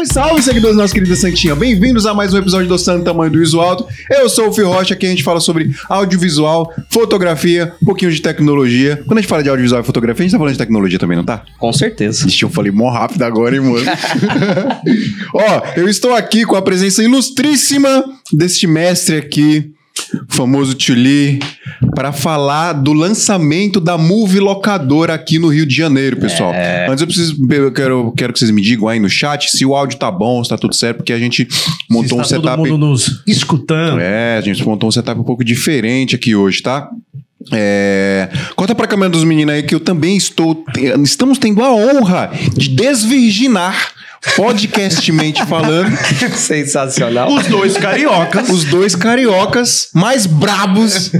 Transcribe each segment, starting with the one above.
Salve, salve, seguidores da nossa querida Santinha. Bem-vindos a mais um episódio do Santo Tamanho do Iso Alto. Eu sou o Fio Rocha, aqui a gente fala sobre audiovisual, fotografia, um pouquinho de tecnologia. Quando a gente fala de audiovisual e fotografia, a gente tá falando de tecnologia também, não tá? Com certeza. Ixi, eu falei mó rápido agora, hein, mano? Ó, eu estou aqui com a presença ilustríssima deste mestre aqui, o famoso Tchuli, para falar do lançamento da Move Locadora aqui no Rio de Janeiro, pessoal. Antes eu preciso, eu quero, quero que vocês me digam aí no chat se o áudio tá bom, se tá tudo certo, porque a gente montou um está setup. todo mundo nos escutando. É, a gente montou um setup um pouco diferente aqui hoje, tá? É... Conta pra câmera dos meninos aí que eu também estou. Estamos tendo a honra de desvirginar, podcastmente falando, Sensacional. Os dois cariocas. os dois cariocas mais brabos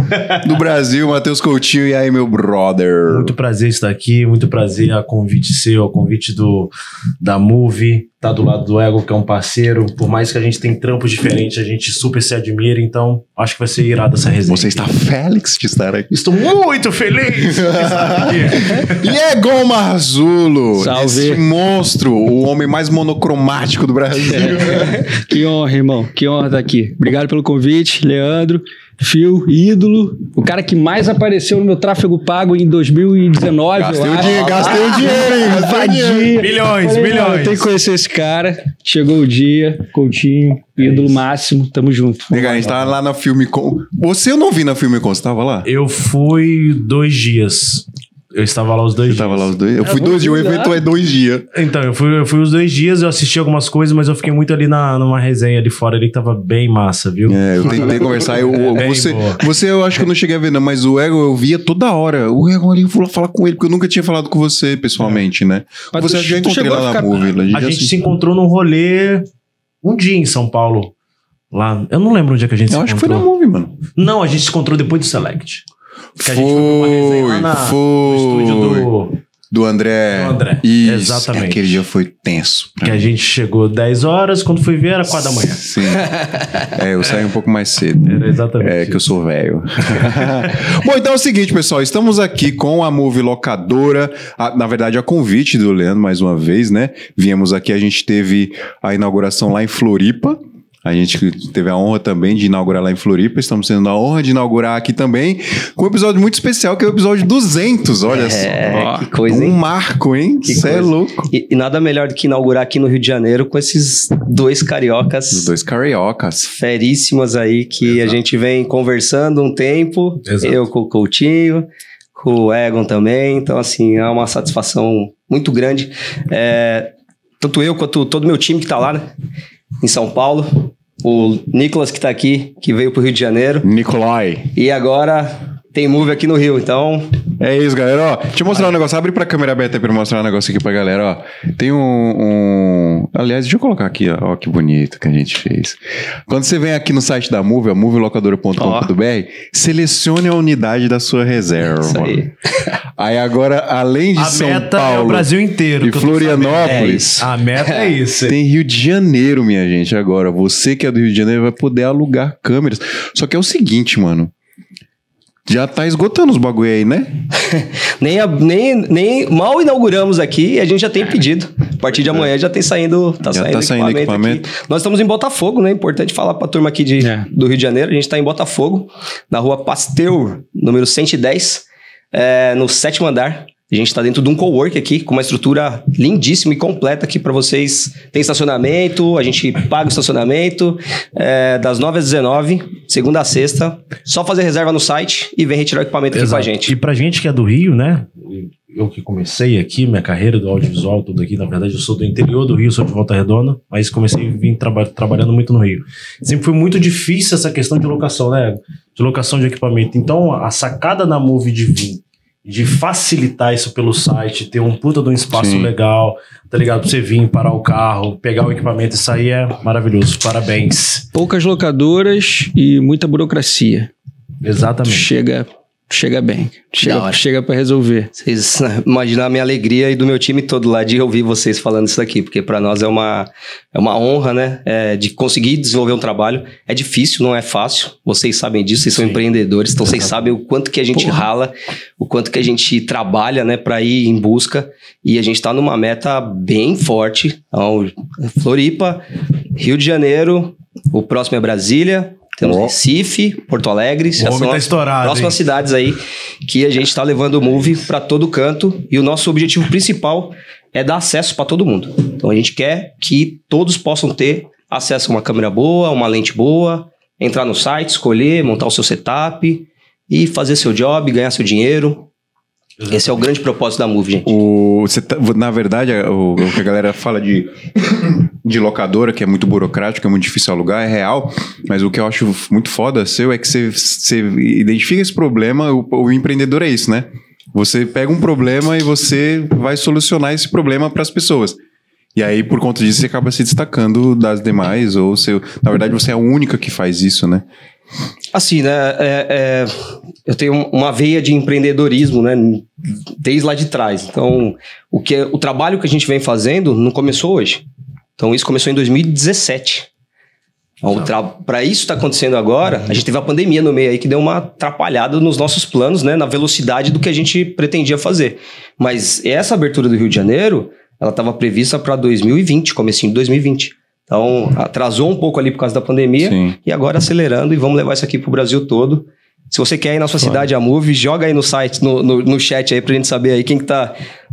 do Brasil, Matheus Coutinho e aí, meu brother. Muito prazer estar aqui, muito prazer a convite seu, a convite do da Move, tá do lado do Ego, que é um parceiro. Por mais que a gente tem trampos diferentes, a gente super se admira, então acho que vai ser irada essa resenha. Você está félix de estar aqui. Estou muito feliz de estar aqui. Diego Marzulo, Salve. esse monstro, o homem mais monocromático do Brasil. Que honra, irmão. Que honra estar aqui. Obrigado pelo convite, Leandro, Fio, ídolo. O cara que mais apareceu no meu tráfego pago em 2019. Gastei eu o acho. dinheiro, gastei o dinheiro, hein? Gastei o dinheiro. Milhões, Falei, milhões. eu tenho que conhecer esse cara. Chegou o dia, Coutinho, ídolo máximo. Tamo junto. Legal, a gente tava lá na Filme Com. Você eu não vi na Filme Com, você tava lá? Eu fui dois dias. Eu estava lá os dois Você dias. tava lá os dois? Eu fui vou dois dias, o evento é dois dias. Então, eu fui, eu fui os dois dias, eu assisti algumas coisas, mas eu fiquei muito ali na, numa resenha ali fora ali que tava bem massa, viu? É, eu tentei conversar. Eu, eu- Bem você, você, eu acho que eu não cheguei a ver, não, mas o Ego eu via toda hora. O Ego ali, eu vou lá falar com ele, porque eu nunca tinha falado com você pessoalmente, né? Mas você tu- já encontrei a lá na Movie. lá, A já gente se- encontrou num rolê um dia em São Paulo. Lá, eu não lembro onde é que a gente Eu se acho que foi na encontrou. Movie, mano. Não, a gente se encontrou depois do Select. Que a gente foi pra uma resenha lá na, no estúdio do. Do André. Do André, Isso. exatamente. Aquele dia foi tenso. Que a gente chegou 10 horas, quando foi ver era 4 da manhã. Sim. é, eu saí um pouco mais cedo. Era exatamente. É que eu isso. sou velho. Bom, então é o seguinte, pessoal. Estamos aqui com a Move Locadora. A- na verdade, a convite do Leandro, mais uma vez, né? Viemos aqui, a gente teve a inauguração lá em Floripa. A gente teve a honra também de inaugurar lá em Floripa. Estamos tendo a honra de inaugurar aqui também com um episódio muito especial, que é o episódio 200. Olha É, só. que coisa, Um hein? marco, hein? Que Você é coisa. louco. E, e nada melhor do que inaugurar aqui no Rio de Janeiro com esses dois Os cariocas dois cariocas. feríssimas aí que a gente vem conversando um tempo. Exato. Eu com o Coutinho, com o Egon também. Então, assim, é uma satisfação muito grande. É, tanto eu quanto todo o meu time que tá lá, né? Em São Paulo. O Nicolas que tá aqui, que veio pro Rio de Janeiro. Nicolai. E agora tem Move aqui no Rio. Então, É isso, galera. Ó, deixa eu mostrar um negócio. Abre pra câmera aberta aí pra eu mostrar um negócio aqui pra galera. Ó, tem um, um- Aliás, deixa eu colocar aqui, ó. Ó, que bonito que a gente fez. Quando você vem aqui no site da Move, ó, movelocadora.com.br, selecione a unidade da sua reserva. isso aí. Aí agora, além de A São meta é Paulo o Brasil inteiro. e Florianópolis, sabendo. A meta é isso. tem Rio de Janeiro, minha gente. Agora, você que é do Rio de Janeiro vai poder alugar câmeras. Só que é o seguinte, mano. Já tá esgotando os bagulho aí, né? Nem, a- nem, nem mal inauguramos aqui e a gente já tem pedido. A partir de amanhã já tem saindo, tá Já saindo, tá saindo equipamento, aqui. Nós estamos em Botafogo, né? Importante falar pra turma aqui de, É. do Rio de Janeiro. A gente tá em Botafogo, na rua Pasteur, número 110, é, no sétimo andar. A gente está dentro de um cowork aqui, com uma estrutura lindíssima e completa aqui para vocês. Tem estacionamento, a gente paga o estacionamento é, das 9 às 19, segunda a sexta. Só fazer reserva no site e vem retirar o equipamento aqui com a Exato. gente. E pra gente que é do Rio, né? Eu que comecei aqui, minha carreira do audiovisual, tudo aqui, na verdade, eu sou do interior do Rio, sou de Volta Redonda, mas comecei a vir traba trabalhando muito no Rio. Sempre foi muito difícil essa questão de locação, né? De locação de equipamento. Então, a sacada na Move de vir, de facilitar isso pelo site, ter um puta de um espaço Sim. legal, tá ligado? Pra você vir, parar o carro, pegar o equipamento e sair é maravilhoso. Parabéns. Poucas locadoras e muita burocracia. Exatamente. chega chega bem. Chega, chega pra resolver. Vocês imaginam a minha alegria e do meu time todo lá de ouvir vocês falando isso daqui, porque para nós é uma, é uma honra, né? É, de conseguir desenvolver um trabalho. É difícil, não é fácil. Vocês sabem disso, vocês são Sim. empreendedores, então vocês sabem o quanto que a gente rala, o quanto que a gente trabalha, né, para ir em busca. E a gente tá numa meta bem forte. Então, Floripa, Rio de Janeiro, o próximo é Brasília. Temos Ó. Recife, Porto Alegre, O homem são tá as estourado, próximas hein? cidades aí que a gente está levando o Move para todo canto e o nosso objetivo principal é dar acesso para todo mundo. Então a gente quer que todos possam ter acesso a uma câmera boa, uma lente boa, entrar no site, escolher, montar o seu setup e fazer seu job, ganhar seu dinheiro. Esse é o grande propósito da Move, gente. O, você tá- na verdade, o, o que a galera fala de, de locadora, que é muito burocrático, é muito difícil alugar, é real. Mas o que eu acho muito foda seu é que você, identifica esse problema, o, o empreendedor é isso, né? Você pega um problema e você vai solucionar esse problema para as pessoas. E aí, por conta disso, você acaba se destacando das demais, ou você, na verdade, você é a única que faz isso, né? Assim, né? é- é, eu tenho uma veia de empreendedorismo, né? Desde lá de trás. Então, o, que, o trabalho que a gente vem fazendo não começou hoje. Então, isso começou em 2017. Para isso estar acontecendo agora, a gente teve a pandemia no meio aí que deu uma atrapalhada nos nossos planos, né? Na velocidade do que a gente pretendia fazer. Mas essa abertura do Rio de Janeiro, ela estava prevista para 2020, comecinho de 2020. Então, atrasou um pouco ali por causa da pandemia. Sim. E agora acelerando e vamos levar isso aqui pro Brasil todo. Se você quer ir na sua cidade a Move, joga aí no site, no, no, no chat aí pra gente saber aí quem que tá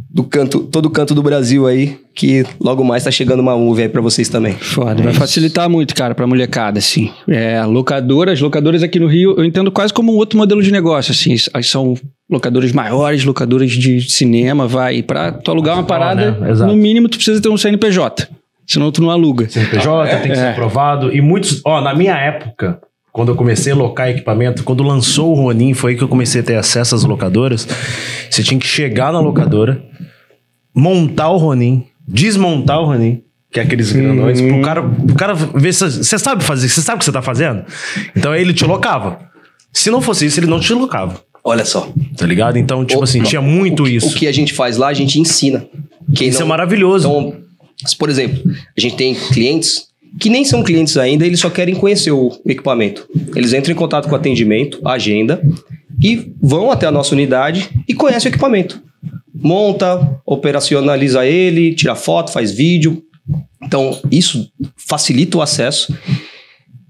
do canto, todo canto do Brasil aí, que logo mais tá chegando uma Move aí pra vocês também. Foda, vai facilitar muito, cara, pra molecada, assim. É, locadoras, locadoras aqui no Rio, eu entendo quase como um outro modelo de negócio, assim. As são locadoras maiores, locadoras de cinema, vai. Pra tu alugar uma parada, né? No mínimo tu precisa ter um CNPJ. Senão tu não aluga. CNPJ tem que ser É. aprovado. E muitos. Ó, na minha época, quando eu comecei a locar equipamento, quando lançou o Ronin, foi aí que eu comecei a ter acesso às locadoras. Você tinha que chegar na locadora, montar o Ronin, desmontar o Ronin. Que é aqueles grandões, pro cara, pro cara ver se você sabe fazer, você sabe o que você tá fazendo? Então ele te locava. Se não fosse isso, ele não te locava. Olha só. Tá ligado? Então, tipo O- assim, tinha muito o, isso. O que a gente faz lá, a gente ensina. Quem Isso não- é maravilhoso. Então, por exemplo, a gente tem clientes que nem são clientes ainda, eles só querem conhecer o equipamento. Eles entram em contato com o atendimento, a agenda, e vão até a nossa unidade e conhecem o equipamento. Monta, operacionaliza ele, tira foto, faz vídeo. Então, isso facilita o acesso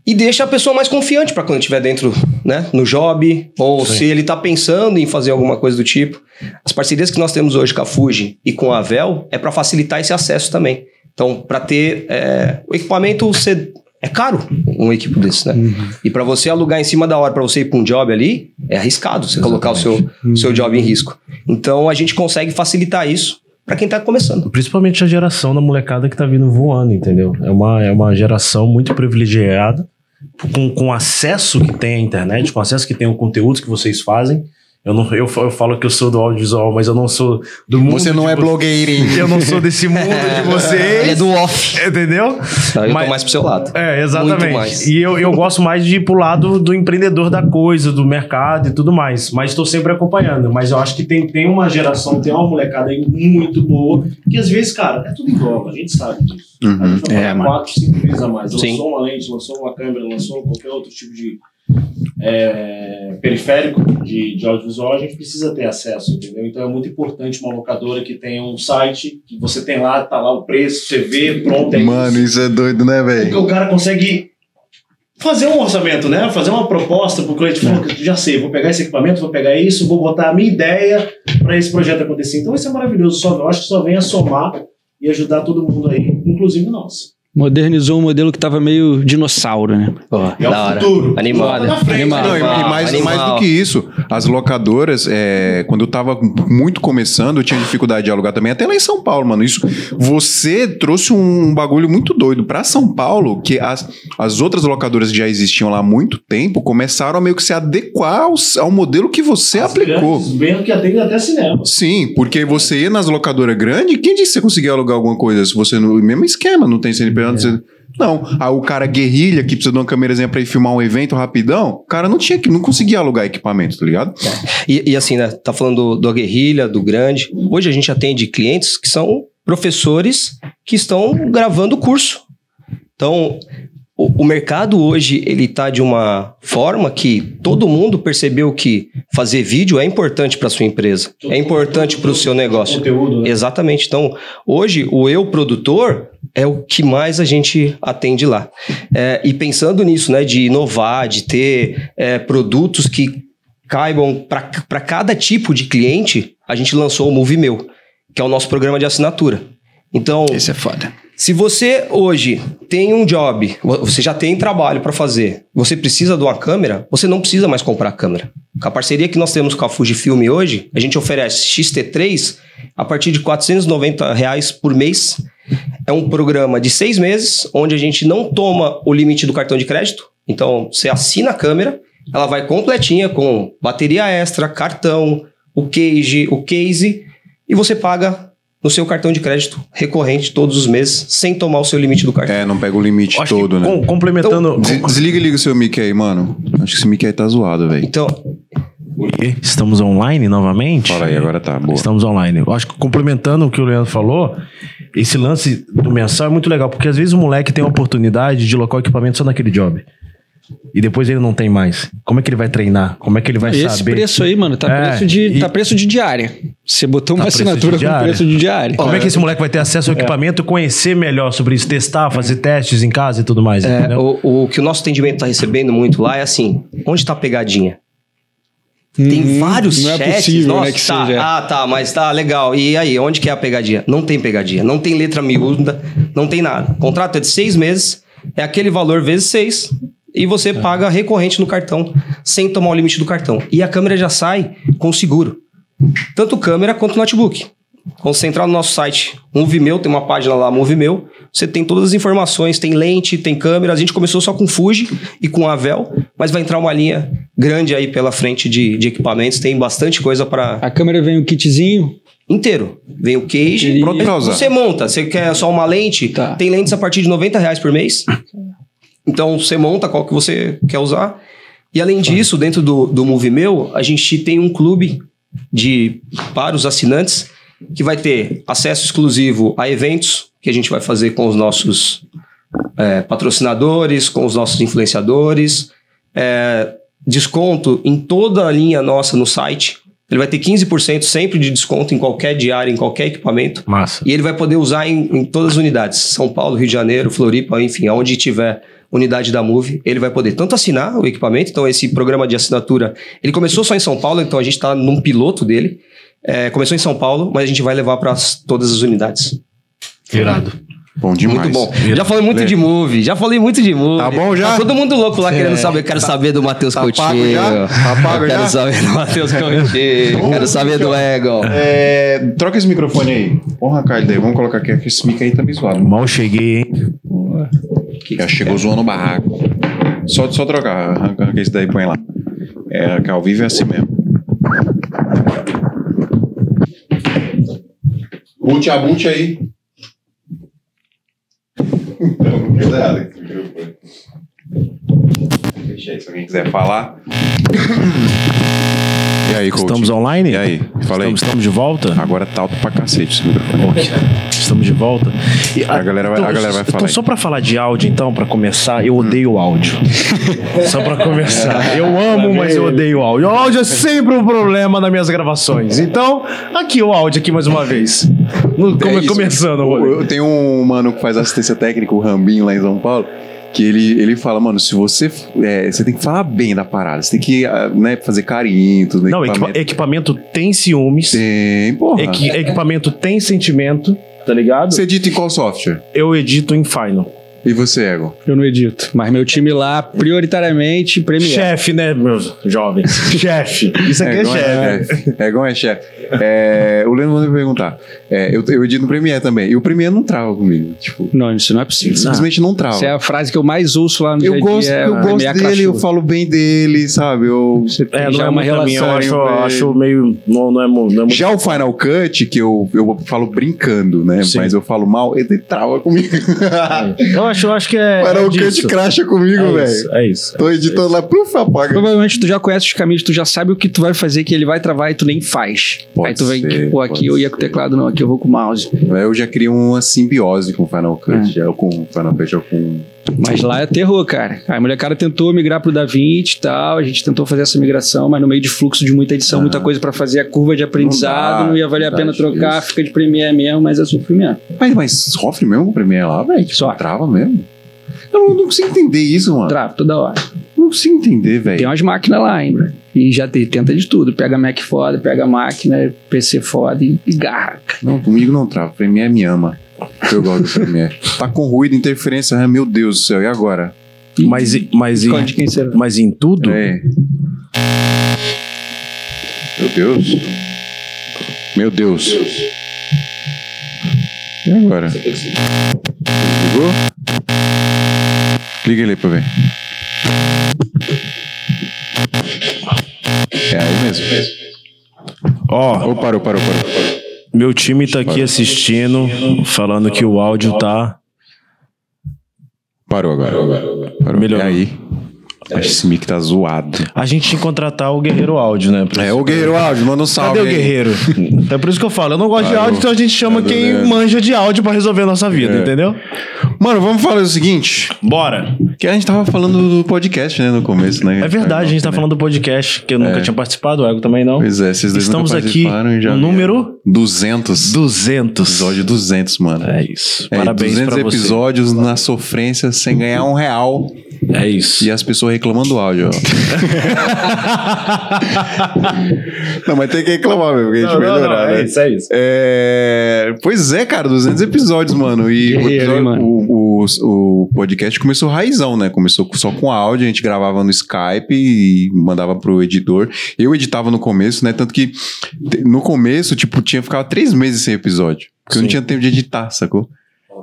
e deixa a pessoa mais confiante para quando estiver dentro, né, no job, ou Sim. se ele está pensando em fazer alguma coisa do tipo. As parcerias que nós temos hoje com a Fuji e com a Vel é para facilitar esse acesso também. Então, para ter é, o equipamento ser é caro um equipo desse, né? E para você alugar em cima da hora para você ir para um job ali, é arriscado você colocar o seu, seu job em risco. Então, a gente consegue facilitar isso para quem está começando. Principalmente a geração da molecada que tá vindo voando, entendeu? É uma, é uma geração muito privilegiada, com, com acesso que tem à internet, com acesso que tem ao conteúdo que vocês fazem. Eu, não, eu, eu falo que eu sou do audiovisual, mas eu não sou do mundo. Você não de é vo- blogueirinho. Eu não sou desse mundo de vocês. Ele é do off. Entendeu? Então, eu Mas- tô mais pro seu lado. É, exatamente. Muito mais. E eu, eu gosto mais de ir pro lado do empreendedor da coisa, do mercado e tudo mais. Mas estou sempre acompanhando. Mas eu acho que tem, tem uma geração, tem uma molecada aí muito boa, que às vezes, cara, é tudo igual, a gente sabe disso. Uhum. A gente É, quatro, cinco vezes a mais. Lançou Sim. uma lente, lançou uma câmera, lançou qualquer outro tipo de é, periférico de, de audiovisual, a gente precisa ter acesso, entendeu? Então é muito importante uma locadora que tenha um site, que você tem lá, tá lá o preço, você vê, pronto, é Mano, isso é doido, né, porque velho? o cara consegue fazer um orçamento, né? Fazer uma proposta pro cliente. Falar, já sei, vou pegar esse equipamento, vou pegar isso, vou botar a minha ideia para esse projeto acontecer. Então isso é maravilhoso. Só, eu acho que só vem a somar e ajudar todo mundo aí, inclusive nós. Modernizou um modelo que tava meio dinossauro, né? É da o hora. futuro. Tá frente. Animado. Não, e- Animal, e mais, animal. mais do que isso, as locadoras, é, quando eu tava muito começando, eu tinha dificuldade de alugar também, até lá em São Paulo, mano. Isso, você trouxe um bagulho muito doido pra São Paulo, que as, as outras locadoras que já existiam lá há muito tempo começaram a meio que se adequar ao, ao modelo que você As aplicou. grandes, Bem que atende até cinema. Sim, porque você ia nas locadoras grandes, quem disse que você conseguia alugar alguma coisa? Se você no mesmo esquema, não tem CNPJ, você- Não. Aí o cara guerrilha, que precisa de uma câmerazinha pra ir filmar um evento rapidão, o cara não tinha que, não conseguia alugar equipamento, tá ligado? E, e assim, né? Tá falando do, do guerrilha, do grande. Hoje a gente atende clientes que são professores que estão gravando o curso. Então, o, o mercado hoje, ele tá de uma forma que todo mundo percebeu que fazer vídeo é importante para sua empresa. É importante para o seu negócio. Conteúdo, né? Exatamente. Então, hoje, o eu produtor é o que mais a gente atende lá. É, e pensando nisso, né, de inovar, de ter é, produtos que caibam para cada tipo de cliente, a gente lançou o Move Meu, que é o nosso programa de assinatura. Então, Esse é foda. Se você hoje tem um job, você já tem trabalho para fazer, você precisa de uma câmera, você não precisa mais comprar câmera. Com a parceria que nós temos com a Fujifilm hoje, a gente oferece XT3 a partir de 490 reais por mês. É um programa de seis meses, onde a gente não toma o limite do cartão de crédito. Então, você assina a câmera, ela vai completinha com bateria extra, cartão, o cage, o case, e você paga no seu cartão de crédito recorrente todos os meses, sem tomar o seu limite do cartão. É, não pega o limite Acho que todo, né? com- complementando. Des- Desliga e liga o seu mic aí, mano. Acho que esse mic aí tá zoado, velho. Então, Estamos online novamente? Fala aí, agora tá, boa. Estamos online. Eu acho que complementando o que o Leandro falou, esse lance do mensal é muito legal, porque às vezes o moleque tem a oportunidade de locar o equipamento só naquele job. E depois ele não tem mais. Como é que ele vai treinar? Como é que ele vai Esse saber? preço aí, mano, tá, É, preço de, e- tá preço de diária. Você botou uma Tá preço de assinatura com preço de diária. Como é que esse moleque vai ter acesso ao equipamento e conhecer melhor sobre isso, testar, fazer testes em casa e tudo mais? É, o, o que o nosso atendimento está recebendo muito lá é assim: onde está a pegadinha? Tem Hum, vários não é chats. possível, nossa, né, que tá, seja. Ah, tá, mas tá legal. E aí, onde que é a pegadinha? Não tem pegadinha. Não tem letra miúda, não tem nada. O contrato é de seis meses, é aquele valor vezes seis. E você paga recorrente no cartão, sem tomar o limite do cartão. E a câmera já sai com seguro. Tanto câmera quanto notebook. Quando você entrar no nosso site, Movimeu, tem uma página lá, Movimeu, você tem todas as informações, tem lente, tem câmera. A gente começou só com Fuji e com Avel, mas vai entrar uma linha grande aí pela frente de, de equipamentos. Tem bastante coisa para A câmera vem um kitzinho. inteiro. Vem o cage, E- Pronto pra usar. você monta. Você quer só uma lente? Tá. Tem lentes a partir de 90 reais por mês. Então você monta qual que você quer usar. E além disso, dentro do, do Movimeu, a gente tem um clube de para os assinantes que vai ter acesso exclusivo a eventos que a gente vai fazer com os nossos é, patrocinadores, com os nossos influenciadores, é, desconto em toda a linha nossa no site. Ele vai ter 15% sempre de desconto em qualquer diária, em qualquer equipamento. Massa. E ele vai poder usar em, em todas as unidades. São Paulo, Rio de Janeiro, Floripa, enfim, aonde tiver unidade da Move, ele vai poder tanto assinar o equipamento, então esse programa de assinatura, ele começou só em São Paulo, então a gente está num piloto dele. É, começou em São Paulo, mas a gente vai levar para todas as unidades. Irado. Bom demais. Muito bom. Já falei muito de Move, já falei muito de Move. Tá bom já? Tá todo mundo louco lá querendo saber. Quero saber do Matheus tá Coutinho. pago já? Tá pago quero já? saber do Matheus Coutinho. quero saber do Egon. É, troca esse microfone aí. Porra, Carlos, daí vamos colocar aqui, esse mic aí tá meio zoado. Mal cheguei, hein? Já chegou zoando o barraco. Só, só trocar, arranca arranca esse daí e põe lá. É, que ao vivo é assim mesmo. Bute a bute aí. Não, não fez errado aí, se alguém quiser falar. E aí, coach? Estamos online? E aí? Falei. Estamos, estamos de volta? Agora tá alto pra cacete esse microfone. Ok. Estamos de volta. E, A galera vai- a galera vai falar Então, só pra falar de áudio, então, pra começar, eu odeio o áudio. só pra começar. Eu amo, mas eu odeio o áudio. O áudio é sempre um problema nas minhas gravações. Então, aqui o áudio aqui mais uma vez. No- come- É isso. começando, Eu, Rodrigo. eu tenho um mano que faz assistência técnica, o Rambinho, lá em São Paulo, que ele, ele fala, mano, se você. é, você tem que falar bem da parada, você tem que ah, né, fazer carinho, tudo. Não, equipa- equipamento. equipamento tem ciúmes. Tem, porra. Equi- equipamento tem sentimento, tá ligado? Você edita em qual software? Eu edito em Final. E você, Ego? Eu não edito. Mas meu time lá, prioritariamente, Premiere. Chefe, né, meus jovens? chefe. Isso aqui é, Egão chefe. chefe. Egão é chefe. É, o Leandro mandou me perguntar. É, eu, eu edito no Premiere também. E o Premiere não trava comigo. Tipo, Não, isso não é possível. simplesmente não trava. Essa é a frase que eu mais ouço lá no dia Eu a gosto, dia, é eu o gosto dele, eu falo bem dele, sabe? Eu, É, não Já é é uma minha, eu relação, acho, velho. acho meio. Não, não é, não é muito. Já o Final Cut, que eu, eu falo brincando, né? Sim. Mas eu falo mal, ele trava comigo. Eu acho Crush eu acho que é. Para é o Candy. Crush comigo, É velho. isso, é isso. Tô editando lá, pluf, apaga. Provavelmente tu já conhece os caminhos, tu já sabe o que tu vai fazer, que ele vai travar e tu nem faz. Pode Aí tu vem, ser, pô, aqui eu ia com o teclado, não, aqui eu vou com o mouse. Eu já queria uma simbiose com o Final Cut. Já com o Final Cut, já com. Mas lá é terror, cara. A molecada tentou migrar pro DaVinci e tal, a gente tentou fazer essa migração, mas no meio de fluxo de muita edição, Ah. muita coisa pra fazer a curva de aprendizado, dá, não, ia valer a não pena dá, trocar, isso. fica de Premiere mesmo, mas é sofrimento. Mas, mas sofre mesmo com o Premiere lá, velho? Tipo, Sofre. trava mesmo? Eu não, não consigo entender isso, mano. Trava toda hora. Não consigo entender, Tem velho. umas máquinas lá, hein, bro? E já te, tenta de tudo. Pega Mac foda, pega máquina, PC foda e, e garra. Não, comigo não trava. Premiere me ama. Eu gosto do Premiere. Tá com ruído, interferência. ah, Meu Deus do céu, e agora? Mas, e- mas, e- será. mas em tudo, É. Meu Deus. Meu Deus. E agora? Ligou? Liga ele aí pra ver. É aí mesmo. ó, Ô, parou, parou, parou. Meu time tá aqui assistindo, falando que o áudio tá. Parou agora. Parou. Melhorou. E aí? Acho que esse mic tá zoado. A gente tinha que contratar o Guerreiro Áudio, né? É, o Guerreiro Áudio, manda um salve. Cadê o. Guerreiro? É por isso que eu falo, eu não gosto de Parou. áudio, então a gente chama Tá quem doendo. manja de áudio pra resolver a nossa vida, É. entendeu? Mano, vamos falar o seguinte. Bora! Que a gente tava falando do podcast, né, no começo, né? É verdade, a gente tá falando do podcast, que eu nunca tinha participado, o Ego também não. Pois é, vocês dois Estamos aqui já no número 200. 200. Episódio 200, mano. É isso. É, Parabéns 200 pra você. episódios na sofrência sem ganhar um real É isso. e as pessoas reclamando do áudio, ó. não, mas tem que reclamar mesmo, que a gente Não, não, melhorar, não, né? é isso, é isso. É, Pois é, cara, 200 episódios, mano. E o, episódio- mano? o- o- o podcast começou raizão, né? Começou só com áudio, a gente gravava no Skype e mandava pro editor. Eu editava no começo, né? Tanto que no começo, tipo, tinha ficava três meses sem episódio. Porque eu não Sim. tinha tempo de editar, sacou?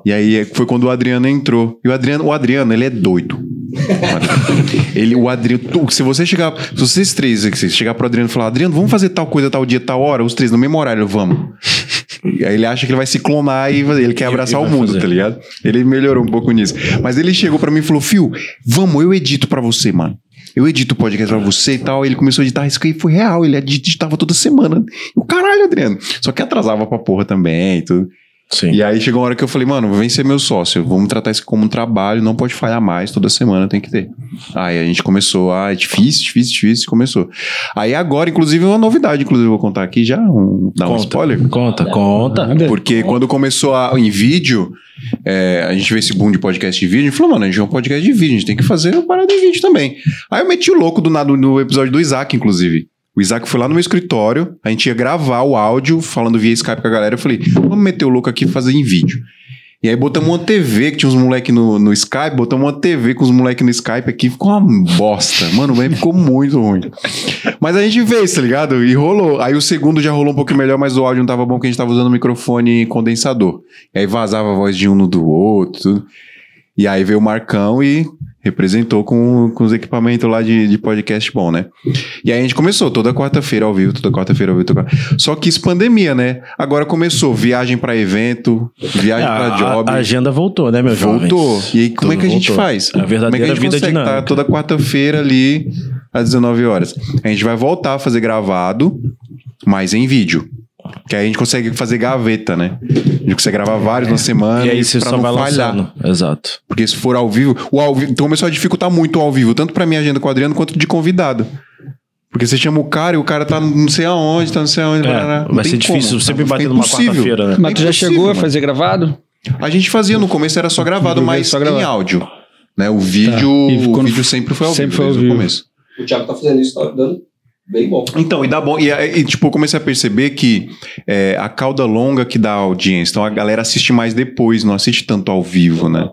E aí é- foi quando o Adriano entrou. E o Adriano, o Adriano, ele é doido. Ele, o Adriano, se você chegar, se vocês três, se chegar pro Adriano e falar, Adriano, vamos fazer tal coisa, tal dia, tal hora, os três no mesmo horário, vamos. Aí ele acha que ele vai se clonar e ele quer abraçar e o mundo, fazer. tá ligado? Ele melhorou um pouco nisso. Mas ele chegou pra mim e falou, Fio, vamos, eu edito pra você, mano. Eu edito o podcast pra você e tal. Ele começou a editar, isso aí foi real. Ele editava toda semana. O caralho, Adriano. Só que atrasava pra porra também e tudo. Sim. E aí chegou uma hora que eu falei, mano, vem ser meu sócio, vamos tratar isso como um trabalho, não pode falhar mais, toda semana tem que ter. Aí a gente começou, ah, é difícil, difícil, difícil, começou. Aí agora, inclusive, uma novidade, inclusive, eu vou contar aqui já, um, dar um Conta, spoiler. Conta, conta. Porque quando começou a, em vídeo, é, a gente vê esse boom de podcast de vídeo, a gente falou, mano, a gente é um podcast de vídeo, a gente tem que fazer uma parada em vídeo também. Aí eu meti o louco do nada no episódio do Isaac, inclusive. O Isaac foi lá no meu escritório, a gente ia gravar o áudio, falando via Skype com a galera. Eu falei, vamos meter o louco aqui e fazer em vídeo. E aí botamos uma TV, que tinha uns moleque no, no Skype, botamos uma TV com os moleque no Skype aqui, ficou uma bosta. Mano, mas ficou muito ruim. Mas a gente fez, tá ligado? E rolou. Aí o segundo já rolou um pouquinho melhor, mas o áudio não tava bom, porque a gente tava usando microfone condensador. E aí vazava a voz de um no do outro. tudo. E aí veio o Marcão e representou com, com os equipamentos lá de, de podcast bom, né? E aí a gente começou toda quarta-feira ao vivo, toda quarta-feira ao vivo. Toda... Só que isso pandemia, né? Agora começou viagem pra evento, viagem Ah, pra job. a, agenda voltou, né, meu Voltou. E aí, como é que a gente voltou. faz? A verdadeira como é que a gente vida consegue dinâmica. tá toda quarta-feira ali às 19 horas? A gente vai voltar a fazer gravado, mas em vídeo. Que aí a gente consegue fazer gaveta, né? A gente consegue gravar vários na semana E aí você pra só não vai falhar. lançando. Exato. Porque se for ao vivo, o ao vivo então começou a dificultar muito o ao vivo, tanto pra minha agenda com o Adriano quanto de convidado. Porque você chama o cara e o cara tá não sei aonde, tá não sei aonde. É, barará. Vai ser difícil como. sempre Fica bater numa impossível. quarta-feira, né? Mas tu já chegou a mano. fazer gravado? A gente fazia no começo, era só gravado, No mas só gravado. em áudio. Né? O vídeo, Tá. O vídeo sempre foi ao sempre vivo, foi ao vivo. começo. O Thiago tá fazendo isso, tá dando bem bom. Então, e dá bom. E, e, tipo, eu comecei a perceber que é, a cauda longa que dá audiência. Então a galera assiste mais depois, não assiste tanto ao vivo, né?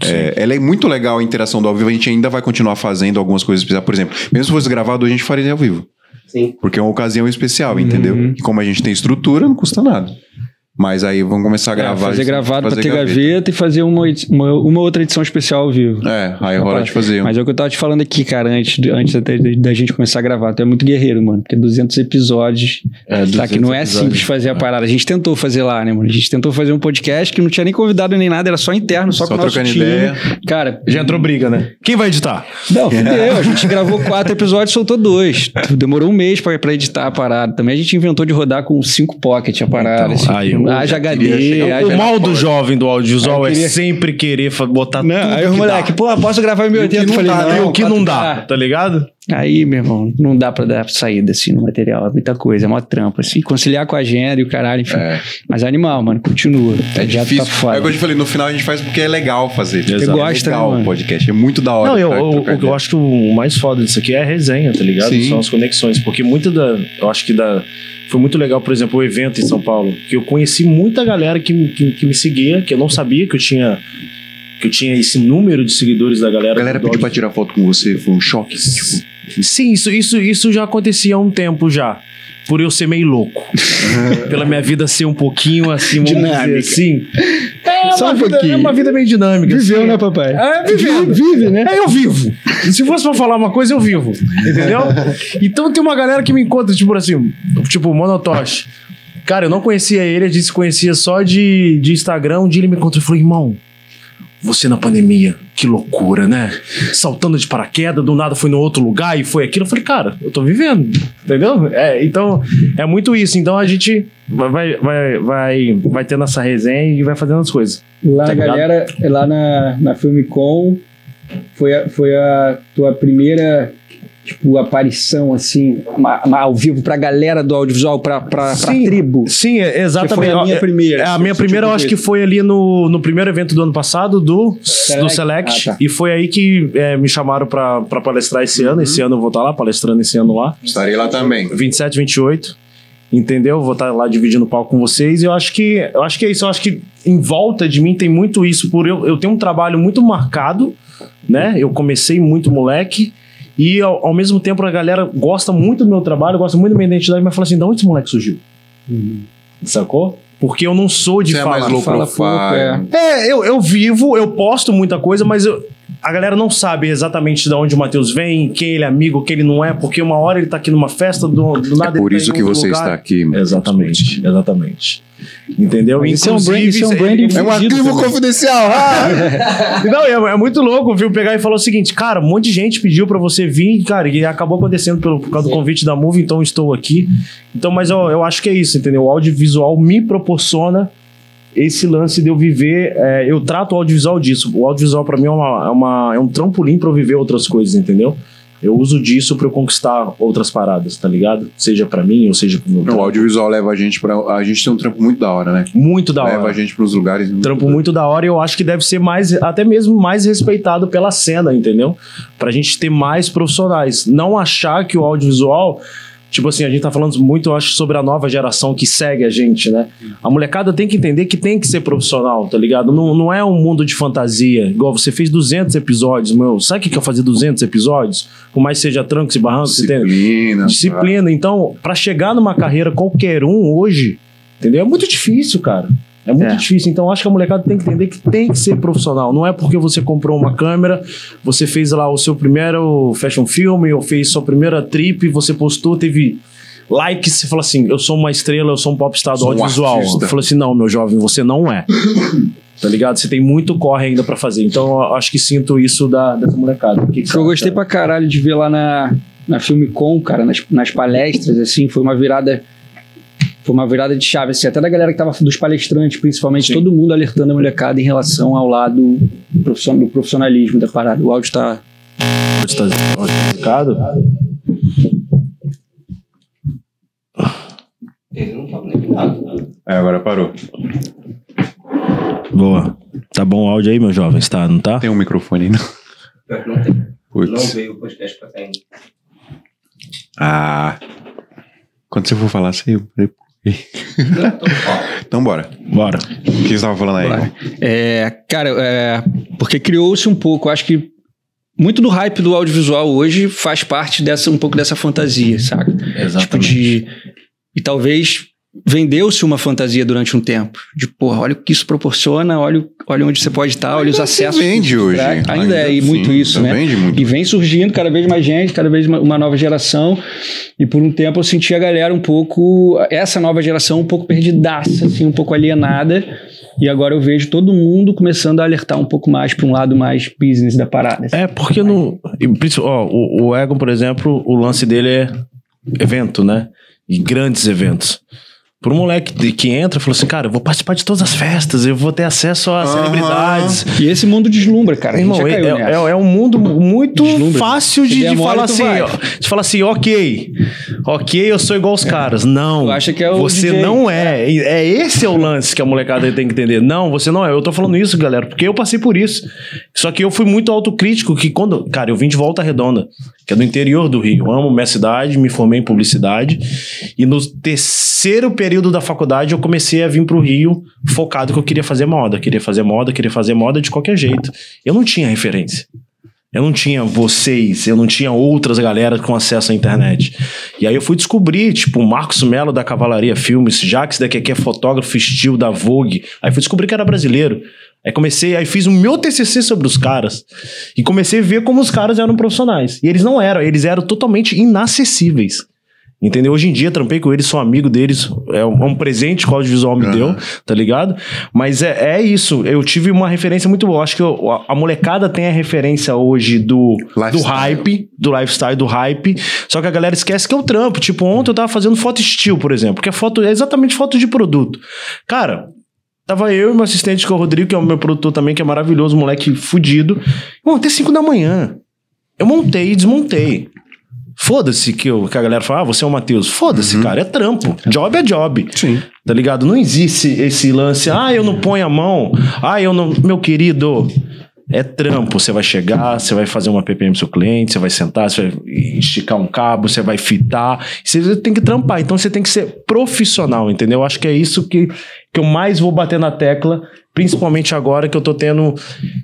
É, ela é muito legal a interação do ao vivo, a gente ainda vai continuar fazendo algumas coisas especiais. Por exemplo, mesmo se fosse gravado, a gente faria ao vivo. Sim. Porque é uma ocasião especial, entendeu? E como a gente tem estrutura, não custa nada. Mas aí vamos começar a gravar. É, fazer gravado fazer pra ter gaveta. e fazer uma, uma, uma outra edição especial ao vivo. É, aí rola de fazer. Mas é o que eu tava te falando aqui, cara, antes, antes até da gente começar a gravar. Tu é muito guerreiro, mano. Porque 200 episódios. É, tá, que não é simples fazer a parada. A gente tentou fazer lá, né, mano? A gente tentou fazer um podcast que não tinha nem convidado nem nada, era só interno, só, Só com o nosso trocando time. ideia. Cara, Já entrou briga, né? Quem vai editar? não, fudeu. A gente gravou quatro episódios e soltou dois. Demorou um mês pra, pra editar a parada. Também a gente inventou de rodar com cinco pocket a parada. Então, assim, aí haja HD, chegar- haja... O mal do jovem do audiovisual eu queria- é sempre querer botar Não, tudo aí o que moleque, dá. pô, posso gravar em 1080? não Eu falei, não, o que não dá, 4K. tá ligado? Aí, meu irmão, não dá pra dar saída assim no material. É muita coisa, é mó trampo. Assim, conciliar com a agenda e o caralho, enfim. É. Mas animal, mano, continua. É Já difícil. Tá foda. é o que eu te falei, no final a gente faz porque é legal fazer. Exato. É gosta, legal né, mano? o podcast. É muito da hora. Não, eu, pra eu- trocar o que eu acho que o mais foda disso aqui é a resenha, tá ligado? Sim. São as conexões. Porque muito da. Eu acho que da. Foi muito legal, por exemplo, o evento em São Paulo. Que eu conheci muita galera que, que, que me seguia, que eu não sabia que eu tinha. Que eu tinha esse número de seguidores da galera. A galera pediu pra tirar foto com você, foi um choque. Tipo, Sim, isso, isso, isso já acontecia há um tempo já. Por eu ser meio louco. Pela minha vida ser um pouquinho assim, Dinâmica. dizer assim. É Só uma um vida, pouquinho. é uma vida meio dinâmica. Viveu, assim. né, papai? É, vivendo. Vive, né? É, eu vivo. Se fosse pra falar uma coisa, eu vivo. Entendeu? Então tem uma galera que me encontra, tipo assim, tipo, o Monotosh. Cara, eu não conhecia ele, a gente se conhecia só de, de Instagram. Um dia ele me encontrou e falou: irmão, você na pandemia, que loucura, né? Saltando de paraquedas, do nada foi no outro lugar e foi aquilo. Eu falei, cara, eu tô vivendo, entendeu? É, então, é muito isso. Então a gente vai, vai, vai, vai, tendo essa resenha e vai fazendo as coisas. Lá Tá galera, lá na, na Filmicom, foi a, foi a tua primeira, tipo, aparição, assim, ma- ma- ao vivo pra galera do audiovisual, pra, pra, pra Sim, tribo. Sim, é- Que exatamente. foi a minha É- primeira. É, a minha Esse primeira tipo eu acho que foi ali no, no primeiro evento do ano passado, do Select? do Select. Ah, tá. E foi aí que é, me chamaram pra, pra palestrar esse ano. Esse ano eu vou estar lá, palestrando esse ano lá. estarei lá também. 27, 28. Entendeu? Vou estar lá dividindo o palco com vocês. E eu acho que eu acho que é isso. Eu acho que em volta de mim tem muito isso. Por eu, eu tenho um trabalho muito marcado, né? Eu comecei muito moleque. E ao, ao mesmo tempo a galera gosta muito do meu trabalho, gosta muito da minha identidade, mas fala assim: de onde esse moleque surgiu? Sacou? Porque eu não sou de Você é falar. mais low fala pouco, É, eu, eu vivo, eu posto muita coisa, mas eu- a galera não sabe exatamente de onde o Matheus vem, quem ele é amigo, quem ele não é, porque uma hora ele tá aqui numa festa, do, do É nada por ele tá isso que você lugar. está aqui. mano. Exatamente, exatamente. Entendeu? Mas isso é um brand- isso é um ele- branding É um arquivo confidencial. Ah! Não, é, é muito louco, viu? Pegar e falar o seguinte, cara, um monte de gente pediu pra você vir, cara, e acabou acontecendo pelo, por causa do convite da Move, então estou aqui. Então, mas eu, eu acho que é isso, entendeu? O audiovisual me proporciona esse lance de eu viver. é, eu trato o audiovisual disso. O audiovisual pra mim é, uma, é, uma- é um trampolim pra eu viver outras coisas, entendeu? Eu uso disso pra eu conquistar outras paradas, tá ligado? Seja pra mim ou seja pro meu O trampo. audiovisual leva a gente pra. A gente tem um trampo muito da hora, né? Muito da leva hora. a gente pros lugares. trampo muito da hora e eu acho que deve ser mais, até mesmo mais respeitado pela cena, entendeu? Pra gente ter mais profissionais. Não achar que o audiovisual. Tipo assim, a gente tá falando muito, eu acho, sobre a nova geração que segue a gente, né? A molecada tem que entender que tem que ser profissional, tá ligado? Não, não é um mundo de fantasia. Igual você fez 200 episódios, meu. Sabe o que que é fazer 200 episódios? Por mais seja trancos e barrancos? Disciplina. Disciplina. Então, pra chegar numa carreira qualquer um hoje, entendeu? É muito difícil, cara. É muito É. difícil. Então, acho que a molecada tem que entender que tem que ser profissional. Não é porque você comprou uma câmera, você fez lá o seu primeiro fashion film, ou fez sua primeira trip, você postou, teve likes, você fala assim: eu sou uma estrela, eu sou um popstar do um audiovisual. artista. Eu falo assim: não, meu jovem, você não é. Tá ligado? Você tem muito corre ainda pra fazer. Então, eu acho que sinto isso da, dessa molecada. Que que eu acha? gostei pra caralho de ver lá na, na Filmicom, cara, nas, nas palestras, assim, foi uma virada. Foi uma virada de chave, assim, até da galera que tava, dos palestrantes, principalmente, Sim. todo mundo alertando a molecada em relação ao lado profission- do profissionalismo da parada. O áudio tá. Ele não tava nem nada. É, agora parou. Boa. Tá bom o áudio aí, meu jovem? Tá, não tá? Tem um microfone aí, não? Não tem. Não Putz. veio o podcast pra cá ainda. Ah. Quando você for falar, você. Então bora. Bora. O que você tava falando aí? Bora. É, cara, é, porque criou-se um pouco, acho que muito do hype do audiovisual hoje faz parte dessa um pouco dessa fantasia, saca? Tipo de. E talvez vendeu-se uma fantasia durante um tempo. De, porra, olha o que isso proporciona, olha, olha onde você pode estar, olha os Ainda acessos. vende hoje. traz. Ainda, é, e sim, muito isso, ainda né? Vende muito. E vem surgindo cada vez mais gente, cada vez uma, uma nova geração. E por um tempo eu senti a galera um pouco, essa nova geração um pouco perdidaça, assim, um pouco alienada. E agora eu vejo todo mundo começando a alertar um pouco mais para um lado mais business da parada. assim. É, porque no. princi- Ó, o, o Egon, por exemplo, o lance dele é evento, né? E grandes eventos. Por um moleque de- que entra e falou assim, cara, eu vou participar de todas as festas, eu vou ter acesso a Aham. celebridades. E esse mundo deslumbra, cara. Irmão, é, é- é um mundo muito Deslumbra. fácil de, de falar assim, ó, de falar assim, ok, ok, eu sou igual os caras. Não, Tu acha que é o você DJ. não é. É esse é o lance que a molecada tem que entender. Não, você não é. Eu tô falando isso, galera, porque eu passei por isso. Só que eu fui muito autocrítico que quando, cara, eu vim de Volta Redonda, que é do interior do Rio. Eu amo minha cidade, me formei em publicidade e no terceiro período da faculdade eu comecei a vir pro Rio focado que eu queria fazer moda, queria fazer moda, queria fazer moda de qualquer jeito. Eu não tinha referência. Eu não tinha vocês, eu não tinha outras galera com acesso à internet. E aí eu fui descobrir, tipo, o Marcos Melo da Cavalaria Filmes, Jax daqui que é fotógrafo estilo da Vogue. Aí fui descobrir que era brasileiro. Aí comecei, aí fiz o meu TCC sobre os caras. E comecei a ver como os caras eram profissionais. E eles não eram, eles eram totalmente inacessíveis. Entendeu? Hoje em dia, trampei com eles, sou amigo deles. É um, é um presente que o audiovisual me Aham. deu, tá ligado? Mas é, é isso. Eu tive uma referência muito boa. Acho que eu- a, a molecada tem a referência hoje do, do hype, do lifestyle, do hype. Só que a galera esquece que é o trampo. Tipo, ontem eu tava fazendo foto estilo, por exemplo, que é foto, é exatamente foto de produto. Cara. Tava eu e meu assistente, que é o Rodrigo, que é o meu produtor também, que é maravilhoso, moleque fudido. Irmão, até 5 da manhã. Eu montei e desmontei. Foda-se que, eu- que a galera fala, ah, você é o Matheus. Foda-se, cara, é trampo. Job é job. Sim. Tá ligado? Não existe esse lance, ah, eu não ponho a mão, ah, eu não. Meu querido, é trampo. Você vai chegar, você vai fazer uma PPM pro seu cliente, você vai sentar, você vai esticar um cabo, você vai fitar. Você tem que trampar. Então você tem que ser profissional, entendeu? Acho que é isso que, que eu mais vou bater na tecla, principalmente agora que eu tô tendo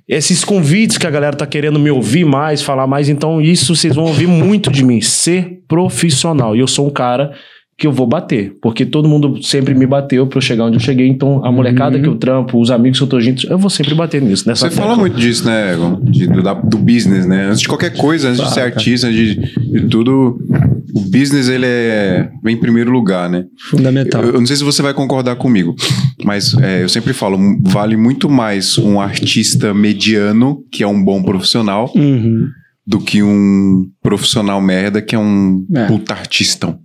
esses convites que a galera tá querendo me ouvir mais, falar mais. Então isso vocês vão ouvir muito de mim, ser profissional. E eu sou um cara que eu vou bater, porque todo mundo sempre me bateu pra eu chegar onde eu cheguei, então a molecada que eu trampo, os amigos que eu tô junto, eu vou sempre bater nisso, nessa Você fala muito disso, né, Egon? De- do, da- do business, né? Antes de qualquer coisa, antes de ser artista, antes de, de tudo, o business ele é, vem em primeiro lugar, né? Fundamental. Eu, eu não sei se você vai concordar comigo, mas é, eu sempre falo, vale muito mais um artista mediano, que é um bom profissional, Uhum. do que um profissional merda, que é um É. puta artistão.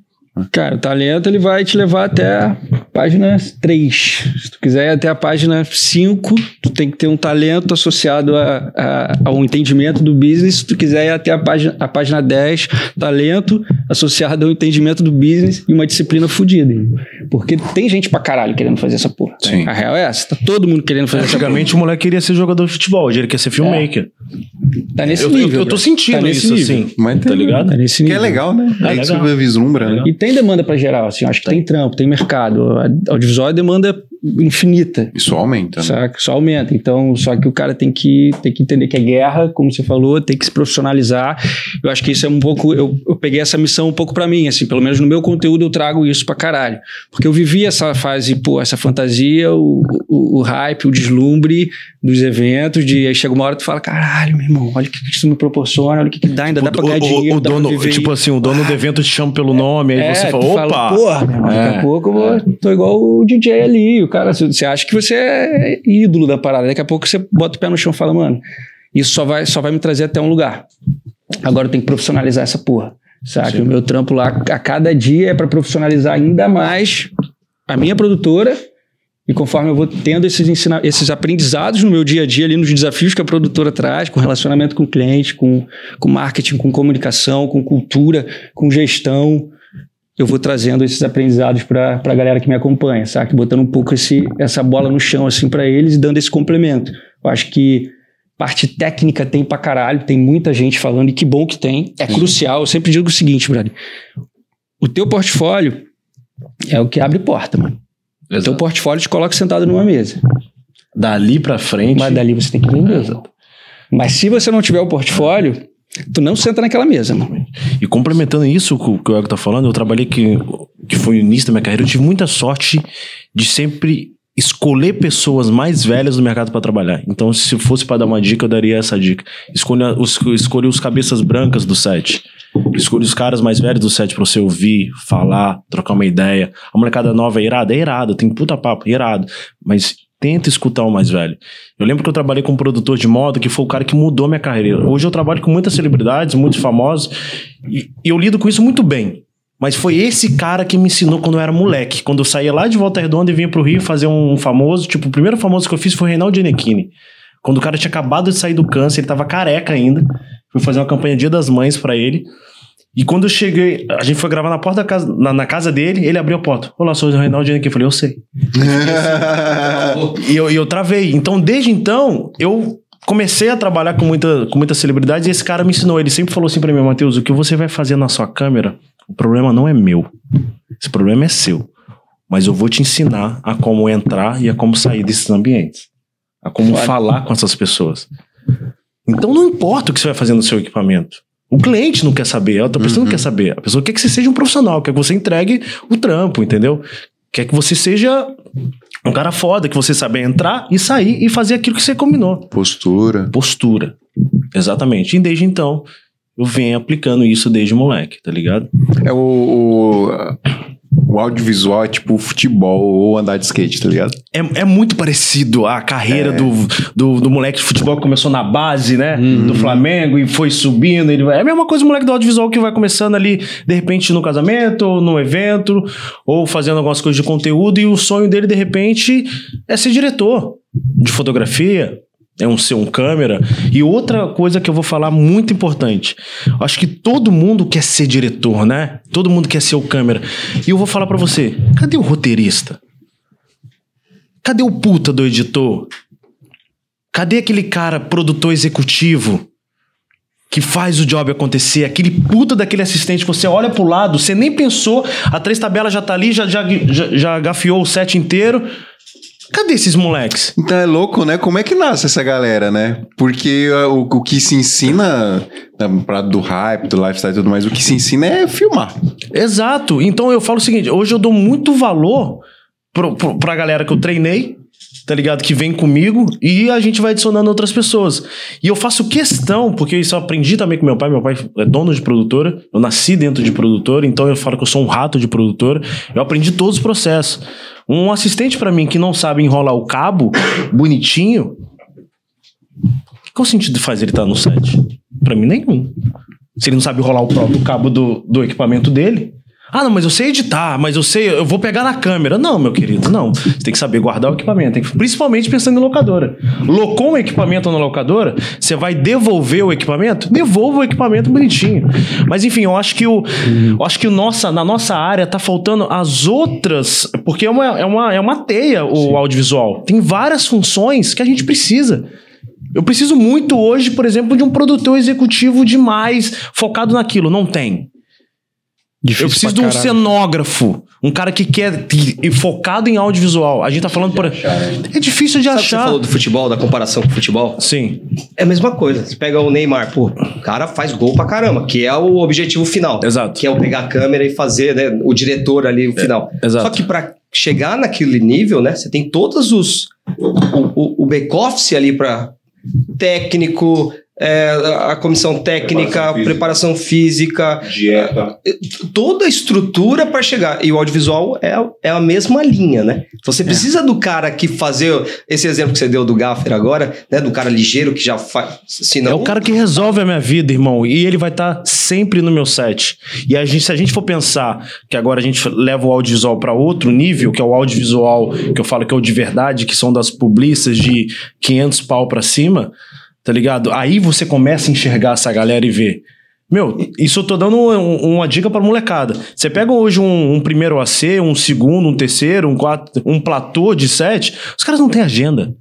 Cara, o talento ele vai te levar até a página 3. Se tu quiser ir até a página 5, tu tem que ter um talento associado a, a- ao entendimento do business. Se tu quiser ir até a página, a página 10, talento associado ao entendimento do business e uma disciplina fodida. Porque tem gente pra caralho querendo fazer essa porra. Sim. A real é essa. Tá todo mundo querendo fazer essa porra. Antigamente o moleque queria ser jogador de futebol, hoje ele quer ser filmmaker. Tá nesse Eu, eu- nível. eu tô bro. sentindo Tá nesse isso, nível. assim. Mas Tá ligado? Tá nesse Que nível. é legal, né? É É, isso legal. que vislumbra, né? E tem demanda pra geral, assim, acho que tem trampo, tem mercado. A audiovisual é demanda infinita. Isso aumenta, né? Saca? Só aumenta. Então, só que o cara tem que, tem que entender que é guerra, como você falou, tem que se profissionalizar. Eu acho que isso é um pouco. Eu, eu peguei essa missão um pouco pra mim, assim, pelo menos no meu conteúdo eu trago isso pra caralho. Porque eu vivi essa fase, pô, essa fantasia, o, o, o hype, o deslumbre dos eventos, de aí chega uma hora tu fala, caralho, meu irmão, olha o que que isso me proporciona, olha o que, que dá, ainda dá pra ganhar dinheiro. o dono, viver tipo assim, o dono do evento te chama pelo nome, aí é, você fala, opa! porra, meu irmão, daqui É, a pouco eu vou, tô igual o DJ ali. Cara, você acha que você é ídolo da parada. Daqui a pouco você bota o pé no chão e fala, mano, isso só vai, só vai me trazer até um lugar. Agora eu tenho que profissionalizar essa porra. Sabe? O meu trampo lá a cada dia é pra profissionalizar ainda mais a minha produtora. E conforme eu vou tendo esses, ensina esses aprendizados no meu dia a dia, ali nos desafios que a produtora traz, com relacionamento com o cliente, com, com marketing, com comunicação, com cultura, com gestão, eu vou trazendo esses aprendizados para a galera que me acompanha, sabe? Botando um pouco esse, essa bola no chão assim para eles e dando esse complemento. Eu acho que parte técnica tem pra caralho, tem muita gente falando e que bom que tem. É crucial. Eu sempre digo o seguinte, brother. O teu portfólio é o que abre porta, mano. O teu Exato. portfólio te coloca sentado numa mesa. Dali pra frente. Mas dali você tem que vender. Mas se você não tiver o portfólio, Tu não senta naquela mesa, mano. E complementando isso que o que o Ego tá falando, eu trabalhei que, que foi o início da minha carreira, eu tive muita sorte de sempre escolher pessoas mais velhas do mercado para trabalhar. Então, se fosse para dar uma dica, eu daria essa dica. Escolha os, escolha os cabeças brancas do set. Escolha os caras mais velhos do set pra você ouvir, falar, trocar uma ideia. A molecada nova é irada? É irada, tem puta papo, é irado. Mas tenta escutar o mais velho. Eu lembro que eu trabalhei com um produtor de moda que foi o cara que mudou minha carreira. Hoje eu trabalho com muitas celebridades, muitos famosos, e, e eu lido com isso muito bem. Mas foi esse cara que me ensinou quando eu era moleque. Quando eu saía lá de Volta Redonda e vinha pro Rio fazer um famoso. Tipo, o primeiro famoso que eu fiz foi o Reinaldo Giannichini. Quando o cara tinha acabado de sair do câncer, ele tava careca ainda. Fui fazer uma campanha Dia das Mães para ele. E quando eu cheguei, a gente foi gravar na porta da casa, na, na casa dele, ele abriu a porta. Olá, sou o Reinaldo Giannichini. Eu falei, eu sei. E eu, e eu travei. Então, desde então, eu comecei a trabalhar com, muita, com muitas celebridades e esse cara me ensinou. Ele sempre falou assim pra mim, Matheus, o que você vai fazer na sua câmera, o problema não é meu. Esse problema é seu. Mas eu vou te ensinar a como entrar e a como sair desses ambientes. A como falar com essas pessoas. Então não importa o que você vai fazer no seu equipamento. O cliente não quer saber, a outra pessoa não quer saber. A pessoa quer que você seja um profissional, quer que você entregue o trampo, entendeu? Quer que você seja um cara foda, que você saiba entrar e sair e fazer aquilo que você combinou. Postura. Postura. Exatamente. E desde então, eu venho aplicando isso desde moleque, tá ligado? É o, o, o audiovisual é tipo futebol ou andar de skate, tá ligado? É, é muito parecido a carreira É. do, do, do moleque de futebol que começou na base, né? Do Flamengo e foi subindo. Ele é a mesma coisa o moleque do audiovisual que vai começando ali, de repente, no casamento, ou no evento, ou fazendo algumas coisas de conteúdo, e o sonho dele, de repente, é ser diretor de fotografia. É um ser um câmera. E outra coisa que eu vou falar muito importante. Acho que todo mundo quer ser diretor, né? Todo mundo quer ser o câmera. E eu vou falar pra você: cadê o roteirista? Cadê o puta do editor? Cadê aquele cara produtor executivo que faz o job acontecer? Aquele puta daquele assistente que você olha pro lado, você nem pensou, a três tabelas já tá ali, já, já, já, já gafiou o set inteiro. Cadê esses moleques? Então é louco, né? Como é que nasce essa galera, né? Porque uh, o, o que se ensina, né, pra- do hype, do lifestyle e tudo mais, o que se ensina é filmar. Exato. Então eu falo o seguinte: hoje eu dou muito valor pro, pro, pra galera que eu treinei, tá ligado? Que vem comigo e a gente vai adicionando outras pessoas. E eu faço questão, porque isso eu aprendi também com meu pai. Meu pai é dono de produtora, eu nasci dentro de produtora, então eu falo que eu sou um rato de produtora. Eu aprendi todos os processos. Um assistente pra mim que não sabe enrolar o cabo bonitinho, qual o sentido faz ele estar no set? Pra mim, nenhum. Se ele não sabe enrolar o próprio cabo do, do equipamento dele. Ah, não, mas eu sei editar, mas eu sei, eu vou pegar na câmera. Não, meu querido, não. Você tem que saber guardar o equipamento. que- principalmente pensando em locadora. Locou um equipamento na locadora, você vai devolver o equipamento? Devolva o equipamento bonitinho. Mas enfim, eu acho que o, eu acho que o nossa, na nossa área tá faltando as outras. Porque é uma, é uma, é uma teia o audiovisual. Tem várias funções que a gente precisa. Eu preciso muito hoje, por exemplo, de um produtor executivo demais focado naquilo. Não tem. Difícil Eu preciso de um caralho. cenógrafo. Um cara que quer. que- focado em audiovisual. A gente tá falando por. É difícil de Sabe que você achar. falou do futebol, da comparação com o futebol? Sim. É a mesma coisa. Você pega o Neymar, pô, o cara faz gol pra caramba, que é o objetivo final. Exato. Que é o pegar a câmera e fazer, né, o diretor ali, o final. exato. Só que pra chegar naquele nível, né, você tem todos os... O, o, o back-office ali pra técnico, é, a comissão técnica, Preparação física. preparação física, Dieta. toda a estrutura para chegar. E o audiovisual é, a- é a mesma linha, né? Então É. você precisa do cara que fazer esse exemplo que você deu do Gaffer agora, né? Do cara ligeiro que já faz. Senão, É o cara que resolve a minha vida, irmão. E ele vai estar sempre no meu set. E a gente, se a gente for pensar que agora a gente leva o audiovisual para outro nível, que é o audiovisual que eu falo que é o de verdade, que são das publicistas de 500 pau pra cima, tá ligado? Aí você começa a enxergar essa galera e ver. Meu, isso eu tô dando um- uma dica pra molecada. Você pega hoje um, um primeiro AC, um segundo, um terceiro, um quarto, um platô de set, os caras não têm agenda.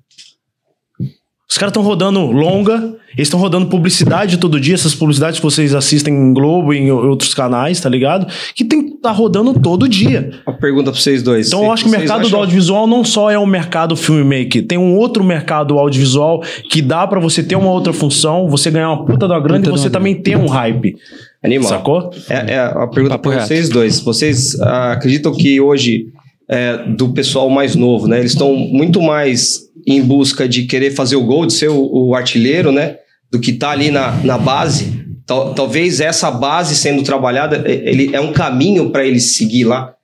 Os caras estão rodando longa, eles estão rodando publicidade todo dia, essas publicidades que vocês assistem em Globo e em outros canais, tá ligado? Que tem que tá rodando todo dia. Uma pergunta pra vocês dois. Então eu acho que o mercado do acham- audiovisual não só é um mercado filmmaker, tem um outro mercado audiovisual que dá pra você ter uma outra função, você ganhar uma puta da grana Puta e você também ter um hype. Animal. Sacou? É, é a pergunta Papo para reto. vocês dois. Vocês ah, acreditam que hoje, é, do pessoal mais novo, né? Eles estão muito mais em busca de querer fazer o gol, de ser o, o artilheiro, né? Do que tá ali na, na base. Tal- talvez essa base sendo trabalhada, ele é um caminho para ele seguir lá,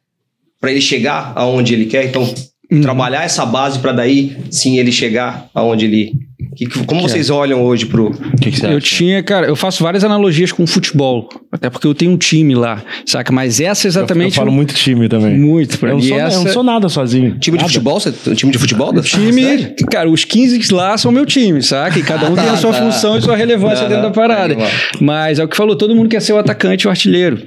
para ele chegar aonde ele quer. Então, Uhum. trabalhar essa base para daí sim ele chegar aonde ele. que- que- como vocês olham hoje pro. O que, que você Eu tinha, cara, eu faço várias analogias com futebol. Até porque eu tenho um time lá, saca? Mas essa Eu, exatamente. falo muito time também. muito pra Eu não, mim. sou, eu essa... não sou nada sozinho. Time de Nada. futebol? Você, um time de futebol? da- Time, cara, os 15 lá são meu time, saca? E cada um tem a sua tá. função e sua relevância Não, dentro não, da parada. animal. Mas é o que falou, todo mundo quer ser o atacante e o artilheiro.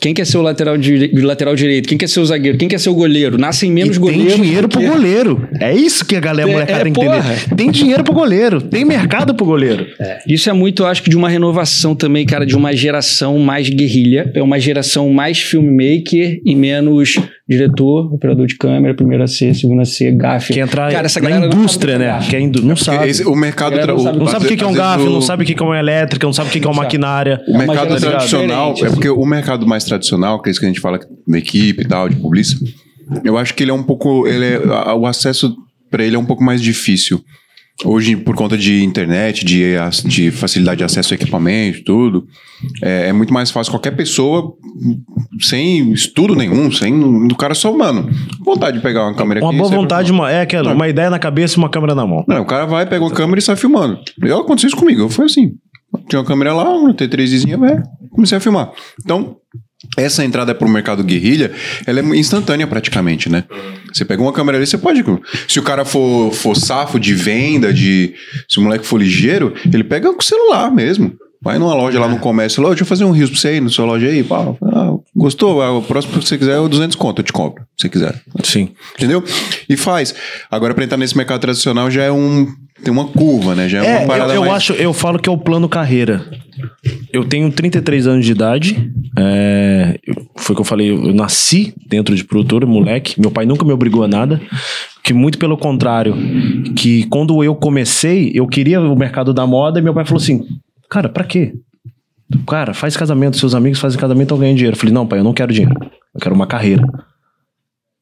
Quem quer ser o lateral, dire... lateral direito? Quem quer ser o zagueiro? Quem quer ser o goleiro? Nascem menos E goleiros. tem dinheiro pro porque- goleiro. É isso que a galera É, molecada é, tem que entender. Tem dinheiro pro goleiro. Tem mercado pro goleiro. Isso é muito, acho que, de uma renovação também, cara, de uma geração mais guerrilha. É uma geração mais filmmaker e menos diretor, operador de câmera, primeira C, segunda C, gafe. Que entrar Cara, essa na indústria, o que é né? Que é indú- não sabe. esse- o mercado. Não sabe- Não sabe o que que é um vezes gafe, o- não sabe o que é uma elétrica, não sabe o que é uma maquinária. O É uma mercado tradicional, é assim. porque o mercado mais tradicional, que é isso que a gente fala da equipe e tal, de publicidade, eu acho que ele é um pouco. Ele é, a- o acesso para ele é um pouco mais difícil. Hoje, por conta de internet, de, de facilidade de acesso a equipamento, tudo, é, é muito mais fácil qualquer pessoa, sem estudo nenhum, sem. O cara só, mano, vontade de pegar uma câmera Uma aqui. boa sai vontade, uma, é aquela, uma ideia na cabeça e uma câmera na mão. Não, o cara vai, pega uma câmera e sai filmando. Eu aconteceu isso comigo, foi assim. Tinha uma câmera lá, uma T3zinha, velho, comecei a filmar. Então, essa entrada pro mercado guerrilha, ela é instantânea praticamente, né? Você pega uma câmera ali, você pode. Se o cara for, for safo de venda, de. Se o moleque for ligeiro, ele pega com o celular mesmo. Vai numa loja lá no comércio, lá, deixa eu fazer um risco pra você aí na sua loja aí, pá. Ah, gostou? Ah, o próximo que você quiser é o 200 conto, eu te compro, se você quiser. Sim. Entendeu? E faz. Agora, pra entrar nesse mercado tradicional já é um. Tem uma curva, né? Já é, É, uma eu, parada eu mais... acho, eu falo que é o plano carreira. Eu tenho 33 anos de idade. é, eu- foi o que eu falei, eu nasci dentro de produtora, moleque. Meu pai nunca me obrigou a nada. Que muito pelo contrário, que quando eu comecei, eu queria o mercado da moda e meu pai falou assim: Cara, pra quê? Cara, faz casamento, seus amigos fazem casamento, estão ganhando dinheiro. Eu falei, não, pai, eu não quero dinheiro. Eu quero uma carreira.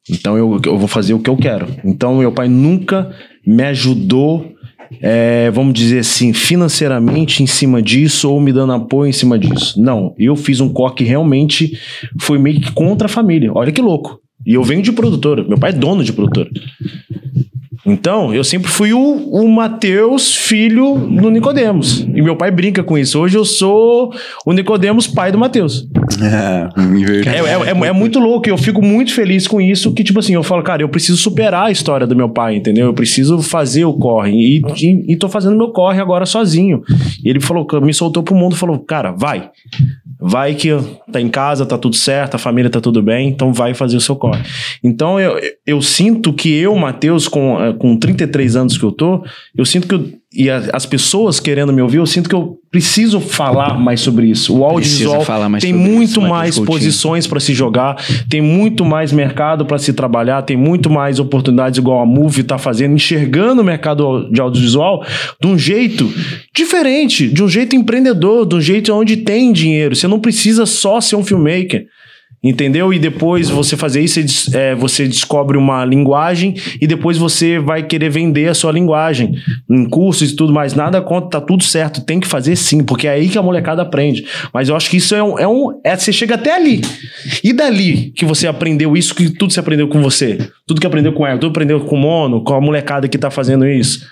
Então eu, eu vou fazer o que eu quero. Então meu pai nunca me ajudou, é, vamos dizer assim, financeiramente em cima disso ou me dando apoio em cima disso. Não, eu fiz um corre que realmente foi meio que contra a família. Olha que louco. E eu venho de produtora. Meu pai é dono de produtora. Então, eu sempre fui o, o Mateus, filho do Nicodemos. E meu pai brinca com isso. Hoje eu sou o Nicodemos, pai do Mateus. É. É, é, é- é muito louco, eu fico muito feliz com isso, que tipo assim, eu falo, cara, eu preciso superar a história do meu pai, entendeu? Eu preciso fazer o corre, e, e, e tô fazendo meu corre agora sozinho. E ele falou, me soltou pro mundo, falou, cara, vai. Vai que tá em casa, tá tudo certo, a família tá tudo bem, então vai fazer o seu corre. Então eu, eu sinto que eu, Matheus, com, eh, com 33 anos que eu tô, eu sinto que eu, e a- as pessoas querendo me ouvir, eu sinto que eu preciso falar mais sobre isso. O audiovisual tem muito isso, mais posições para se jogar, tem muito mais mercado para se trabalhar, tem muito mais oportunidades igual a Move tá fazendo, enxergando o mercado de audiovisual de um jeito diferente, de um jeito empreendedor, de um jeito onde tem dinheiro. Você não precisa só ser um filmmaker. Entendeu? E depois você fazer isso, você é, você descobre uma linguagem e depois você vai querer vender a sua linguagem em cursos e tudo mais. Nada contra, tá tudo certo. Tem que fazer sim, porque é aí que a molecada aprende. Mas eu acho que isso é um. É um é, você chega até ali. E dali que você aprendeu isso, que tudo você aprendeu com você. Tudo que aprendeu com ela, tudo aprendeu com o Mono, com a molecada que tá fazendo isso.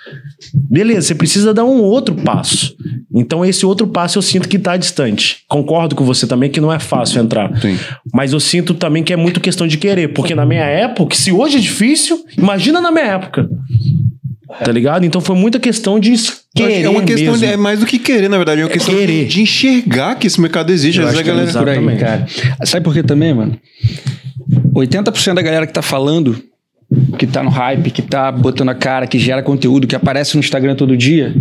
Beleza, você precisa dar um outro passo. Então, esse outro passo eu sinto que tá distante. Concordo com você também que não é fácil entrar. Sim. Mas eu sinto também que é muito questão de querer. Porque na minha época, se hoje é difícil, imagina na minha época. Tá ligado? Então foi muita questão de querer é uma questão de, mesmo. é mais do que querer, na verdade. É uma questão querer. de enxergar que esse mercado existe. Eu Às vezes é galera. por aí, Exatamente. cara. Sabe por quê também, mano? 80% da galera que tá falando que tá no hype, que tá botando a cara, que gera conteúdo, que aparece no Instagram todo dia,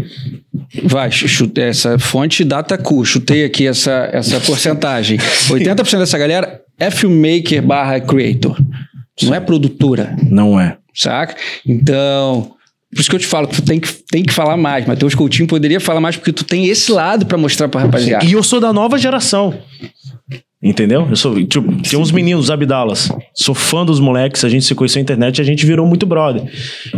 vai, chute, essa fonte DataQ, chutei aqui essa, essa porcentagem. 80% dessa galera é filmmaker barra creator, não é produtora, Não é. saca? Então, por isso que eu te falo tu tem que, tem que falar mais. Matheus Coutinho poderia falar mais porque tu tem esse lado pra mostrar pra rapaziada. E eu sou da nova geração. Entendeu? Eu sou, tipo, tem uns meninos, Abdalas. Sou fã dos moleques, a gente se conheceu na internet e a gente virou muito brother.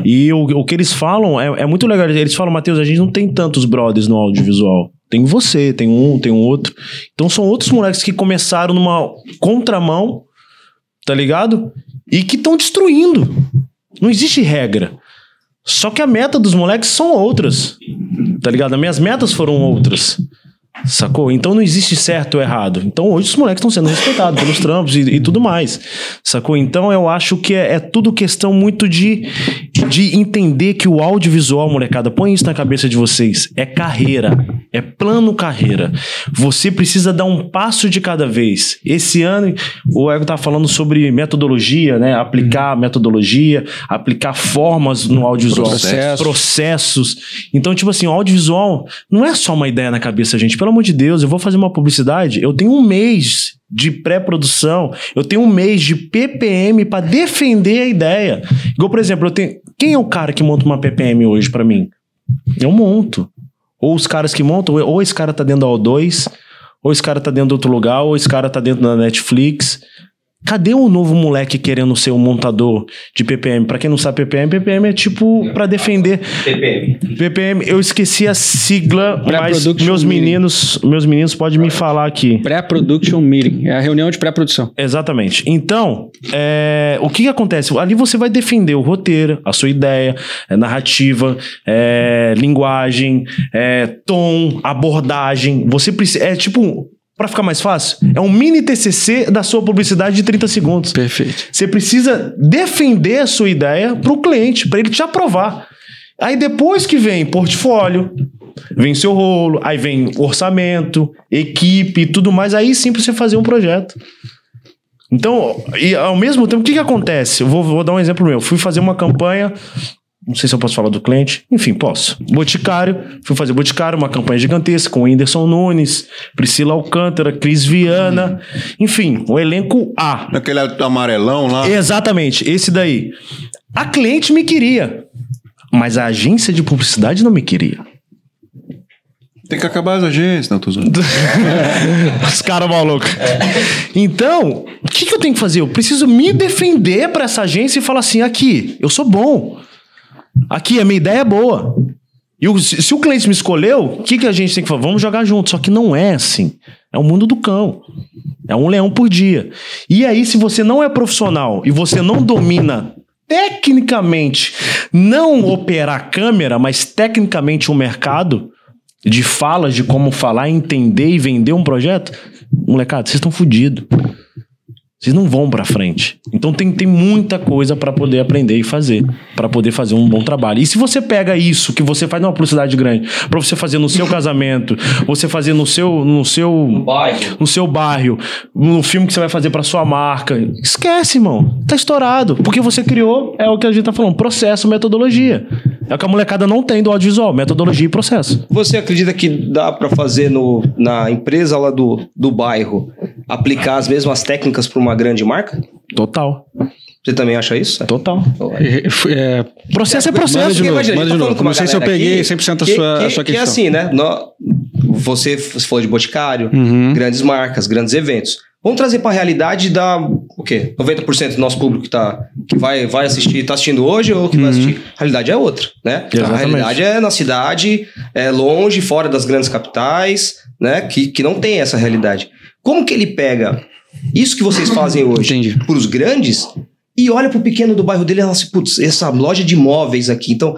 E o, o que eles falam é, é muito legal. Eles falam, Matheus, a gente não tem tantos brothers no audiovisual. Tem você, tem um, tem um outro. Então são outros moleques que começaram numa contramão, tá ligado? E que estão destruindo. Não existe regra. Só que a meta dos moleques são outras. Tá ligado? As minhas metas foram outras. Sacou? Então não existe certo ou errado. Então hoje os moleques estão sendo respeitados pelos trampos e, e tudo mais. Sacou? Então eu acho que é, é tudo questão muito de, de entender que o audiovisual, molecada, põe isso na cabeça de vocês. É carreira. É plano carreira. Você precisa dar um passo de cada vez. Esse ano, o Ego tá falando sobre metodologia, né? Aplicar metodologia, aplicar formas no audiovisual. Processos. Processos. Então, tipo assim, o audiovisual não é só uma ideia na cabeça, gente. Pelo amor de Deus, eu vou fazer uma publicidade, eu tenho um mês de pré-produção, eu tenho um mês de PPM pra defender a ideia. Igual, por exemplo, eu tenho. Quem é o cara que monta uma PPM hoje pra mim? Eu monto. Ou os caras que montam, ou esse cara tá dentro da O2, ou esse cara tá dentro de outro lugar, ou esse cara tá dentro da Netflix. Cadê o novo moleque querendo ser um montador de PPM? Pra quem não sabe PPM, PPM é tipo pra defender TPM. PPM, eu esqueci a sigla, mas meus meeting. meninos, meus meninos podem me falar aqui. Pré-production meeting. É a reunião de pré-produção. Exatamente. Então, é, o que, que acontece? Ali você vai defender o roteiro, a sua ideia, é, narrativa, é, linguagem, é, tom, abordagem. Você precisa. É tipo. Pra ficar mais fácil, é um mini TCC da sua publicidade de 30 segundos. Perfeito. Você precisa defender a sua ideia para o cliente, para ele te aprovar. Aí depois que vem portfólio, vem seu rolo, aí vem orçamento, equipe e tudo mais, aí sim pra você fazer um projeto. Então, e ao mesmo tempo, o que, que acontece? Eu vou, vou dar um exemplo meu. Eu fui fazer uma campanha, não sei se eu posso falar do cliente, enfim, posso. Boticário, fui fazer Boticário, uma campanha gigantesca com Whindersson Nunes, Priscila Alcântara, Cris Viana, enfim, o elenco A. Aquele amarelão lá. Exatamente, esse daí. A cliente me queria, mas a agência de publicidade não me queria. Tem que acabar as agências. Não, tô zoando. Os caras malucos. Então, o que, que eu tenho que fazer? Eu preciso me defender pra essa agência e falar assim: aqui, eu sou bom. Aqui, a minha ideia é boa. E o- se, se o cliente me escolheu, o que, que a gente tem que fazer? Vamos jogar junto. Só que não é assim. É o mundo do cão. É um leão por dia. E aí, se você não é profissional e você não domina tecnicamente, não operar a câmera, mas tecnicamente o mercado de falas, de como falar, entender e vender um projeto, molecada, vocês estão fodidos. Vocês não vão pra frente. Então tem, tem muita coisa pra poder aprender e fazer, Pra poder fazer um bom trabalho. E se você pega isso que você faz numa publicidade grande, pra você fazer no seu casamento, você fazer no seu no seu Bairro. no seu bairro, no filme que você vai fazer pra sua marca, esquece, irmão. Tá estourado, porque você criou é o que a gente tá falando, processo, metodologia. É o que a molecada não tem do audiovisual, metodologia e processo. Você acredita que dá pra fazer no, na empresa lá do, do bairro aplicar as mesmas técnicas para uma grande marca? Total, Você também acha isso? total. É, é, Processo é Manda processo. de novo, Imagina, a manda de tá novo. Não sei se eu peguei aqui 100% a que- sua, que, a sua que é questão. assim, né? Nó- você f- falou de Boticário, Uhum. grandes marcas, grandes eventos. Vamos trazer para a realidade da o quê? 90% do nosso público que, tá, que vai, vai assistir, tá assistindo hoje ou que vai assistir. A realidade é outra, né? A Exatamente. realidade é na cidade, é longe, fora das grandes capitais, né? Que, que não tem essa realidade. Como que ele pega isso que vocês fazem hoje para os grandes e olha para o pequeno do bairro dele e fala assim, putz, essa loja de imóveis aqui. Então,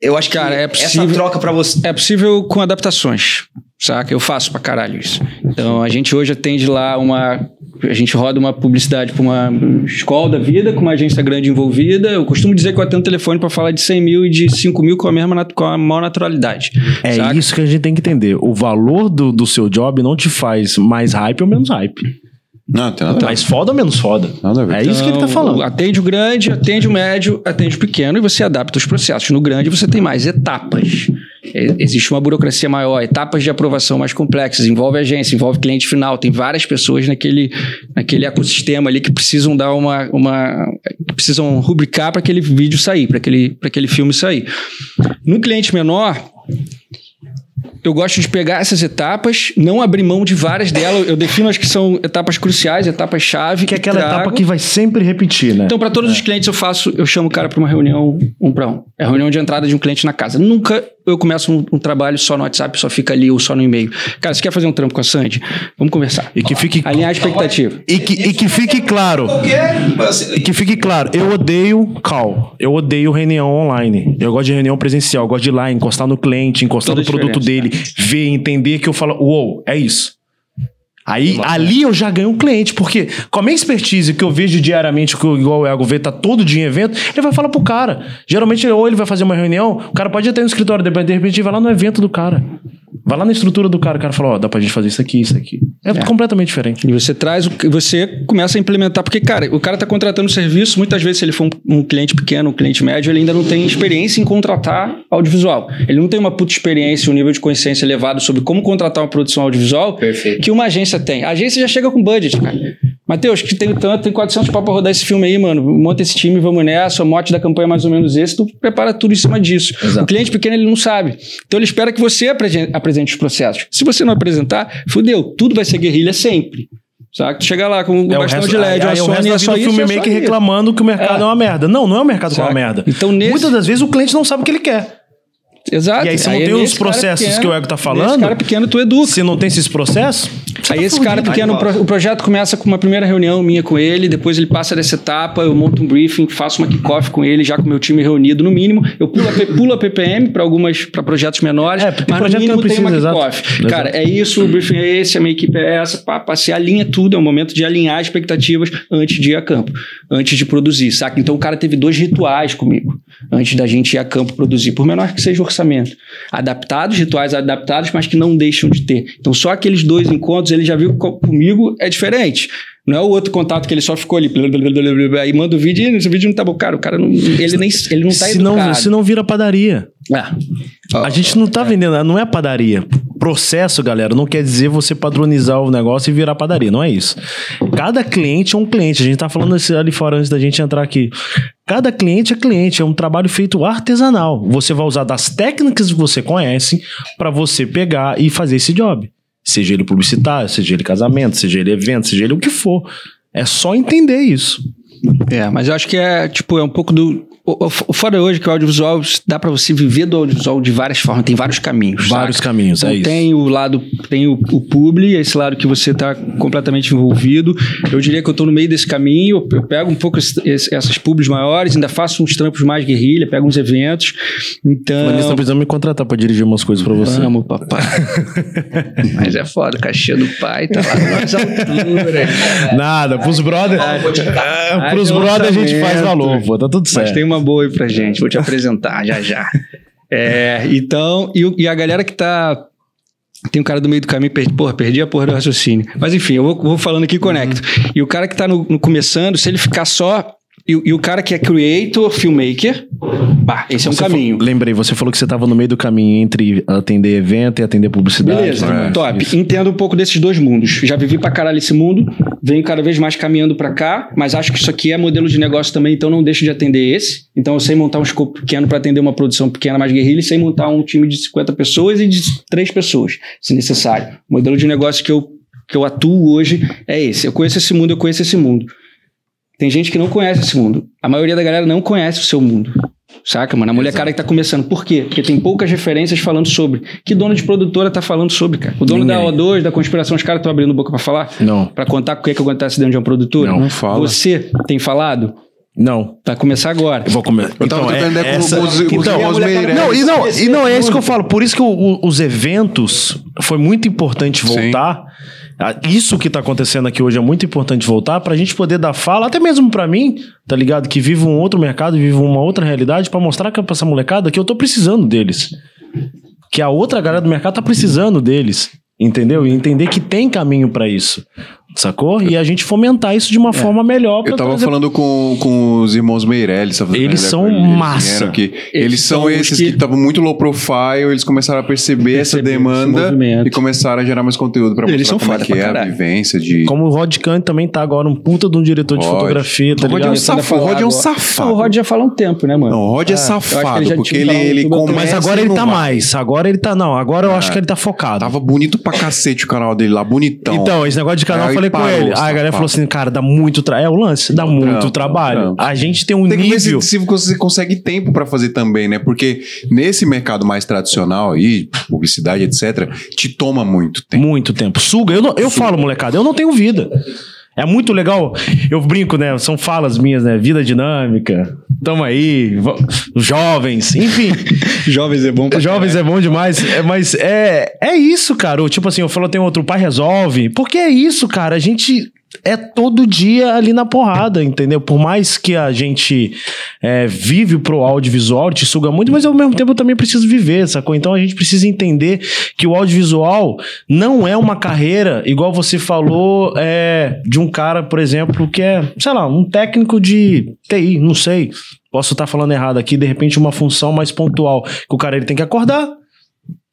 eu acho Cara, que é essa possível- troca para você. É possível com adaptações, saca? Eu faço pra caralho isso. Então, a gente hoje atende lá uma... A gente roda uma publicidade pra uma escola da vida, com uma agência grande envolvida. Eu costumo dizer que eu atendo telefone pra falar de 100 mil e de 5 mil com a, mesma, com a maior naturalidade. É saca? isso que a gente tem que entender. O valor do, do seu job não te faz mais hype ou menos hype. Não, tem nada. Mais foda ou menos foda? Nada a ver. É isso que ele tá Então, falando. Atende o grande, atende o médio, atende o pequeno e você adapta os processos. No grande você tem mais etapas. É, Existe uma burocracia maior, etapas de aprovação mais complexas, envolve agência, envolve cliente final, tem várias pessoas naquele, naquele ecossistema ali que precisam dar uma. uma que precisam rubricar para aquele vídeo sair, para aquele, para aquele filme sair. No cliente menor, eu gosto de pegar essas etapas, não abrir mão de várias delas. Eu defino as que são etapas cruciais, etapas-chave. Que é aquela trago. etapa que vai sempre repetir, né? Então, para todos os clientes, eu faço, eu chamo o cara para uma reunião um para um. É a reunião de entrada de um cliente na casa. Nunca eu começo um, um trabalho só no WhatsApp, só fica ali ou só no e-mail. Cara, você quer fazer um trampo com a Sandy? Vamos conversar. E que fique Alinhar a expectativa. E que, e que fique claro. Que fique claro, eu odeio call. Eu odeio reunião online. Eu gosto de reunião presencial, eu gosto de ir lá, encostar no cliente, encostar Toda no produto diferença, dele, ver, entender que eu falo, uou, é isso. Aí, ali eu já ganho um cliente, porque com a minha expertise que eu vejo diariamente, que o igual o Ego vê, tá todo dia em evento, ele vai falar pro cara. Geralmente, ou ele vai fazer uma reunião, o cara pode até ir no escritório, de repente vai lá no evento do cara. Vai lá na estrutura do cara, o cara fala, ó, dá pra gente fazer isso aqui, isso aqui. É, completamente diferente. E você traz o que você começa a implementar, porque, cara, o cara está contratando serviço, muitas vezes, se ele for um, um cliente pequeno, um cliente médio, ele ainda não tem experiência em contratar audiovisual. Ele não tem uma puta experiência, um nível de consciência elevado sobre como contratar uma produção audiovisual Perfeito. que uma agência tem. A agência já chega com budget, cara. Matheus, que tem tanto, tem 400 pau pra rodar esse filme aí, mano. Monta esse time, vamos nessa. O mote da campanha é mais ou menos esse. Tu prepara tudo em cima disso. O cliente pequeno, ele não sabe. Então ele espera que você apresen- apresente os processos. Se você não apresentar, fudeu. Tudo vai ser guerrilha sempre. Sabe? Tu chega lá com um É o bastão resto- de LED, aí- o Sony, é só isso, é filme só maker isso. reclamando que o mercado É. é. uma merda. Não, não é o mercado que é uma Saca? merda. Então, nesse- Muitas das vezes o cliente não sabe o que ele quer. Exato. E aí, se não é tem os nesse cara processos pequeno- que o Ego tá falando, cara pequeno, tu educa. Se não tem esses processos, Aí esse cara pequeno, o pro- o projeto começa com uma primeira reunião minha com ele, depois ele passa dessa etapa, eu monto um briefing, faço uma kickoff com ele, já com o meu time reunido no mínimo. Eu pulo a, pulo a PPM para algumas para projetos menores, É, tem mas projeto no que não mínimo tem uma precisa, kickoff. exato. Cara, é isso, o briefing é esse, a minha equipe é essa, pá, pá, se alinha tudo, é um momento de alinhar expectativas antes de ir a campo, antes de produzir, saca? Então o cara teve dois rituais comigo, antes da gente ir a campo produzir, por menor que seja o orçamento. Adaptados, rituais adaptados, mas que não deixam de ter. Então só aqueles dois encontros ele já viu comigo é diferente. Não é o outro contato que ele só ficou ali, blá, blá, blá, blá, aí manda o vídeo e esse vídeo não tá bom. Cara, o cara não, ele nem ele não tá se não, educado. se não vira padaria. É. A gente não tá vendendo, não é padaria. Processo, galera, não quer dizer você padronizar o negócio e virar padaria, não é isso. Cada cliente é um cliente. A gente tá falando isso ali fora antes da gente entrar aqui. Cada cliente é cliente, é um trabalho feito artesanal. Você vai usar das técnicas que você conhece para você pegar e fazer esse job. Seja ele publicitário, seja ele casamento, seja ele evento, seja ele o que for. É só entender isso. É, mas eu acho que é, tipo, é um pouco do. O, o- o foda hoje é que o audiovisual dá pra você viver do audiovisual de várias formas, tem vários caminhos. Vários saca? caminhos, é Então, isso. Tem o lado, tem o, o publi, esse lado que você tá completamente envolvido. Eu diria que eu tô no meio desse caminho, eu, pego um pouco esse- esse- essas publis maiores, ainda faço uns trampos mais guerrilha, pego uns eventos. Então. Eles estão precisando me contratar para dirigir umas coisas para você. Amo, papai. Mas é foda, o cachê do pai tá lá nas alturas. Nada, pros brother. É, pros Haja brother a gente faz valor, pô, tá tudo Mas certo. tem uma boa aí pra gente, vou te apresentar já já. É, então, e, e a galera que tá. Tem um cara do meio do caminho, perdi, porra, perdi a porra do raciocínio. Mas enfim, eu vou, vou falando aqui e conecto. E o cara que tá no, no começando, se ele ficar só. E, e o cara que é creator, filmmaker, pá, esse é um Você caminho. lembrei, você falou que você tava no meio do caminho entre atender evento e atender publicidade. Beleza, né? top. Isso. Entendo um pouco desses dois mundos. Já vivi pra caralho esse mundo, venho cada vez mais caminhando pra cá, mas acho que isso aqui é modelo de negócio também, então não deixo de atender esse. Então eu sei montar um escopo pequeno pra atender uma produção pequena mais guerrilha e sei montar um time de 50 pessoas e de 3 pessoas, se necessário. O modelo de negócio que eu, que eu atuo hoje é esse. Eu conheço esse mundo, eu conheço esse mundo. Tem gente que não conhece esse mundo. A maioria da galera não conhece o seu mundo. Saca, mano? A mulher cara que tá começando. Por quê? Porque tem poucas referências falando sobre. Que dono de produtora tá falando sobre, cara? O dono Ninguém. da O2, da conspiração, os caras estão abrindo boca pra falar? Não, Pra contar o que é que acontece dentro de uma produtora? Não, não fala. Você tem falado? Não. Vai começar agora. Eu vou comer. Eu tava trocando ideia com essa- os- com os então, não, e não, e não é isso que eu falo. Por isso que o- o- os eventos foi muito importante Sim. voltar. Ah, Isso que tá acontecendo aqui hoje é muito importante voltar pra gente poder dar fala, até mesmo pra mim, tá ligado? Que vivo um outro mercado, vivo uma outra realidade, pra mostrar que pra essa molecada que eu tô precisando deles. Que a outra galera do mercado tá precisando deles. Entendeu? E entender que tem caminho pra isso. Sacou? E a gente fomentar isso de uma forma melhor. Eu tava trazer- falando com, com os irmãos Meirelles. Eles são eles, massa. aqui. Eles, Eles são são esses que- que estavam muito low profile, eles começaram a perceber essa demanda e começaram a gerar mais conteúdo pra Eles mostrar são como é foda que é a vivência de... Como o Rod Kant também tá agora um puta de um diretor de Rod. fotografia, tá O Rod é um safado. O Rod é um safado. O Rod já fala há um tempo, né, mano? Não, o Rod é que safado, ele porque ele, ele começa Mas agora ele não tá mais. Agora ele tá. Não, agora eu acho que ele tá focado. Tava bonito pra cacete o canal dele lá, bonitão. Então, esse negócio de canal, eu falei com ele. Aí a galera falou assim, cara, dá muito trabalho. É o lance, dá muito trampo, trabalho. trampo. A gente tem um Tem que ver se, nível. se você consegue tempo pra fazer também, né? Porque nesse mercado mais tradicional aí, publicidade, etc., te toma muito tempo. Muito tempo. Suga. Eu, não- eu falo, molecada, eu não tenho vida. É muito legal. Eu brinco, né? São falas minhas, né? Vida dinâmica. Tamo aí. Jovens. Enfim. Jovens é bom pra Jovens é bom demais. É, mas é, é isso, cara. Tipo assim, eu falo, tem outro pai resolve. Porque é isso, cara. A gente é todo dia ali na porrada, entendeu? Por mais que a gente é, vive pro audiovisual, te suga muito, mas ao mesmo tempo eu também preciso viver, sacou? Então a gente precisa entender que o audiovisual não é uma carreira, igual você falou, é, de um cara, por exemplo, que é, sei lá, um técnico de TI, não sei. Posso estar falando errado aqui, de repente uma função mais pontual, que o cara ele tem que acordar,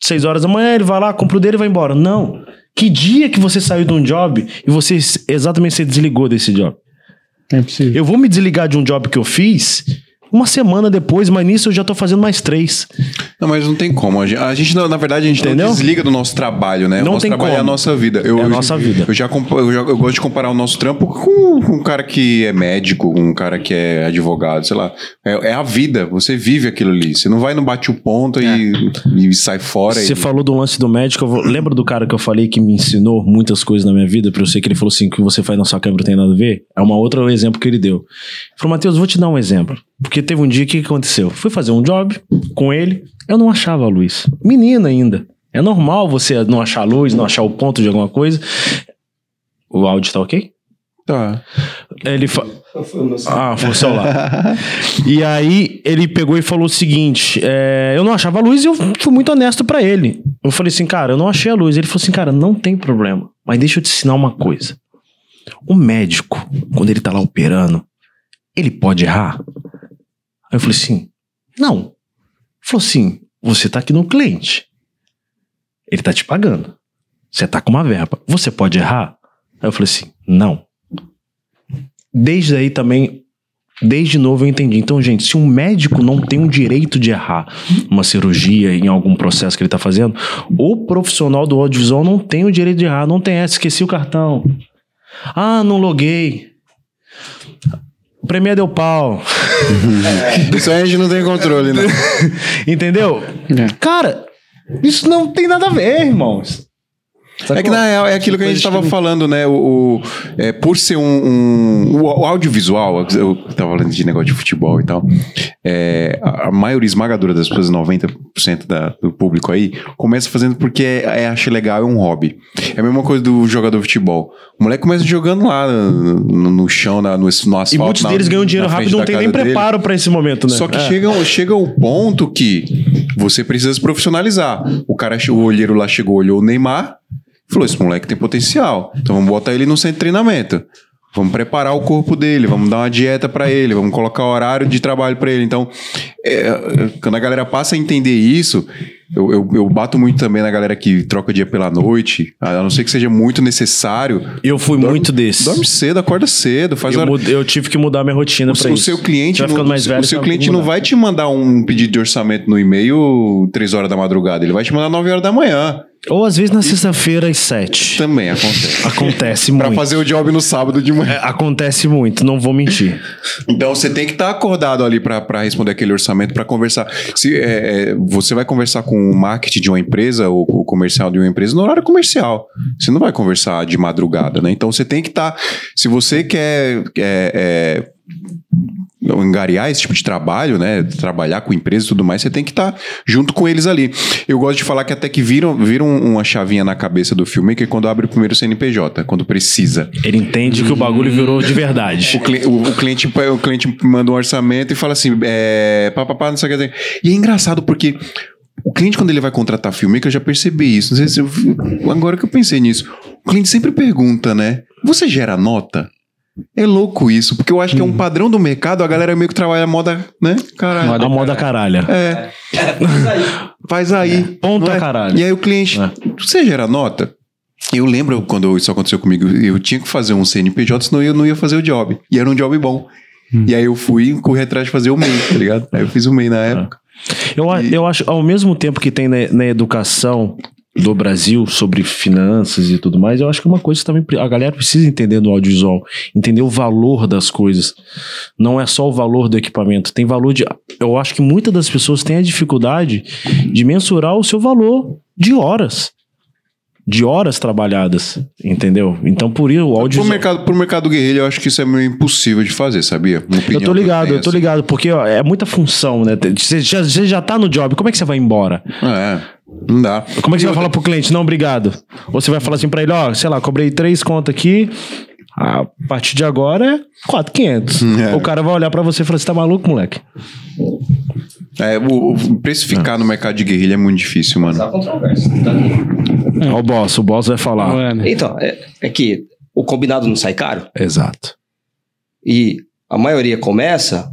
seis horas da manhã, ele vai lá, compra o dele e vai embora. Não. Que dia que você saiu de um job e você exatamente se desligou desse job? É possível. Eu vou me desligar de um job que eu fiz uma semana depois, mas nisso eu já tô fazendo mais três. Não, mas não tem como. A gente, a gente, na verdade, a gente Entendeu? não desliga do nosso trabalho, né? Não o nosso tem trabalho é a como. nossa vida. Eu, É a eu- nossa vida. Eu já, eu já eu gosto de comparar o nosso trampo com, com um cara que é médico, com um cara que é advogado, sei lá. É, é a vida. Você vive aquilo ali. Você não vai no bate o ponto e, e sai fora. Você e, falou do lance do médico, eu vou- lembra do cara que eu falei que me ensinou muitas coisas na minha vida, pra eu sei que ele falou assim, que você faz na sua câmera não tem nada a ver? É uma outra exemplo que ele deu. Ele falou, Matheus, vou te dar um exemplo. Porque teve um dia, que aconteceu? Fui fazer um job com ele, eu não achava a luz. Menina ainda. É normal você não achar a luz, não achar o ponto de alguma coisa. O áudio tá ok? Tá. Ele fa... Ah, foi o celular. e aí ele pegou e falou o seguinte: é, eu não achava a luz e eu fui muito honesto pra ele. Eu falei assim, cara, eu não achei a luz. Ele falou assim, cara, não tem problema. Mas deixa eu te ensinar uma coisa. O médico, quando ele tá lá operando, ele pode errar? Aí eu falei assim, não. Ele falou assim, você tá aqui no cliente. Ele tá te pagando. Você tá com uma verba. Você pode errar? Aí eu falei assim, não. Desde aí também, desde novo eu entendi. Então, gente, se um médico não tem o direito de errar uma cirurgia em algum processo que ele tá fazendo, o profissional do audiovisual não tem o direito de errar. Não tem essa, esqueci o cartão. Ah, não loguei. O Premier deu pau. Isso aí a gente não tem controle, né? Entendeu? É. Cara, isso não tem nada a ver, irmãos. É que na real é aquilo que a gente estava falando, né? O, o- é, por ser um, um- o, o audiovisual, eu tava falando de negócio de futebol e tal. é, a, a maioria esmagadora das pessoas, 90% da, do público aí, começa fazendo porque é, é, acha legal, é um hobby. É a mesma coisa do jogador de futebol. O moleque começa jogando lá no, no- chão, na, no, no asfalto. E muitos na- deles ganham dinheiro rápido, não da tem nem preparo pra esse momento, né? Só que É. chega, chega o ponto que você precisa se profissionalizar. O cara, o olheiro lá chegou, olhou o Neymar, falou: esse moleque tem potencial. Então vamos botar ele no centro de treinamento. Vamos preparar o corpo dele, vamos dar uma dieta pra ele, vamos colocar horário de trabalho pra ele. Então, é, quando a galera passa a entender isso, eu, eu, eu bato muito também na galera que troca dia pela noite, a não ser que seja muito necessário. Eu fui Dorme- muito desse. Dorme cedo, acorda cedo, faz eu, hora. mud- eu tive que mudar minha rotina O, pra o isso. seu cliente, não, mais velho, o seu cliente não vai te mandar um pedido de orçamento no e-mail 3 horas da madrugada, ele vai te mandar 9 horas da manhã. Ou às vezes na sexta-feira às sete. Também acontece. Acontece Pra muito. fazer o job no sábado de manhã. É, acontece muito, não vou mentir. Então você tem que estar acordado ali pra pra responder aquele orçamento, pra conversar. Se é, é, você vai conversar com o marketing de uma empresa ou o comercial de uma empresa no horário comercial. Você não vai conversar de madrugada, né? Então você tem que estar. se você quer. é, é, engariar esse tipo de trabalho, né? Trabalhar com empresas e tudo mais, você tem que estar junto com eles ali. Eu gosto de falar que até que viram, viram uma chavinha na cabeça do filmmaker quando abre o primeiro CNPJ, quando precisa. Ele entende que o bagulho virou de verdade. O, cli- o- o cliente, o cliente manda um orçamento e fala assim, é, pá, pá, pá, não sei o que. E é engraçado porque o cliente, quando ele vai contratar filmmaker, eu já percebi isso. Não sei se eu- agora que eu pensei nisso. o cliente sempre pergunta, né? Você gera nota? É louco isso, porque eu acho que é um padrão do mercado, a galera meio que trabalha moda, né? Caralho. Moda a moda caralha. É, Mas aí, faz aí. Ponto não a é? caralho. E aí o cliente, É. você gera nota? Eu lembro quando isso aconteceu comigo, eu tinha que fazer um CNPJ, senão eu não ia fazer o job. E era um job bom. E aí eu fui e corri atrás de fazer o MEI, tá ligado? Aí eu fiz o MEI na época. Eu, a- eu acho, ao mesmo tempo que tem na, na educação do Brasil sobre finanças e tudo mais, eu acho que uma coisa também a galera precisa entender no audiovisual, entender o valor das coisas. Não é só o valor do equipamento, tem valor de. Eu acho que muitas das pessoas têm a dificuldade de mensurar o seu valor de horas. De horas trabalhadas, entendeu? Então, por isso, o Pro audiovisual. mercado, pro mercado guerrilha, eu acho que isso é meio impossível de fazer, sabia? Eu tô ligado, tenho, eu tô assim. ligado, porque ó, é muita função, né? Você já, você já tá no job, como é que você vai embora? É, não dá. Como é que você vai falar pro cliente, não, obrigado? Ou você vai falar assim pra ele, ó, sei lá, cobrei três contas aqui, a partir de agora é 4,500. É. O cara vai olhar pra você e falar, você tá maluco, moleque? É, o, o precificar no mercado de guerrilha é muito difícil, mano. Só controvérsia. Tá. Ó o boss, o boss vai falar. Mano. Então, é, é que o combinado não sai caro. Exato. E a maioria começa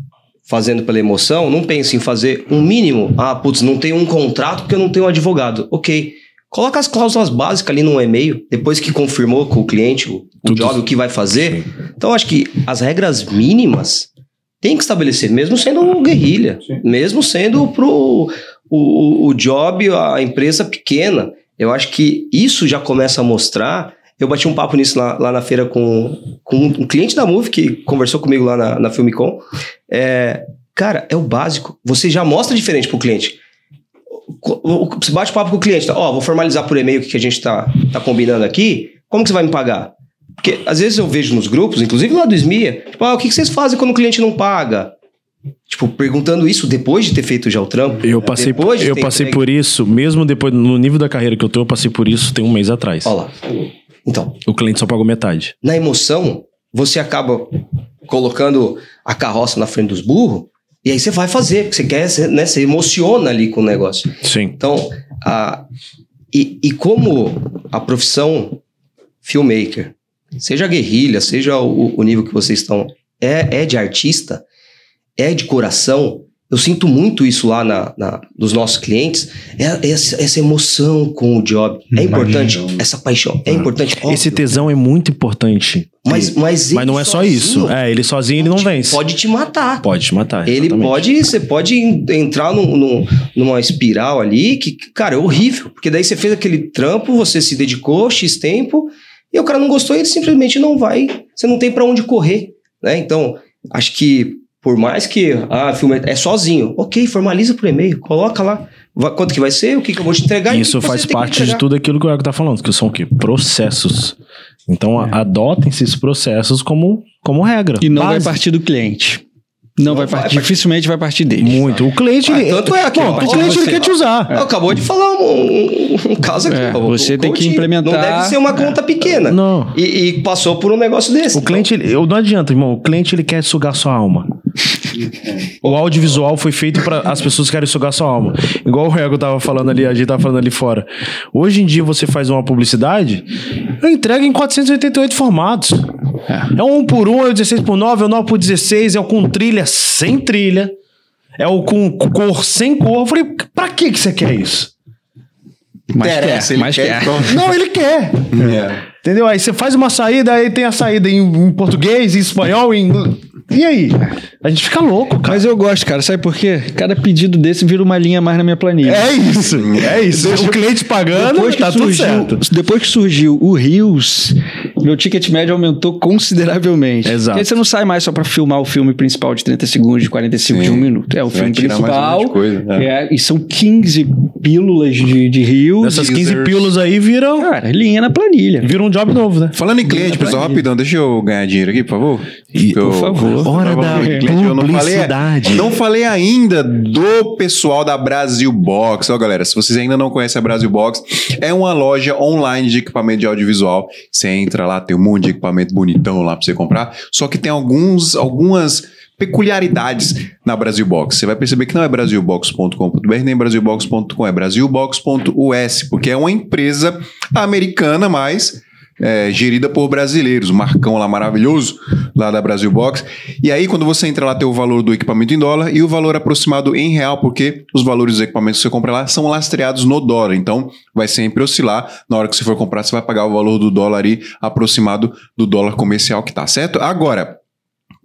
fazendo pela emoção, não pensa em fazer um mínimo. Ah, putz, não tenho um contrato porque eu não tenho um advogado. Ok. Coloca as cláusulas básicas ali no e-mail, depois que confirmou com o cliente o, o job, o que vai fazer. Então, acho que as regras mínimas tem que estabelecer, mesmo sendo um guerrilha, mesmo sendo pro o, o, o job, a empresa pequena. Eu acho que isso já começa a mostrar. Eu bati um papo nisso lá, lá na feira com, com um cliente da Move que conversou comigo lá na, na Filmicon. É, cara, é o básico. Você já mostra diferente pro cliente. Você bate papo com o cliente, tá? Ó, vou formalizar por e-mail o que a gente tá, tá combinando aqui. Como que você vai me pagar? Porque às vezes eu vejo nos grupos, inclusive lá do SMIA, tipo, ah, o que vocês fazem quando o cliente não paga? Tipo, perguntando isso depois de ter feito já o trampo. Eu passei, Depois de eu passei entregue. por isso, mesmo depois, no nível da carreira que eu tô, eu passei por isso tem um mês atrás. Ó lá. Então, O cliente só pagou metade. na emoção, você acaba colocando a carroça na frente dos burros, e aí você vai fazer, porque você quer, você, né? Você emociona ali com o negócio. Sim. Então, a, e, e como a profissão filmmaker, seja guerrilha, seja o, o nível que vocês estão, é, é de artista, é de coração, eu sinto muito isso lá na, na- dos nossos clientes, é, essa, essa emoção com o job. É importante, essa paixão, é importante. Hum, Esse óbvio. tesão é muito importante. Mas, mas, Mas ele não é só isso. É, ele sozinho ele não vence. Pode te matar. Pode te matar. Ele exatamente. pode, você pode en- entrar num, num- numa espiral ali que, cara, é horrível. Porque daí você fez aquele trampo, você se dedicou X tempo, e o cara não gostou e ele simplesmente não vai. Você não tem pra onde correr, né? Então, acho que por mais que ah, filme é sozinho, ok, formaliza por e-mail, coloca lá quanto que vai ser, o que, que eu vou te entregar. Isso que você faz parte de tudo aquilo que o Ego tá falando, que são o quê? Processos. Então, a- adotem-se esses processos como, como regra. E não vai Base. partir do cliente. Não, Não vai vai partir, partir. dificilmente vai partir dele. Muito. O cliente. Ah, tanto é aqui, Bom, ó, o cliente você- ele quer te usar. Acabou de falar um, um- caso aqui. É, ó, você tem que implementar- Não deve ser uma conta pequena. Não. E, e passou por um negócio desse. O cliente, ele- não adianta, irmão. O cliente ele quer sugar sua alma. O audiovisual foi feito para as pessoas que querem sugar sua alma. Igual o Rego tava falando ali, a gente tava falando ali fora. Hoje em dia você faz uma publicidade, eu entrego em 488 formatos. É, o 1 por 1, é o 16 por 9, é o 9 por 16, é o com trilha sem trilha, é o com cor sem cor. Eu falei, pra que que você quer isso? Mas Interessa, quer, ele mas quer, quer. então- Não, ele quer. É. Entendeu? Aí você faz uma saída, aí tem a saída em, em português, em espanhol, em inglês. E aí? A gente fica louco, cara. Mas eu gosto, cara. Sabe por quê? Cada pedido desse vira uma linha a mais na minha planilha. É isso, é isso. o cliente pagando, Depois que, tá tudo surgiu, certo. depois que surgiu o Rios, meu ticket médio aumentou consideravelmente. Exato. Porque aí você não sai mais só pra filmar o filme principal de 30 segundos, de 45 de Sim. um minuto. É o Você filme principal. de coisa, né? é, e são 15 pílulas de, de Rios. Essas 15 Teasers. pílulas aí viram, Cara, linha na planilha. viram um job novo, né? Falando em cliente, pessoal, rapidão, deixa eu ganhar dinheiro aqui, por favor. E- eu- por favor. Hora da de eu não falei, publicidade. não falei ainda do pessoal da Brasil Box. Ó, galera, se vocês ainda não conhecem a Brasil Box, é uma loja online de equipamento de audiovisual. Você entra lá, tem um monte de equipamento bonitão lá pra você comprar. Só que tem alguns, algumas peculiaridades na Brasil Box. Você vai perceber que não é brasilbox.com.br nem brasilbox.com, é brasilbox.us, porque é uma empresa americana, mas é, gerida por brasileiros, o Marcão lá maravilhoso, lá da Brasil Box. E aí, quando você entra lá, tem o valor do equipamento em dólar e o valor aproximado em real, porque os valores dos equipamentos que você compra lá são lastreados no dólar. Então, vai sempre oscilar. Na hora que você for comprar, você vai pagar o valor do dólar aí aproximado do dólar comercial que tá, certo? Agora,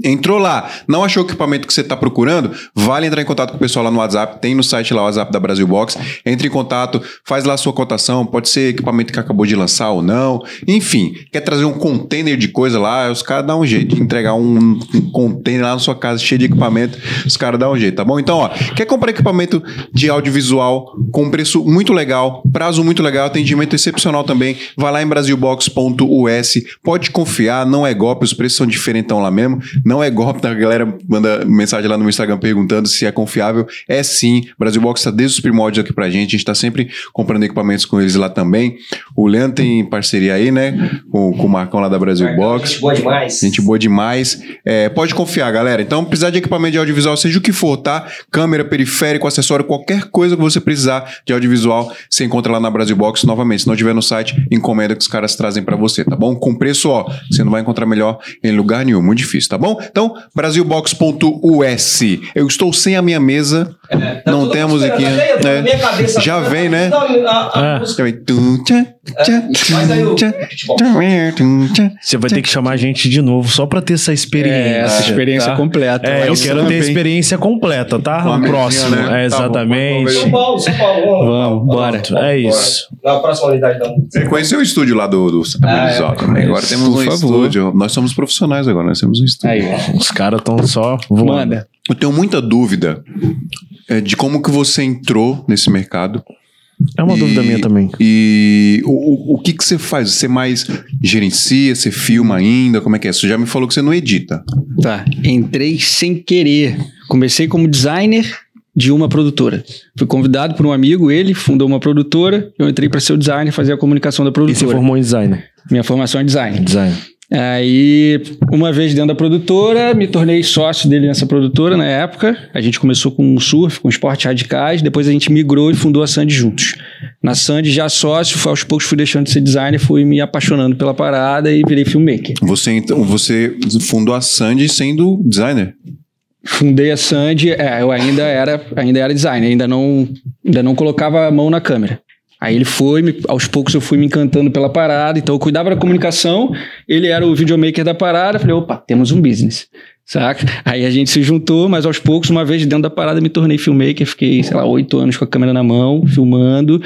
Entrou lá, não achou o equipamento que você está procurando? Vale entrar em contato com o pessoal lá no WhatsApp, tem no site lá o WhatsApp da Brasil Box. Entre em contato, faz lá a sua cotação, pode ser equipamento que acabou de lançar ou não. Enfim, quer trazer um container de coisa lá, os caras dão um jeito de entregar um, um container lá na sua casa cheio de equipamento, os caras dão um jeito, tá bom? Então, ó, quer comprar equipamento de audiovisual com preço muito legal, prazo muito legal, atendimento excepcional também, vai lá em brasilbox.us, pode confiar, não é golpe, os preços são diferentão lá mesmo. Não é golpe, tá? a galera manda mensagem lá no Instagram perguntando se é confiável. É sim. Brasil Box está desde os primórdios aqui pra gente. A gente está sempre comprando equipamentos com eles lá também. O Leandro tem parceria aí, né? Com, com o Marcão lá da Brasil Marcão, Box. Gente boa demais. Gente boa demais. É, pode confiar, galera. Então, precisar de equipamento de audiovisual, seja o que for, tá? Câmera, periférico, acessório, qualquer coisa que você precisar de audiovisual, você encontra lá na Brasil Box novamente. Se não tiver no site, encomenda que os caras trazem para você, tá bom? Com preço, ó, você não vai encontrar melhor em lugar nenhum. Muito difícil, tá bom? Então, brasilbox.us. Eu estou sem a minha mesa. É, tá não tem a musiquinha. tá? É. Cabeça, Já tá- vem, né? Não, a- a É. Você vai ter que chamar a gente de novo só pra ter essa experiência. É, essa experiência tá? completa. É, eu quero ter a experiência completa, tá? O próximo. né? É, Tá bom, exatamente. São Paulo, São Paulo. Vamos, Vamos, bora. É isso. Na próxima unidade da música. Você conheceu o estúdio lá do, do Santa Ah, é, também. Agora temos Por um favor. estúdio. Nós somos profissionais agora, nós temos um estúdio. Os caras estão só voando. Manda. Eu tenho muita dúvida é, de como que você entrou nesse mercado. É uma E- dúvida minha também. E o, o, o que que você faz? Você mais gerencia, você filma ainda? Como é que é? Você já me falou que você não edita. Tá. Entrei sem querer. Comecei como designer de uma produtora. Fui convidado por um amigo, ele fundou uma produtora. Eu entrei para ser o designer, fazer a comunicação da E você produtora. formou em design? Minha formação é design. Design. Aí, uma vez dentro da produtora, me tornei sócio dele nessa produtora na época. A gente começou com surf, com esportes radicais, depois a gente migrou e fundou a Sandy juntos. Na Sandy, já sócio, aos poucos fui deixando de ser designer, fui me apaixonando pela parada e virei filmmaker. Você, então, você fundou a Sandy sendo designer. Fundei a Sandy, é, eu ainda era, ainda era designer, ainda não, ainda não colocava a mão na câmera. Aí ele foi, me- aos poucos eu fui me encantando pela parada, então eu cuidava da comunicação, ele era o videomaker da parada, falei, opa, temos um business, saca? Aí a gente se juntou, mas aos poucos, uma vez dentro da parada, me tornei filmmaker, fiquei, sei lá, oito anos com a câmera na mão, filmando,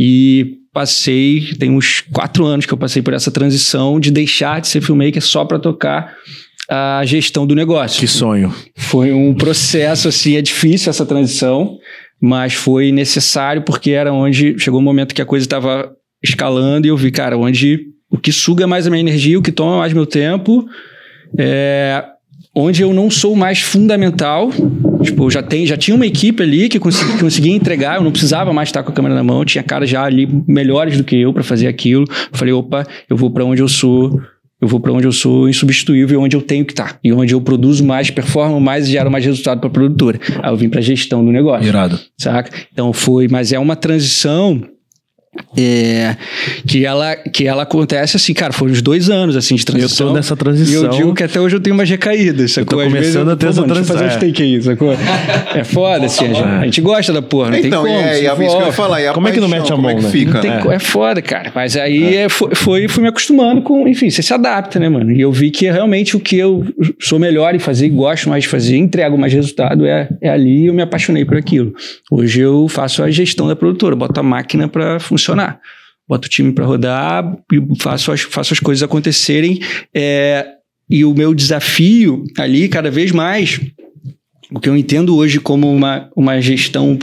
e passei, tem uns quatro anos que eu passei por essa transição de deixar de ser filmmaker só para tocar a gestão do negócio. Que sonho. Foi um processo, assim, é difícil essa transição, mas foi necessário porque era onde chegou um momento que a coisa estava escalando e eu vi, cara, onde o que suga mais a minha energia, o que toma mais meu tempo, é onde eu não sou mais fundamental. Tipo, eu já, tem, já tinha uma equipe ali que consegui- conseguia entregar, eu não precisava mais estar com a câmera na mão, tinha caras já ali melhores do que eu para fazer aquilo. Eu falei, opa, eu vou para onde eu sou eu vou para onde eu sou insubstituível, onde eu tenho que estar. E onde eu produzo mais, performo mais e gero mais resultado para a produtora. Aí eu vim para gestão do negócio, Irado. saca? Então foi, mas é uma transição é, que, ela, que ela acontece assim, cara, foram uns dois anos assim de Eu transição. tô nessa E transição. eu digo que até hoje eu tenho umas recaídas, sacou? tô Às vezes começando eu, a ter pô, essa mano, deixa eu fazer um transição, steak aí, sacou? É foda, assim, a gente, a gente gosta da porra, não então, tem como. é, se e a, isso que eu ia falar. E a Como é que não paixão, mete a como mão, é que né? fica? Tem É. é. foda, cara. Mas aí é, foi, foi, fui me acostumando com. Enfim, você se adapta, né, mano? E eu vi que realmente o que eu sou melhor em fazer e gosto mais de fazer, entrego mais resultado é, é ali e eu me apaixonei por aquilo. Hoje eu faço a gestão da produtora, boto a máquina pra funcionar. Boto o time pra rodar e faço as, faço as coisas acontecerem. é, e o meu desafio ali, cada vez mais, o que eu entendo hoje como uma, uma gestão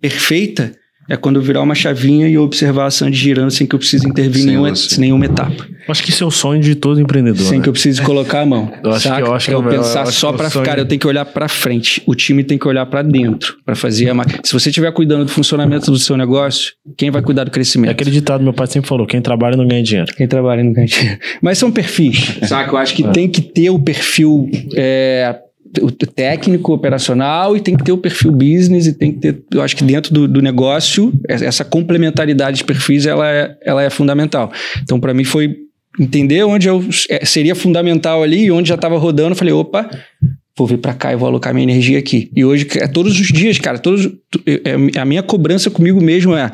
perfeita é quando eu virar uma chavinha e eu observar a Sandy girando sem que eu precise intervir em nenhuma, nenhuma etapa. Acho que isso é o sonho de todo empreendedor. sem né? que eu precise colocar a mão. Eu acho que- saca? eu acho Pra que eu eu- eu pensar acho só o sonho- ficar, eu tenho que olhar pra frente. O time tem que olhar pra dentro pra fazer a Se você estiver cuidando do funcionamento do seu negócio, quem vai cuidar do É crescimento? aquele ditado meu pai sempre falou: quem trabalha não ganha dinheiro. Quem trabalha não ganha dinheiro. Mas são perfis, saca? Eu acho que tem que ter o perfil é, o técnico, operacional, e tem que ter o perfil business, e tem que ter, eu acho que dentro do, do negócio, essa complementaridade de perfis, ela é, ela é fundamental. Então, para mim, foi entender onde eu é, seria fundamental ali, e onde já estava rodando, falei, opa, vou vir para cá e vou alocar minha energia aqui. E hoje, é todos os dias, cara, todos, é, a minha cobrança comigo mesmo é,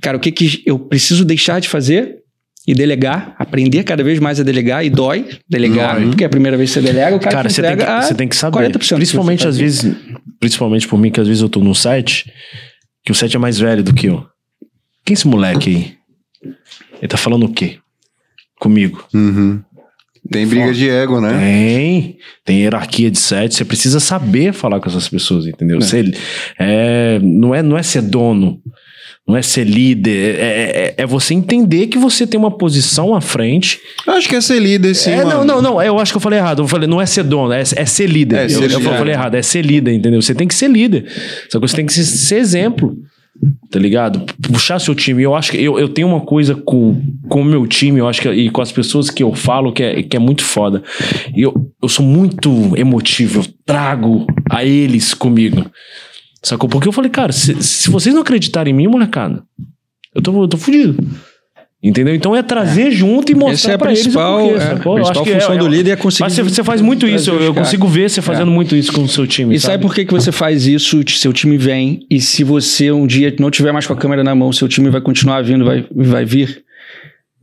cara, o que, que eu preciso deixar de fazer e delegar, aprender cada vez mais a delegar, e dói delegar, Dói. porque é a primeira vez que você delega, o cara, Cara, te você tem, que, você tem que saber. 40% do que Principalmente você às vezes, principalmente por mim, que às vezes eu tô num site, que o site é mais velho do que eu. Quem é esse moleque aí? Ele tá falando o quê? Comigo. Uhum. Tem briga de ego, né? Tem, tem hierarquia de site, você precisa saber falar com essas pessoas, entendeu? Ser- é, não, é, não é ser dono, não é ser líder, é, é- é você entender que você tem uma posição à frente. Acho que é ser líder, sim, é, não, não, não, eu acho que eu falei errado, eu falei, não é ser dono, é, é ser líder. É, eu, ser eu líder. falei errado, é ser líder, entendeu? Você tem que ser líder, só que você tem que ser, ser exemplo. Tá ligado? Puxar seu time. Eu acho que eu, eu tenho uma coisa com, o meu time, eu acho que e com as pessoas que eu falo que é, que é muito foda. Eu, eu sou muito emotivo, eu trago a eles comigo. Sacou? Porque eu falei, cara, se, se vocês não acreditarem em mim, molecada, eu tô, eu tô fudido. Entendeu? Então é trazer junto e mostrar é a pra principal, eles o porquê, é, a sacou? Eu principal acho que função é- do é- líder é conseguir. Mas você, você faz muito isso, eu, consigo ver você fazendo muito isso com o seu time. E sabe sabe por que, que você faz isso? Seu time vem, e se você um dia não tiver mais com a câmera na mão, seu time vai continuar vindo, vai, vai vir.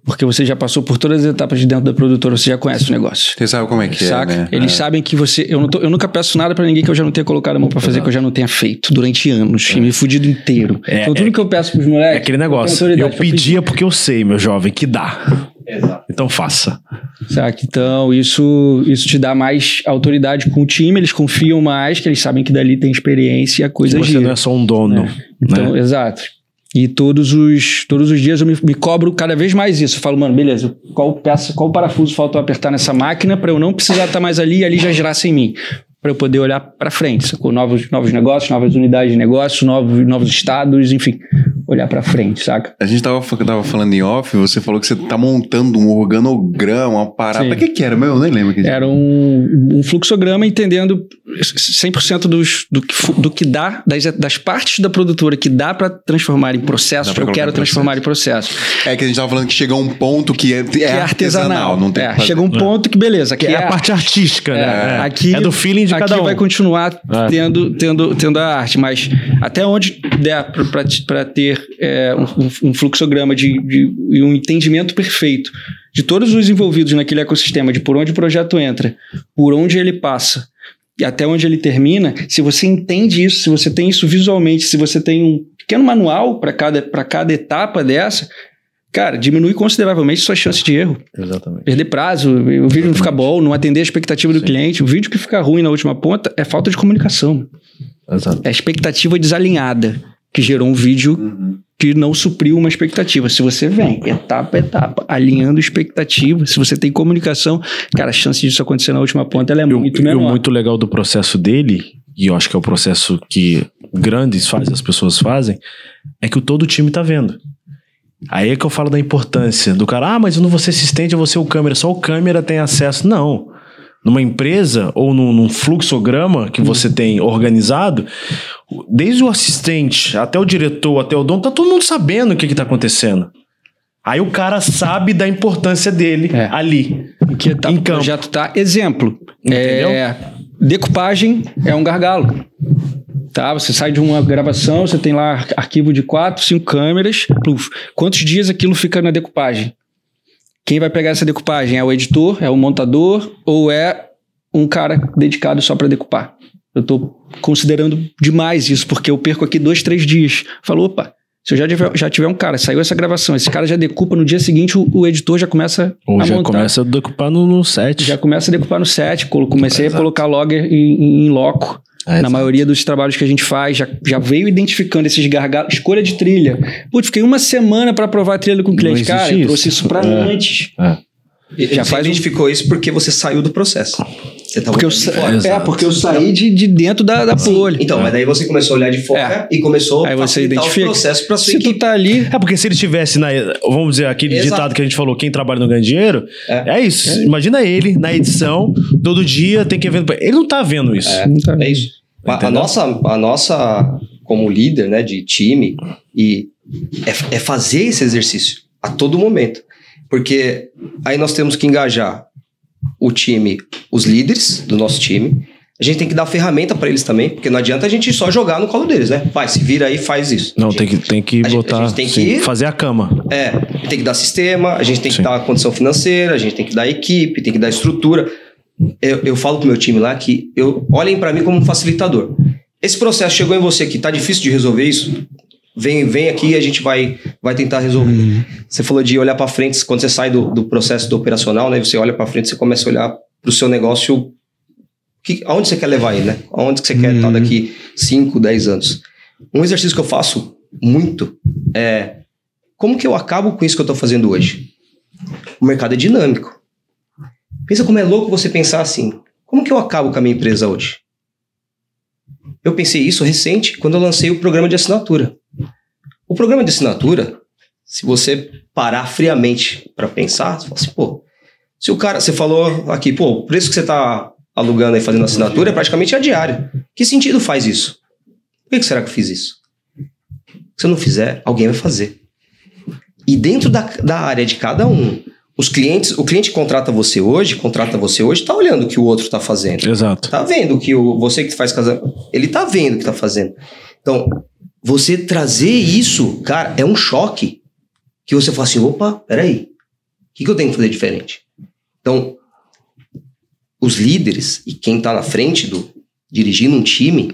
Porque você já passou por todas as etapas de dentro da produtora, você já conhece o negócio. Você sabe como é que Saca? é, né? Eles sabem que você. Eu, não tô- eu nunca peço nada pra ninguém que eu já não tenha colocado a mão pra fazer, que eu já não tenha feito durante anos, e me fudido inteiro. É, então, tudo é- que eu peço pros moleques. É aquele eu negócio. autoridade Eu pedir. pedia porque eu sei, meu jovem, que dá. Então faça. Saca? Então, isso, isso te dá mais autoridade com o time, eles confiam mais, que eles sabem que dali tem experiência e a coisa Você gira. não é só um dono. Então, né? exato. E todos os, todos os dias eu me, me cobro cada vez mais isso. Eu falo, mano, beleza, qual peça, qual parafuso falta eu apertar nessa máquina para eu não precisar estar mais ali e ali já girar sem mim. Para eu poder olhar para frente, sacou? Novos, novos negócios, novas unidades de negócio, novos, novos estados, enfim, olhar para frente, saca? A gente tava, tava falando em off, você falou que você tá montando um organograma, uma parada. Pra que que era meu? Eu nem lembro. Que Era um, um fluxograma entendendo 100% dos, do, que, do que dá, das, das partes da produtora que dá para transformar em processo, pra eu quero transformar em processo. É que a gente tava falando que chega a um ponto que é, é, que é artesanal. Não tem É, que chega um ponto que, beleza, aqui Que é é a parte artística, É, né? É. aqui, é do feeling de aqui cada um. vai continuar É. tendo, tendo, tendo a arte, mas até onde der para ter é, um, um- fluxograma de, de- e um entendimento perfeito de todos os envolvidos naquele ecossistema, de por onde o projeto entra, por onde ele passa e até onde ele termina, se você entende isso, se você tem isso visualmente, se você tem um pequeno manual para cada, pra cada etapa dessa, cara, diminui consideravelmente sua chance de erro Exatamente. perder prazo, o vídeo não ficar bom, não atender a expectativa do cliente. O vídeo que fica ruim na última ponta é falta de comunicação. Exato. É a expectativa desalinhada que gerou um vídeo que não supriu uma expectativa. Se você vem etapa a etapa, alinhando expectativa, se você tem comunicação, cara, a chance disso acontecer na última ponta ela é muito e o menor. muito legal do processo dele, e eu acho que é o processo que grandes fazem, as pessoas fazem, é que o todo o time tá vendo. Aí é que eu falo da importância do cara, ah, mas eu não vou ser assistente, eu vou ser o câmera, só o câmera tem acesso. Não. Numa empresa ou num, num fluxograma que você tem organizado, desde o assistente até o diretor, até o dono, tá todo mundo sabendo o que, que tá acontecendo. Aí o cara sabe da importância dele É. ali. Em que etapa em o campo. projeto tá? Exemplo. Entendeu? É, decupagem é um gargalo. Tá, você sai de uma gravação, você tem lá ar- arquivo de quatro, cinco câmeras. pluf. Quantos dias aquilo fica na decupagem? Quem vai pegar essa decupagem? É o editor, é o montador ou é um cara dedicado só para decupar? Eu tô considerando demais isso, porque eu perco aqui dois, três dias. Falou, opa, se eu já tiver, já tiver um cara, saiu essa gravação, esse cara já decupa, no dia seguinte o, o editor já começa Ou a já montar. começa a decupar no, no set. Já começa a decupar no set, comecei Exato. a colocar logger em, em loco. É, na maioria dos trabalhos que a gente faz, já, já veio identificando esses gargalos. Escolha de trilha. Putz, fiquei uma semana para aprovar a trilha com o cliente. Cara, eu trouxe isso. para É. antes. É. E Já você faz um- identificou isso porque você saiu do processo. Você tá Porque eu, sa- fora. é, porque eu saí de, de dentro da, da bolha. Então, mas daí você começou a olhar de fora e começou Aí a você identifica. os processos para sua Se tu equipe. tá ali, É porque se ele estivesse na. Vamos dizer, aquele Exato. ditado que a gente falou: quem trabalha não ganha dinheiro. É. É, isso. Imagina ele na edição, todo dia tem que evento. Ele não tá vendo isso. É. não tá- É isso. A, nossa, a nossa, como líder né, de time, e é, é fazer esse exercício a todo momento. Porque aí nós temos que engajar o time, os líderes do nosso time. A gente tem que dar ferramenta para eles também, porque não adianta a gente só jogar no colo deles, né? Vai, se vira aí, faz isso. Não, A tem que, gente- tem que a gente- a botar. gente tem sim, que- fazer a cama. É, tem que dar sistema, a gente tem que Sim. dar condição financeira, a gente tem que dar equipe, tem que dar estrutura. Eu, eu falo pro meu time lá que eu olhem para mim como um facilitador. Esse processo chegou em você que tá difícil de resolver isso, vem, vem aqui e a gente vai, vai tentar resolver. Você falou de olhar para frente, quando você sai do, do processo do operacional, né? Você olha para frente, você começa a olhar para o seu negócio, que, aonde você quer levar ele, né? Aonde que você quer estar daqui 5, 10 anos. Um exercício que eu faço muito é como que eu acabo com isso que eu estou fazendo hoje? O mercado é dinâmico. Pensa como é louco você pensar assim. Como que eu acabo com a minha empresa hoje? Eu pensei isso recente quando eu lancei o programa de assinatura. O programa de assinatura, se você parar friamente para pensar, você fala assim, pô, se o cara, você falou aqui, pô, o preço que você está alugando e fazendo assinatura é praticamente a diária. Que sentido faz isso? Por que será que eu fiz isso? Se eu não fizer, alguém vai fazer. E dentro da, da área de cada um, os clientes, o cliente que contrata você hoje, contrata você hoje, tá olhando o que o outro está fazendo. Exato. Tá vendo que o, você que faz casamento, ele tá vendo o que tá fazendo. Então, você trazer isso, cara, é um choque. Que você fala assim, opa, peraí, o que, que eu tenho que fazer diferente? Então, os líderes e quem tá na frente do dirigindo um time,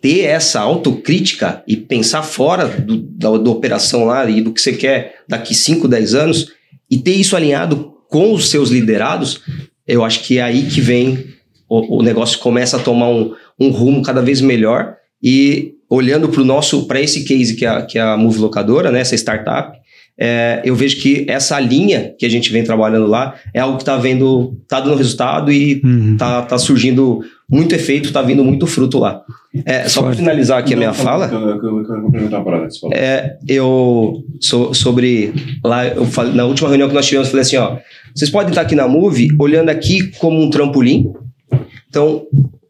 ter essa autocrítica e pensar fora do, da, da operação lá e do que você quer daqui 5, 10 anos e ter isso alinhado com os seus liderados, eu acho que é aí que vem o, o negócio começa a tomar um, um rumo cada vez melhor e olhando para o nosso para esse case que é a, que é a Move Locadora, né, essa startup, é, eu vejo que essa linha que a gente vem trabalhando lá é algo que está vendo, tá dando resultado e Uhum. tá, tá surgindo muito efeito, tá vindo muito fruto lá. É, só para finalizar aqui a minha fala, é, eu so- sobre lá eu falei, na última reunião que nós tivemos eu falei assim ó vocês podem estar aqui na Move olhando aqui como um trampolim então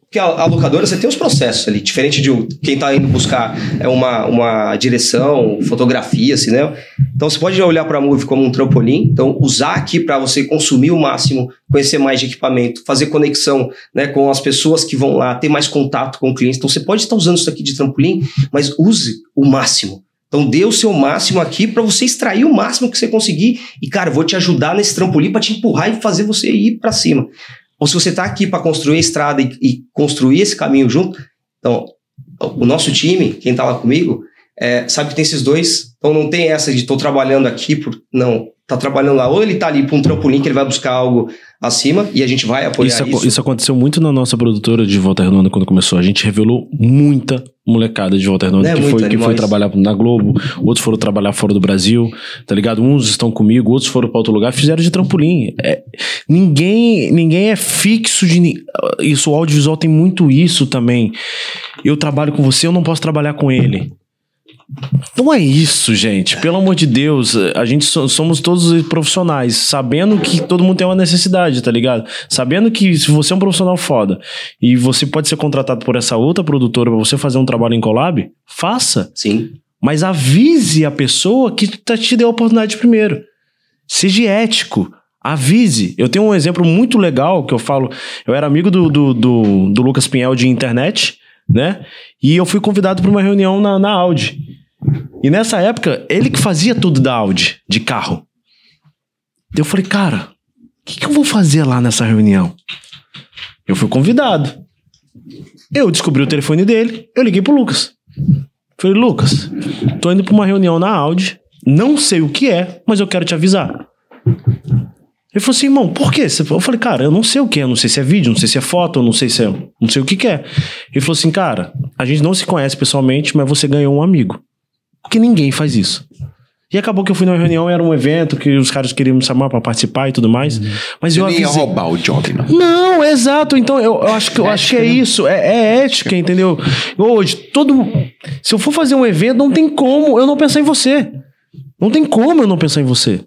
porque a, a locadora você tem os processos ali diferente de quem está indo buscar é uma, uma direção fotografia cinema então você pode olhar para a Move como um trampolim. Então usar aqui para você consumir o máximo conhecer mais de equipamento fazer conexão né, com as pessoas que vão lá ter mais contato com o cliente. Então você pode estar usando isso aqui de trampolim mas use o máximo. Então dê o seu máximo aqui para você extrair o máximo que você conseguir. E cara, vou te ajudar nesse trampolim para te empurrar e fazer você ir para cima. Ou se você tá aqui para construir a estrada e, e construir esse caminho junto, então o nosso time, quem tá lá comigo, é, sabe que tem esses dois, então não tem essa de tô trabalhando aqui por não, tá trabalhando lá, ou ele tá ali para um trampolim que ele vai buscar algo acima e a gente vai apoiar Isso, isso. isso aconteceu muito na nossa produtora de Volta Redonda quando começou. A gente revelou muita molecada de Volta Redonda É, que, foi, que foi trabalhar na Globo, outros foram trabalhar fora do Brasil, tá ligado? Uns estão comigo, outros foram para outro lugar, fizeram de trampolim. É, ninguém, ninguém é fixo de. Isso, o audiovisual tem muito isso também. Eu trabalho com você, eu não posso trabalhar com ele. Não é isso, gente. Pelo amor de Deus, a gente so- somos todos profissionais, sabendo que todo mundo tem uma necessidade, tá ligado? Sabendo que se você é um profissional foda e você pode ser contratado por essa outra produtora pra você fazer um trabalho em collab, faça. Sim. Mas avise a pessoa que tá, te deu a oportunidade primeiro. Seja ético. Avise. Eu tenho um exemplo muito legal que eu falo. Eu era amigo do, do, do, do Lucas Pinhel de internet, né? E eu fui convidado para uma reunião na, na Audi. E nessa época, ele que fazia tudo da Audi, de carro. Eu falei, cara, o que, que eu vou fazer lá nessa reunião? Eu fui convidado. Eu descobri o telefone dele, eu liguei pro Lucas. Falei, Lucas, tô indo pra uma reunião na Audi, não sei o que é, mas eu quero te avisar. Ele falou assim, irmão, por quê? Eu falei, cara, eu não sei o que é, não sei se é vídeo, não sei se é foto, não sei se é. Não sei o que, que é. Ele falou assim, cara, a gente não se conhece pessoalmente, mas você ganhou um amigo. Porque ninguém faz isso. E acabou que eu fui numa reunião, era um evento que os caras queriam me chamar pra participar e tudo mais. Mas Você eu nem ia avisei. roubar o job, não. Não, exato. Então eu, eu acho que, eu acho que é isso. É, é ética, entendeu? Hoje, todo. Se eu for fazer um evento, não tem como eu não pensar em você. Não tem como eu não pensar em você.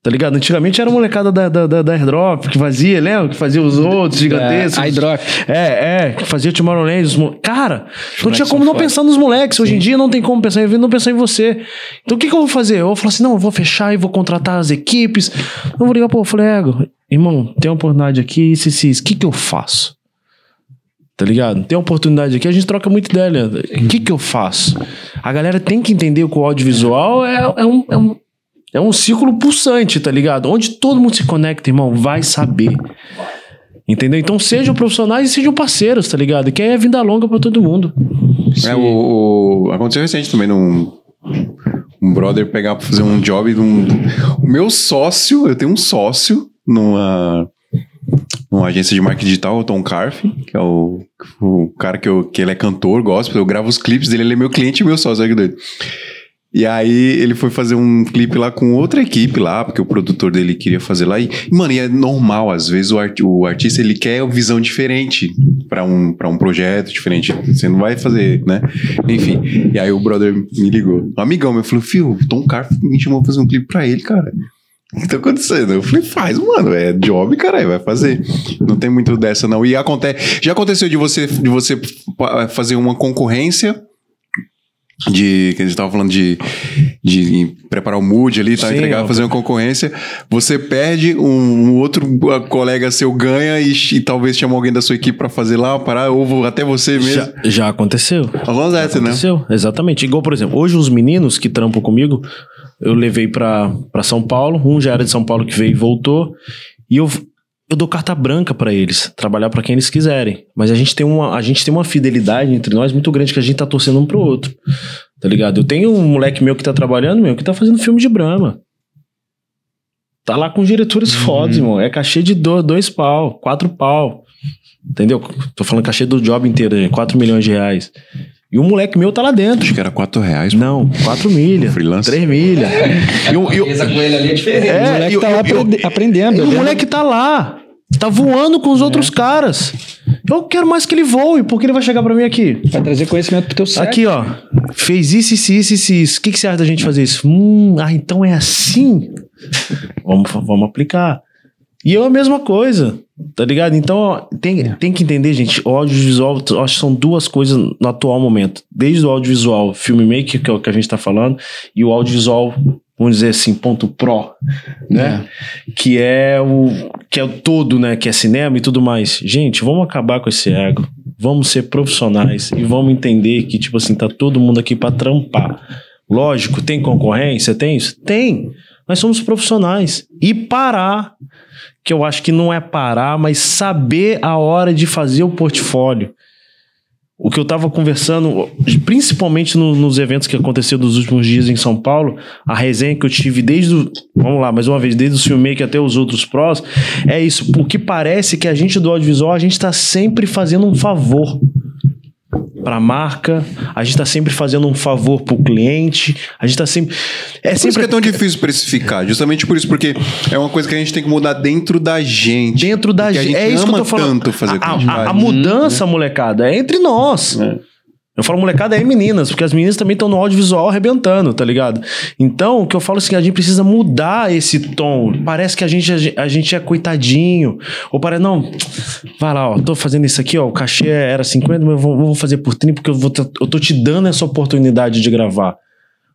Tá ligado? Antigamente era a molecada da, da, da, da Airdrop que fazia, lembra? Que fazia os outros gigantescos. É, iDrop. É, é, que fazia Tomorrowland. Os mo... Cara, não tinha como não foda. pensar nos moleques. Hoje em dia não tem como pensar em não pensar em você. Então o que, que eu vou fazer? Eu vou falar assim: não, eu vou fechar e vou contratar as equipes. Eu vou ligar pro Flego. Irmão, tem uma oportunidade aqui, isso, isso, isso. O que, que eu faço? Tá ligado? Tem uma oportunidade aqui, a gente troca muita ideia, Leandro. O que, que eu faço? A galera tem que entender que o audiovisual é, é um. É um é um círculo pulsante, tá ligado? Onde todo mundo se conecta, irmão, vai saber. Entendeu? Então sejam profissionais e sejam parceiros, tá ligado? Que aí é vida longa pra todo mundo. É, o, o- aconteceu recente também num. Um brother pegar pra fazer um job de um. O meu sócio, eu tenho um sócio numa. Numa agência de marketing digital, o Tom Carf, que é o, o cara que, eu, que ele é cantor, gospel, eu gravo os clipes dele, ele é meu cliente e meu sócio, olha que doido. E aí ele foi fazer um clipe lá com outra equipe lá, porque o produtor dele queria fazer lá. E, mano, e é normal, às vezes o, arti- o artista ele quer visão diferente pra um, um projeto diferente. Você não vai fazer, né? Enfim. E aí o brother me ligou. Um amigão meu falou: Fio, Tom Carf me chamou pra fazer um clipe pra ele, cara. O que tá acontecendo? Eu falei, faz, mano, é job, caralho, vai fazer. Não tem muito dessa, não. E acontece. Já aconteceu de você, de você fa- fazer uma concorrência de. Que a gente tava falando de, de preparar o mood ali, tá? Sim, Entregar, fazer uma concorrência. Você perde, um, um outro colega seu ganha e, e talvez chama alguém da sua equipe pra fazer lá, parar, ou até você mesmo. Já, já aconteceu. Acontece, né? Aconteceu, exatamente. Igual, por exemplo, hoje os meninos que trampam comigo, eu levei pra São Paulo. Um já era de São Paulo que veio e voltou. E eu, eu dou carta branca pra eles, trabalhar pra quem eles quiserem. Mas a gente, tem uma, a gente tem uma fidelidade entre nós muito grande que a gente tá torcendo um pro outro. Tá ligado? Eu tenho um moleque meu que tá trabalhando, meu, que tá fazendo filme de Brahma. Tá lá com diretores fodas, irmão. É cachê de do- dois pau, quatro pau. Entendeu? Tô falando cachê do job inteiro, é 4 milhões de reais. E o moleque meu tá lá dentro. Acho que era 4 reais. Não, 4 milhas. Freelancer. 3 milhas. E o- e o- Mesa com ele ali é diferente. É, o moleque e o- tá lá e o- aprende- aprendendo. e o moleque tá lá. Tá voando com os outros caras. Eu quero mais que ele voe, porque ele vai chegar pra mim aqui. Vai trazer conhecimento pro teu set. Aqui, ó. Fez isso, isso, isso, isso, isso. O que, que você acha da gente fazer isso? Hum, ah, então é assim? Vamos, vamos aplicar. E eu a mesma coisa, tá ligado? Então, tem, tem que entender, gente, o audiovisual, acho que são duas coisas no atual momento. Desde o audiovisual filmmaker, que é o que a gente tá falando, e o audiovisual, vamos dizer assim, ponto pro, né? Que é o que é o todo, né? Que é cinema e tudo mais. Gente, vamos acabar com esse ego. Vamos ser profissionais e vamos entender que, tipo assim, tá todo mundo aqui pra trampar. Lógico, tem concorrência, tem isso? Tem. Nós somos profissionais. E parar, que eu acho que não é parar, mas saber a hora de fazer o portfólio. O que eu tava conversando, principalmente no- nos eventos que aconteceu nos últimos dias em São Paulo, a resenha que eu tive desde o, vamos lá, mais uma vez, desde o filmmaker até os outros prós, é isso, porque parece que a gente do audiovisual, a gente tá sempre fazendo um favor pra marca, a gente tá sempre fazendo um favor pro cliente, a gente tá sempre é Por isso sempre que é tão difícil precificar. Justamente por isso, porque é uma coisa que a gente tem que mudar dentro da gente. dentro da a gente. gente É isso que eu ama tô falando. tanto fazer o a a, a- a mudança, molecada, é entre nós. É. Eu falo molecada é meninas, porque as meninas também estão no audiovisual arrebentando, tá ligado? Então, o que eu falo é assim, a gente precisa mudar esse tom. Parece que a gente, a gente é coitadinho. Ou parece, não, vai lá, ó, tô fazendo isso aqui, ó, o cachê era 50, mas eu vou, vou fazer por 30 porque eu, vou, eu tô te dando essa oportunidade de gravar.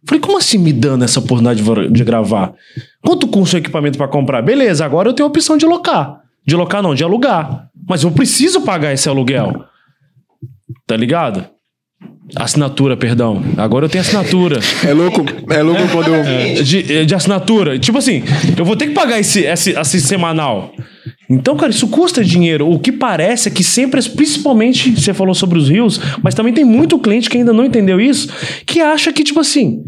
Falei, como assim me dando essa oportunidade de, gravar? Quanto custa o equipamento pra comprar? Beleza, agora eu tenho a opção de locar. De locar não, de alugar. Mas eu preciso pagar esse aluguel. Tá ligado? Assinatura, perdão. Agora eu tenho assinatura. É louco, é louco quando eu. De, de assinatura. Tipo assim, eu vou ter que pagar esse, esse, esse semanal. Então, cara, isso custa dinheiro. O que parece é que sempre, principalmente, você falou sobre os rios, mas também tem muito cliente que ainda não entendeu isso, que acha que, tipo assim,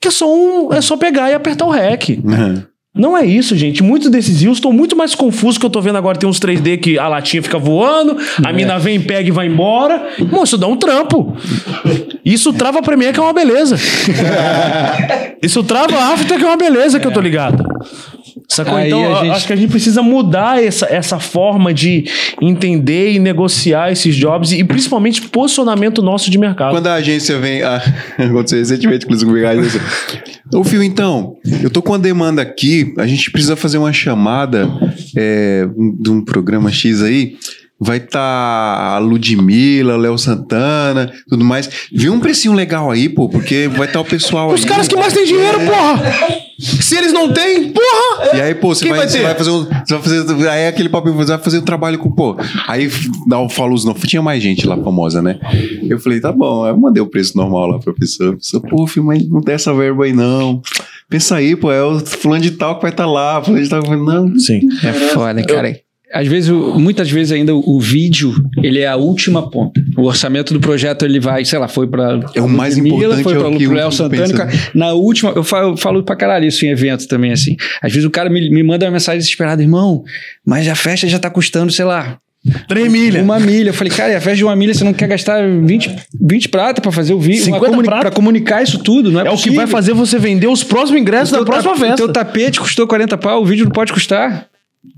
que é só um. É só pegar e apertar o REC. Uhum. Não é isso, gente. Muitos desses rios estão muito mais confusos que eu tô vendo agora. Tem uns 3D que a latinha fica voando, a mina vem, pega e vai embora. Mano, isso dá um trampo. Isso trava a Premiere, que é uma beleza. isso trava a After, que é uma beleza, que eu tô ligado. Sacou? Aí então, a gente- acho que a gente precisa mudar essa, essa forma de entender e negociar esses jobs e principalmente posicionamento nosso de mercado. Quando a agência vem. Ah, aconteceu recentemente, inclusive, comigo. a agência. Ô, Fio, então, eu tô com uma demanda aqui, a gente precisa fazer uma chamada é, de um programa X aí. Vai estar a Ludmilla, o Léo Santana, tudo mais. Viu um precinho legal aí, pô, porque vai estar o pessoal Os aí. caras que mais têm dinheiro, porra! Se eles não têm, porra! E aí, pô, você vai, vai vai fazer um. Você vai fazer. Aí é aquele papo, você vai fazer o trabalho com, pô. Aí dá o falo os não. Tinha mais gente lá famosa, né? Eu falei, tá bom. Aí eu mandei o preço normal lá pra pessoa. A pessoa, pô, filho, mas não tem essa verba aí, não. Pensa aí, pô, é o fulano de tal que vai estar lá. Fulano de tal que vai. Não. Sim. É foda, cara. Às vezes, o- muitas vezes ainda o, o vídeo, ele é a última ponta. O orçamento do projeto, ele vai, sei lá, foi pra... É o mais importante, foi é o Léo Santana. cara. Na última, eu falo, eu falo pra caralho isso em evento também, assim. Às vezes o cara me, me manda uma mensagem desesperada, irmão, mas a festa já tá custando, sei lá, 3 milha. uma milha. Eu falei, cara, e a festa de uma milha, você não quer gastar 20, 20 prata pra fazer o vídeo? 50 uma comuni- prata? Pra comunicar isso tudo, não é É o que vai fazer você vender os próximos ingressos da teu próxima ta- festa. O teu tapete custou 40 pau, o vídeo não pode custar.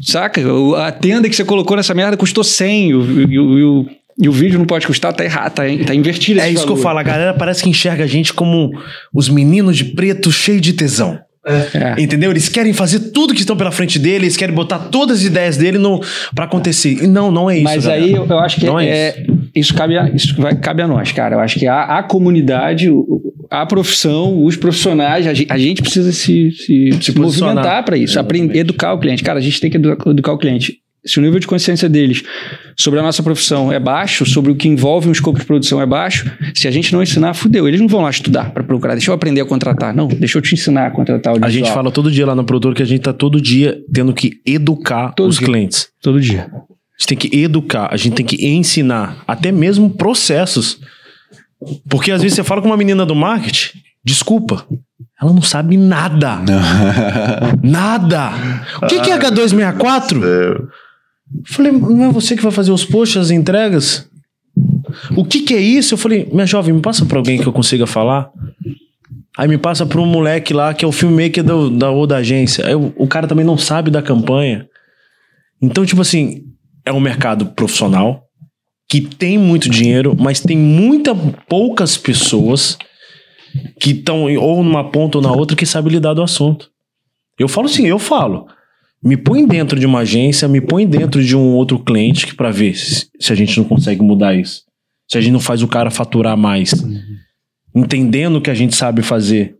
Saca? A tenda que você colocou nessa merda custou 100 o- e o, e o, e o vídeo não pode custar, tá errado, tá, tá invertido É isso que eu valor. falo. A galera parece que enxerga a gente como os meninos de preto cheios de tesão. É. Entendeu? Eles querem fazer tudo que estão pela frente dele, eles querem botar todas as ideias dele no, pra acontecer. E não, não é isso. Mas galera. aí eu, eu acho que Não é é, isso cabe a, isso vai, cabe a nós, cara. Eu acho que a, a comunidade, o- a profissão, os profissionais, a gente, a gente precisa se, se, se posicionar. movimentar para isso, aprender, educar o cliente. Cara, a gente tem que edu- educar o cliente. Se o nível de consciência deles sobre a nossa profissão é baixo, sobre o que envolve um escopo de produção é baixo, se a gente não ensinar, fudeu. Eles não vão lá estudar para procurar. Deixa eu aprender a contratar. Não, deixa eu te ensinar a contratar o A gente fala todo dia lá no produtor que a gente tá todo dia tendo que educar Todo os dia. clientes. todo dia. A gente tem que educar, a gente tem que ensinar, até mesmo processos. Porque às vezes você fala com uma menina do marketing, desculpa, ela não sabe nada. Nada. O que, que é H264? Falei, não é você que vai fazer os posts, as entregas? O que, que é isso? Eu falei, minha jovem, me passa pra alguém que eu consiga falar. Aí me passa pra um moleque lá que é o filmmaker do, da, ou da agência. Aí o, o cara também não sabe da campanha. Então, tipo assim, é um mercado profissional que tem muito dinheiro, mas tem muita poucas pessoas que estão ou numa ponta ou na outra que sabem lidar do assunto. Eu falo assim, eu falo. Me põe dentro de uma agência, me põe dentro de um outro cliente para ver se, se a gente não consegue mudar isso. Se a gente não faz o cara faturar mais. Entendendo o que a gente sabe fazer.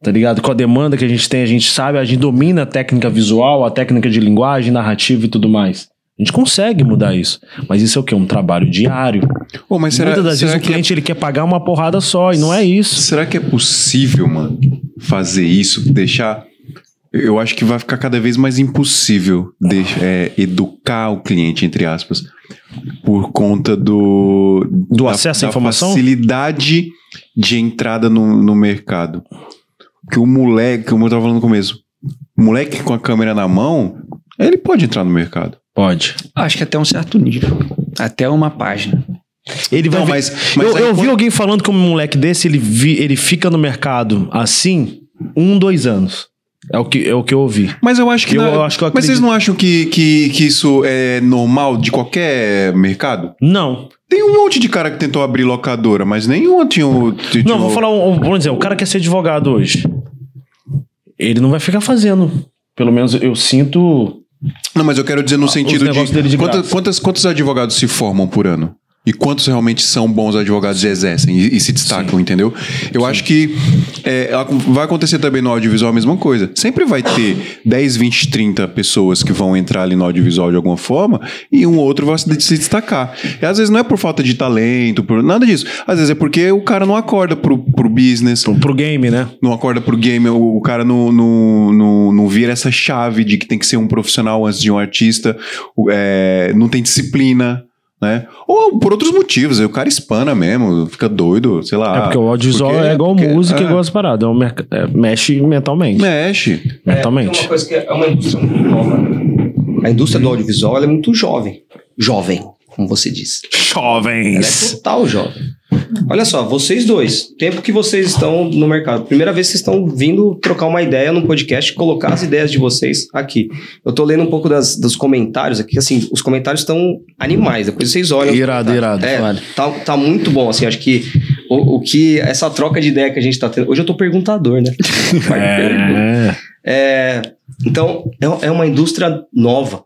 Tá ligado? Com a demanda que a gente tem, a gente sabe, a gente domina a técnica visual, a técnica de linguagem, narrativa e tudo mais. A gente consegue mudar isso. Mas isso é o quê? Um trabalho diário. Ô, mas será, Muitas das será vezes o que é- cliente ele quer pagar uma porrada só, e não é isso. Será que é possível, mano, fazer isso? Deixar. Eu acho que vai ficar cada vez mais impossível deixa- é, educar o cliente, entre aspas, por conta do. Do acesso à informação? facilidade de entrada no, no mercado. Que o moleque, como eu tava falando no começo, o moleque com a câmera na mão, ele pode entrar no mercado. Pode. Acho que até um certo nível. Até uma página. Ele vai Não, ver- mas- mas eu aí eu vi quando- alguém falando que um moleque desse, ele, vi- ele fica no mercado assim, um, dois anos. É o que, é o que eu ouvi. Mas eu acho que. Eu- na- eu acho que eu mas vocês não acham que, que, que isso é normal de qualquer mercado? Não. Tem um monte de cara que tentou abrir locadora, mas nenhum tinha o. tinha Não, vou falar, um- vamos dizer, o cara quer ser advogado hoje. Ele não vai ficar fazendo. Pelo menos eu sinto. Não, mas eu quero dizer no sentido negócios dele de quantas, quantas, quantos advogados se formam por ano? E quantos realmente são bons advogados e exercem e, e se destacam, entendeu? Eu acho que é, vai acontecer também no audiovisual a mesma coisa. Sempre vai ter 10, 20, 30 pessoas que vão entrar ali no audiovisual de alguma forma e um outro vai se se destacar. E às vezes não é por falta de talento, por nada disso. Às vezes é porque o cara não acorda pro, pro business, Pro, pro game, né? não acorda pro game, o, o cara não, não, não, não vira essa chave de que tem que ser um profissional antes de um artista, é, não tem disciplina. Né? Ou por outros motivos, aí o cara espana mesmo, fica doido, sei lá. É porque o audiovisual porque- é igual porque- música, é. igual as paradas. É um é, mexe mentalmente. Mexe. É, mentalmente. tem uma coisa que é uma indústria muito nova. A indústria do audiovisual ela é muito jovem. Jovem, como você disse. Ela é Jovens. total jovem. Olha só, vocês dois, tempo que vocês estão no mercado, primeira vez que vocês estão vindo trocar uma ideia num podcast, colocar as ideias de vocês aqui. Eu tô lendo um pouco das, dos comentários aqui, assim, os comentários estão animais, depois vocês olham. Irado, comentários. irado. É, tá, tá muito bom, assim, acho que o, o que, essa troca de ideia que a gente tá tendo, hoje eu tô perguntador, né? É. É, então, é, é uma indústria nova.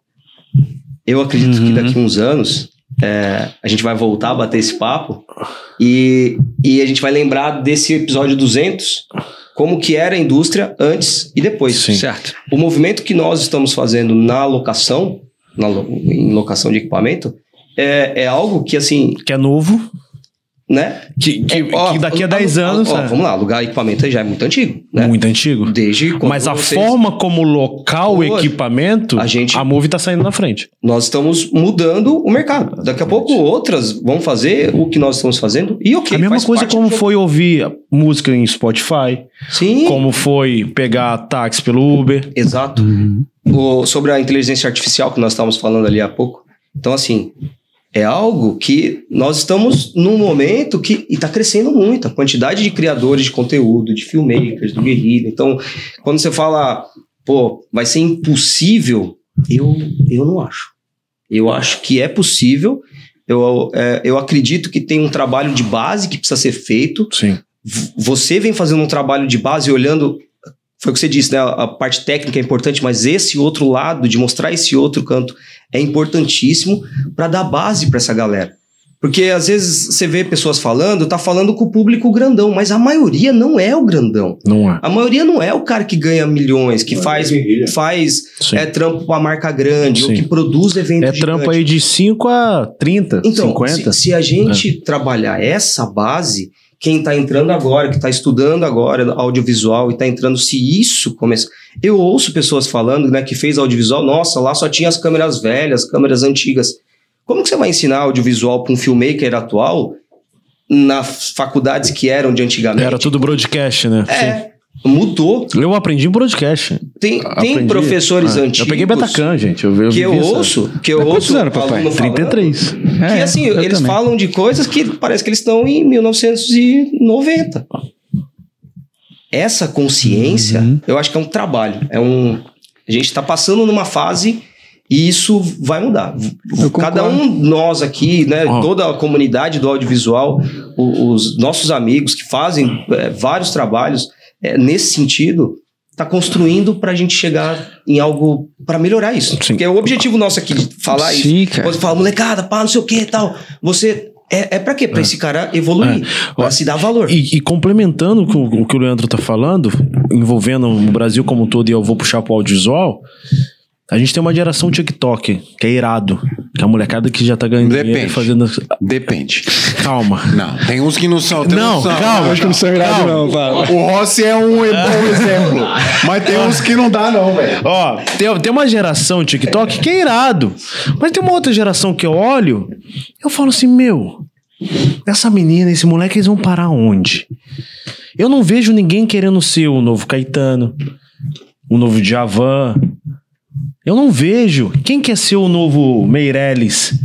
Eu acredito Uhum. que daqui a uns anos é, a gente vai voltar a bater esse papo e, e a gente vai lembrar desse episódio 200, como que era a indústria antes e depois. Sim. Certo. O movimento que nós estamos fazendo na locação, na em locação de equipamento, é, é algo que, assim, Que é novo. Né? Que, que, É, ó, que daqui a ó, 10 ó, anos. ó, é vamos lá, alugar equipamento já é muito antigo, né? Muito antigo. Desde quando Mas a vocês- forma como local o equipamento, a a, gente- Move tá saindo na frente. nós estamos mudando o mercado. Daqui a pouco outras vão fazer o que nós estamos fazendo e ok. a mesma faz coisa parte como foi ouvir música em Spotify, Sim, como foi pegar táxi pelo Uber. exato. O- sobre a inteligência artificial que nós estávamos falando ali há pouco. Então, assim, é algo que nós estamos num momento que está crescendo muito. A quantidade de criadores de conteúdo, de filmmakers, do guerrilha. Então, quando você fala, pô, vai ser impossível, eu, eu não acho. Eu acho que é possível. Eu, é, eu acredito que tem um trabalho de base que precisa ser feito. Sim. Você vem fazendo um trabalho de base olhando. Foi o que você disse, né? A parte técnica é importante, mas esse outro lado, de mostrar esse outro canto, é importantíssimo para dar base para essa galera. Porque às vezes você vê pessoas falando, tá falando com o público grandão, mas a maioria não é o grandão. Não é. A maioria não é o cara que ganha milhões, que faz, faz Sim. é trampo pra marca grande, ou Sim. que produz eventos É trampo gigantes. aí de 5 a 30, Então, 50. Se, se a gente trabalhar essa base, quem está entrando agora, que está estudando agora audiovisual e está entrando, se isso começar. Eu ouço pessoas falando, né, que fez audiovisual, nossa, lá só tinha as câmeras velhas, câmeras antigas. Como que você vai ensinar audiovisual para um filmmaker atual nas faculdades que eram de antigamente? Era tudo broadcast, né? É, mudou. Eu aprendi em broadcast. Tem, tem Aprendi. professores Ah, antigos. Eu peguei Betacam, gente. Eu, eu que eu essa- ouço, que eu Mas ouço anos, papai? aluno falando, 33. que É, assim, eles também. falam de coisas que parece que eles estão em 1990. Essa consciência, Uhum. eu acho que é um trabalho. É um. A gente está passando numa fase e isso vai mudar. Eu Cada concordo. um nós aqui, né, Ó. toda a comunidade do audiovisual, o- os nossos amigos que fazem é, vários trabalhos é, nesse sentido, está construindo para a gente chegar em algo para melhorar isso. Sim. Porque o objetivo nosso aqui de falar isso Sim, cara. quando você fala, molecada, pá, não sei o que e tal. Você. É, é pra quê? Pra esse cara evoluir. Pra Ó, se dar valor. E, e complementando com o que o Leandro tá falando, envolvendo o Brasil como um todo, e eu vou puxar pro audiovisual, a gente tem uma geração TikTok, que é irado. Que a molecada que já tá ganhando dinheiro Depende. e fazendo. Depende. Calma. Não, tem uns que não são. tem Não, uns que são. calma. Acho que não são não. O Rossi é um bom exemplo. Mas tem uns que não dá, não, velho. Ó, tem, tem uma geração TikTok que é irado. Mas tem uma outra geração que eu olho, eu falo assim, meu, essa menina, esse moleque, eles vão parar onde? Eu não vejo ninguém querendo ser o novo Caetano, o novo Djavan. Eu não vejo. Quem quer ser o novo Meirelles?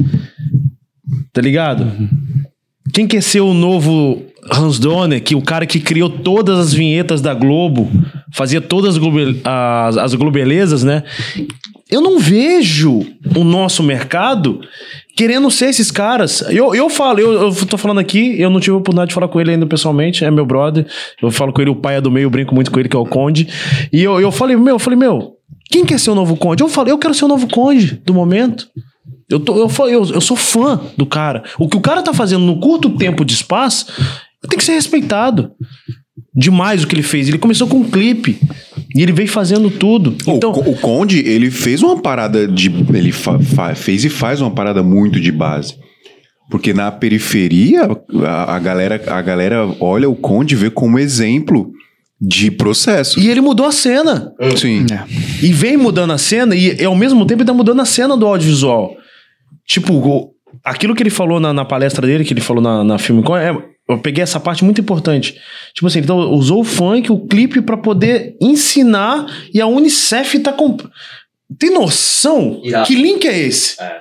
Tá ligado? Quem quer ser o novo Hans Donner, que o cara que criou todas as vinhetas da Globo, fazia todas as, as, as globelezas, né? Eu não vejo o nosso mercado querendo ser esses caras. Eu, eu falo, eu, eu tô falando aqui, eu não tive a oportunidade de falar com ele ainda pessoalmente, é meu brother. Eu falo com ele, o pai é do meio, brinco muito com ele, que é o Conde. E eu, eu falei, meu, eu falei, meu, quem quer ser o novo Conde? Eu falei, eu quero ser o novo Conde do momento. Eu, tô, eu, eu, eu sou fã do cara. O que o cara tá fazendo no curto tempo de espaço tem que ser respeitado. Demais o que ele fez. Ele começou com um clipe. E ele veio fazendo tudo. O Então, o, Conde, ele fez uma parada de. Ele fa- fa- fez e faz uma parada muito de base. Porque na periferia, a, a galera, a galera olha o Conde e vê como exemplo de processo. e ele mudou a cena. Sim. E vem mudando a cena. E, e ao mesmo tempo ele tá mudando a cena do audiovisual. Tipo, o- aquilo que ele falou na, na palestra dele, que ele falou na, na Filmicon, é, eu peguei essa parte muito importante. Tipo assim, então usou o funk, o clipe pra poder ensinar e a Unicef tá com Tem noção? Irado. Que link é esse? É.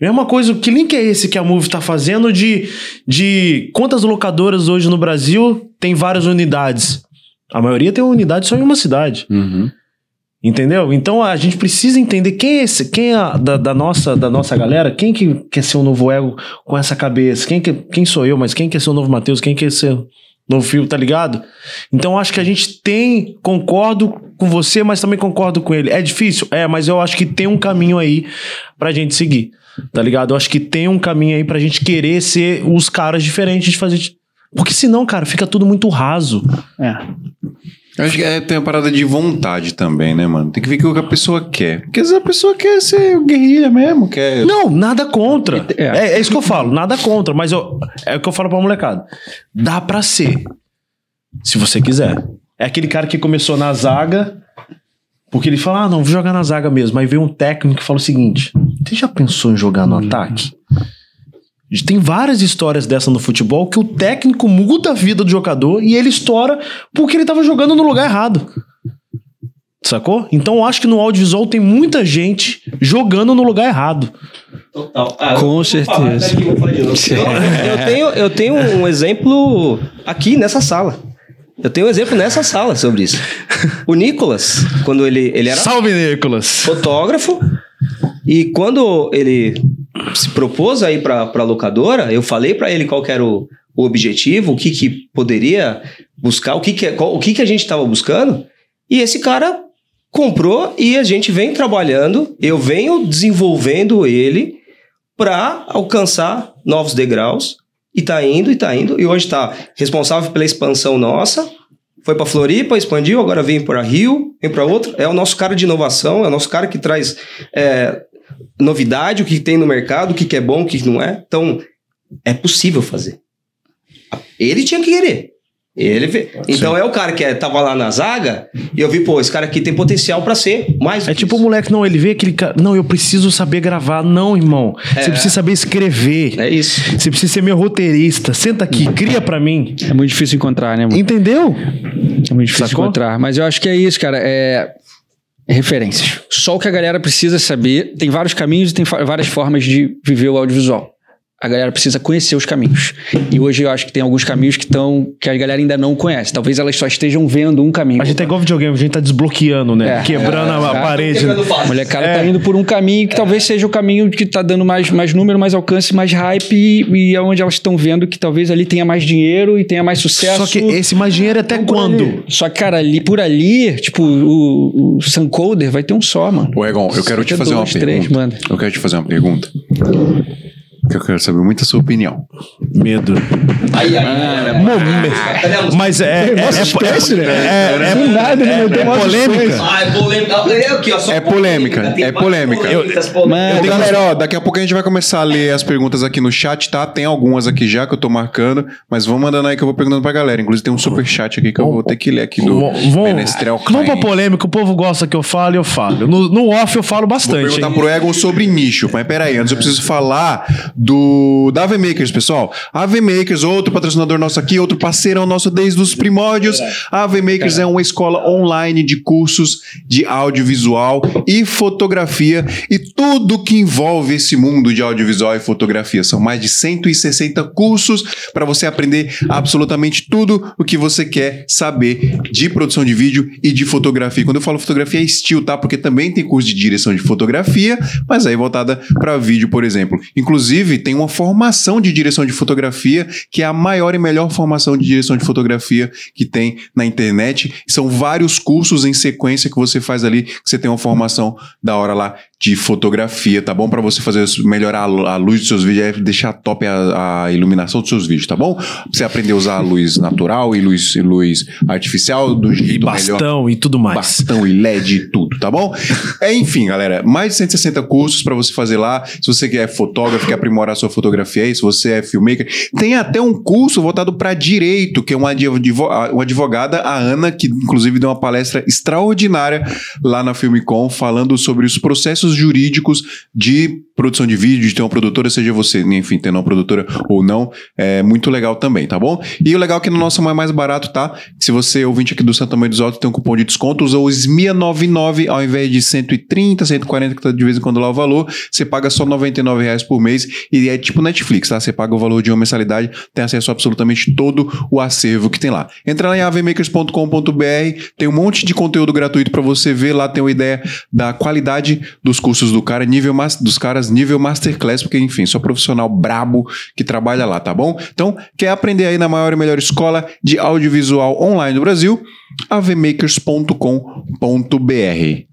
Mesma coisa, que link é esse que a Move tá fazendo de, de quantas locadoras hoje no Brasil tem várias unidades? A maioria tem uma unidade só em uma cidade. Uhum. Entendeu? Então a gente precisa entender quem é esse, quem é a- da, da nossa, da nossa galera, quem que quer ser o novo ego com essa cabeça, quem, que, quem sou eu, mas quem quer ser o novo Matheus, quem quer ser o novo Fio, tá ligado? Então acho que a gente tem, concordo com você, mas também concordo com ele. É difícil? É, mas eu acho que tem um caminho aí pra gente seguir, tá ligado? Eu acho que tem um caminho aí pra gente querer ser os caras diferentes de fazer. Porque senão, cara, fica tudo muito raso. É. Eu acho que é, tem a parada de vontade também, né, mano? Tem que ver o que a pessoa quer. Porque às vezes a pessoa quer ser guerrilha mesmo, quer. Não, nada contra. É. É, é isso que eu falo, nada contra. Mas eu- é o que eu falo pra molecada. Dá pra ser. Se você quiser. É aquele cara que começou na zaga, porque ele fala, ah, não, vou jogar na zaga mesmo. Aí veio um técnico que fala o seguinte: você já pensou em jogar no ataque? Tem várias histórias dessa no futebol que o técnico muda a vida do jogador e ele estoura porque ele tava jogando no lugar errado. Sacou? Então eu acho que no audiovisual tem muita gente jogando no lugar errado. Total. Ah, Com certeza. Eu, eu tenho, eu tenho um exemplo aqui nessa sala. Eu tenho um exemplo nessa sala sobre isso. O Nicolas, quando ele, ele era Salve, Nicolas! fotógrafo, e quando ele se propôs a ir para a locadora, eu falei para ele qual era o, o objetivo, o que, que poderia buscar, o que, que, qual- o que, que a gente estava buscando, e esse cara comprou e a gente vem trabalhando, eu venho desenvolvendo ele para alcançar novos degraus, e tá indo, e tá indo, e hoje tá responsável pela expansão nossa, foi para Floripa, expandiu, agora vem para Rio, vem para outro. É o nosso cara de inovação, é o nosso cara que traz é, novidade, o que tem no mercado, o que que é bom, o que não é. Então, é possível fazer. Ele tinha que querer. Ele vê. Então é o cara que é, tava lá na zaga e eu vi, pô, esse cara aqui tem potencial para ser mais. É tipo o isso. moleque, não, ele vê aquele cara. Não, eu preciso saber gravar. Não, irmão. Você precisa saber escrever. É isso. Você precisa ser meu roteirista. Senta aqui, cria pra mim. É muito difícil encontrar, né, mano? Entendeu? É muito difícil Sacou? encontrar. Mas eu acho que é isso, cara. É. Referências. Só o que a galera precisa saber. Tem vários caminhos e tem várias formas de viver o audiovisual. A galera precisa conhecer os caminhos. E hoje eu acho que tem alguns caminhos que estão que a galera ainda não conhece. Talvez elas só estejam vendo um caminho. A gente é igual videogame, a gente tá desbloqueando, né? É. Quebrando a, a É. parede. Quebrando fácil. A molecada É. tá indo por um caminho que talvez seja o caminho que tá dando mais, mais número, mais alcance, mais hype e, e é onde elas estão vendo que talvez ali tenha mais dinheiro e tenha mais sucesso. Só que esse mais dinheiro é até Então, quando? ali. Só que, cara, ali por ali, tipo, o, o Suncoder vai ter um só, mano. Ô, Egon, eu quero te fazer uma três, pergunta. Eu quero te fazer uma pergunta. Que eu quero saber muito a sua opinião. Medo. Aí, aí, Momento. Mas é. É, é, espécie, né? é, é, nada, ele é, meteu é uma polêmica. Ah, é polêmica. É aqui, ó, só É polêmica, é polêmica. Mano, Ô, galera, ó, daqui a pouco a gente vai começar a ler as perguntas aqui no chat, tá? Tem algumas aqui já que eu tô marcando, mas vão mandando aí que eu vou perguntando pra galera. Inclusive tem um super chat aqui que eu vou ter que ler aqui do Vamos, Menestrel vamos pra polêmica, o povo gosta que eu falo e eu falo. No, no off eu falo Vou bastante. perguntar hein? pro Egon sobre nicho, mas peraí, antes eu preciso falar do da AV Makers, pessoal. AV Makers, outro patrocinador nosso aqui, outro parceirão nosso desde os primórdios. A AV Makers é uma escola online de cursos de audiovisual e fotografia e tudo que envolve esse mundo de audiovisual e fotografia. São mais de 160 cursos para você aprender absolutamente tudo o que você quer saber de produção de vídeo e de fotografia. Quando eu falo fotografia é estilo, tá? Porque também tem curso de direção de fotografia, mas aí voltada para vídeo, por exemplo. Inclusive, tem uma formação de direção de fotografia que é a maior e melhor formação de direção de fotografia que tem na internet. São vários cursos em sequência que você faz ali, que você tem uma formação da hora lá de fotografia, tá bom? Para você fazer melhorar a lu- a luz dos seus vídeos, é deixar top a, a iluminação dos seus vídeos, tá bom? Pra você aprender a usar a luz natural e luz, e luz artificial do jeito melhor Bastão e tudo mais. bastão e LED e tudo, tá bom? É, enfim, galera, mais de 160 cursos pra você fazer lá. Se você quer fotógrafo, quer aprimorar sua fotografia aí, se você é filmmaker, tem até um curso voltado pra direito, que é uma, advo- uma advogada, a Ana, que inclusive deu uma palestra extraordinária lá na Filmicon, falando sobre os processos jurídicos de produção de vídeo, de ter uma produtora, seja você, enfim, tendo uma produtora ou não, é muito legal também, tá bom? E o legal é que no nosso é mais barato, tá? Se você, ouvinte aqui do Santa Mãe dos Altos, tem um cupom de desconto, usa o SMIA99 ao invés de 130, 140, que tá de vez em quando lá o valor, você paga só 99 reais por mês e é tipo Netflix, tá? Você paga o valor de uma mensalidade, tem acesso a absolutamente todo o acervo que tem lá. Entra lá em avmakers.com.br, tem um monte de conteúdo gratuito para você ver lá, tem uma ideia da qualidade dos cursos do cara, nível mas- dos caras, nível masterclass, porque enfim, só profissional brabo que trabalha lá, tá bom? Então, quer aprender aí na maior e melhor escola de audiovisual online do Brasil? avmakers.com.br.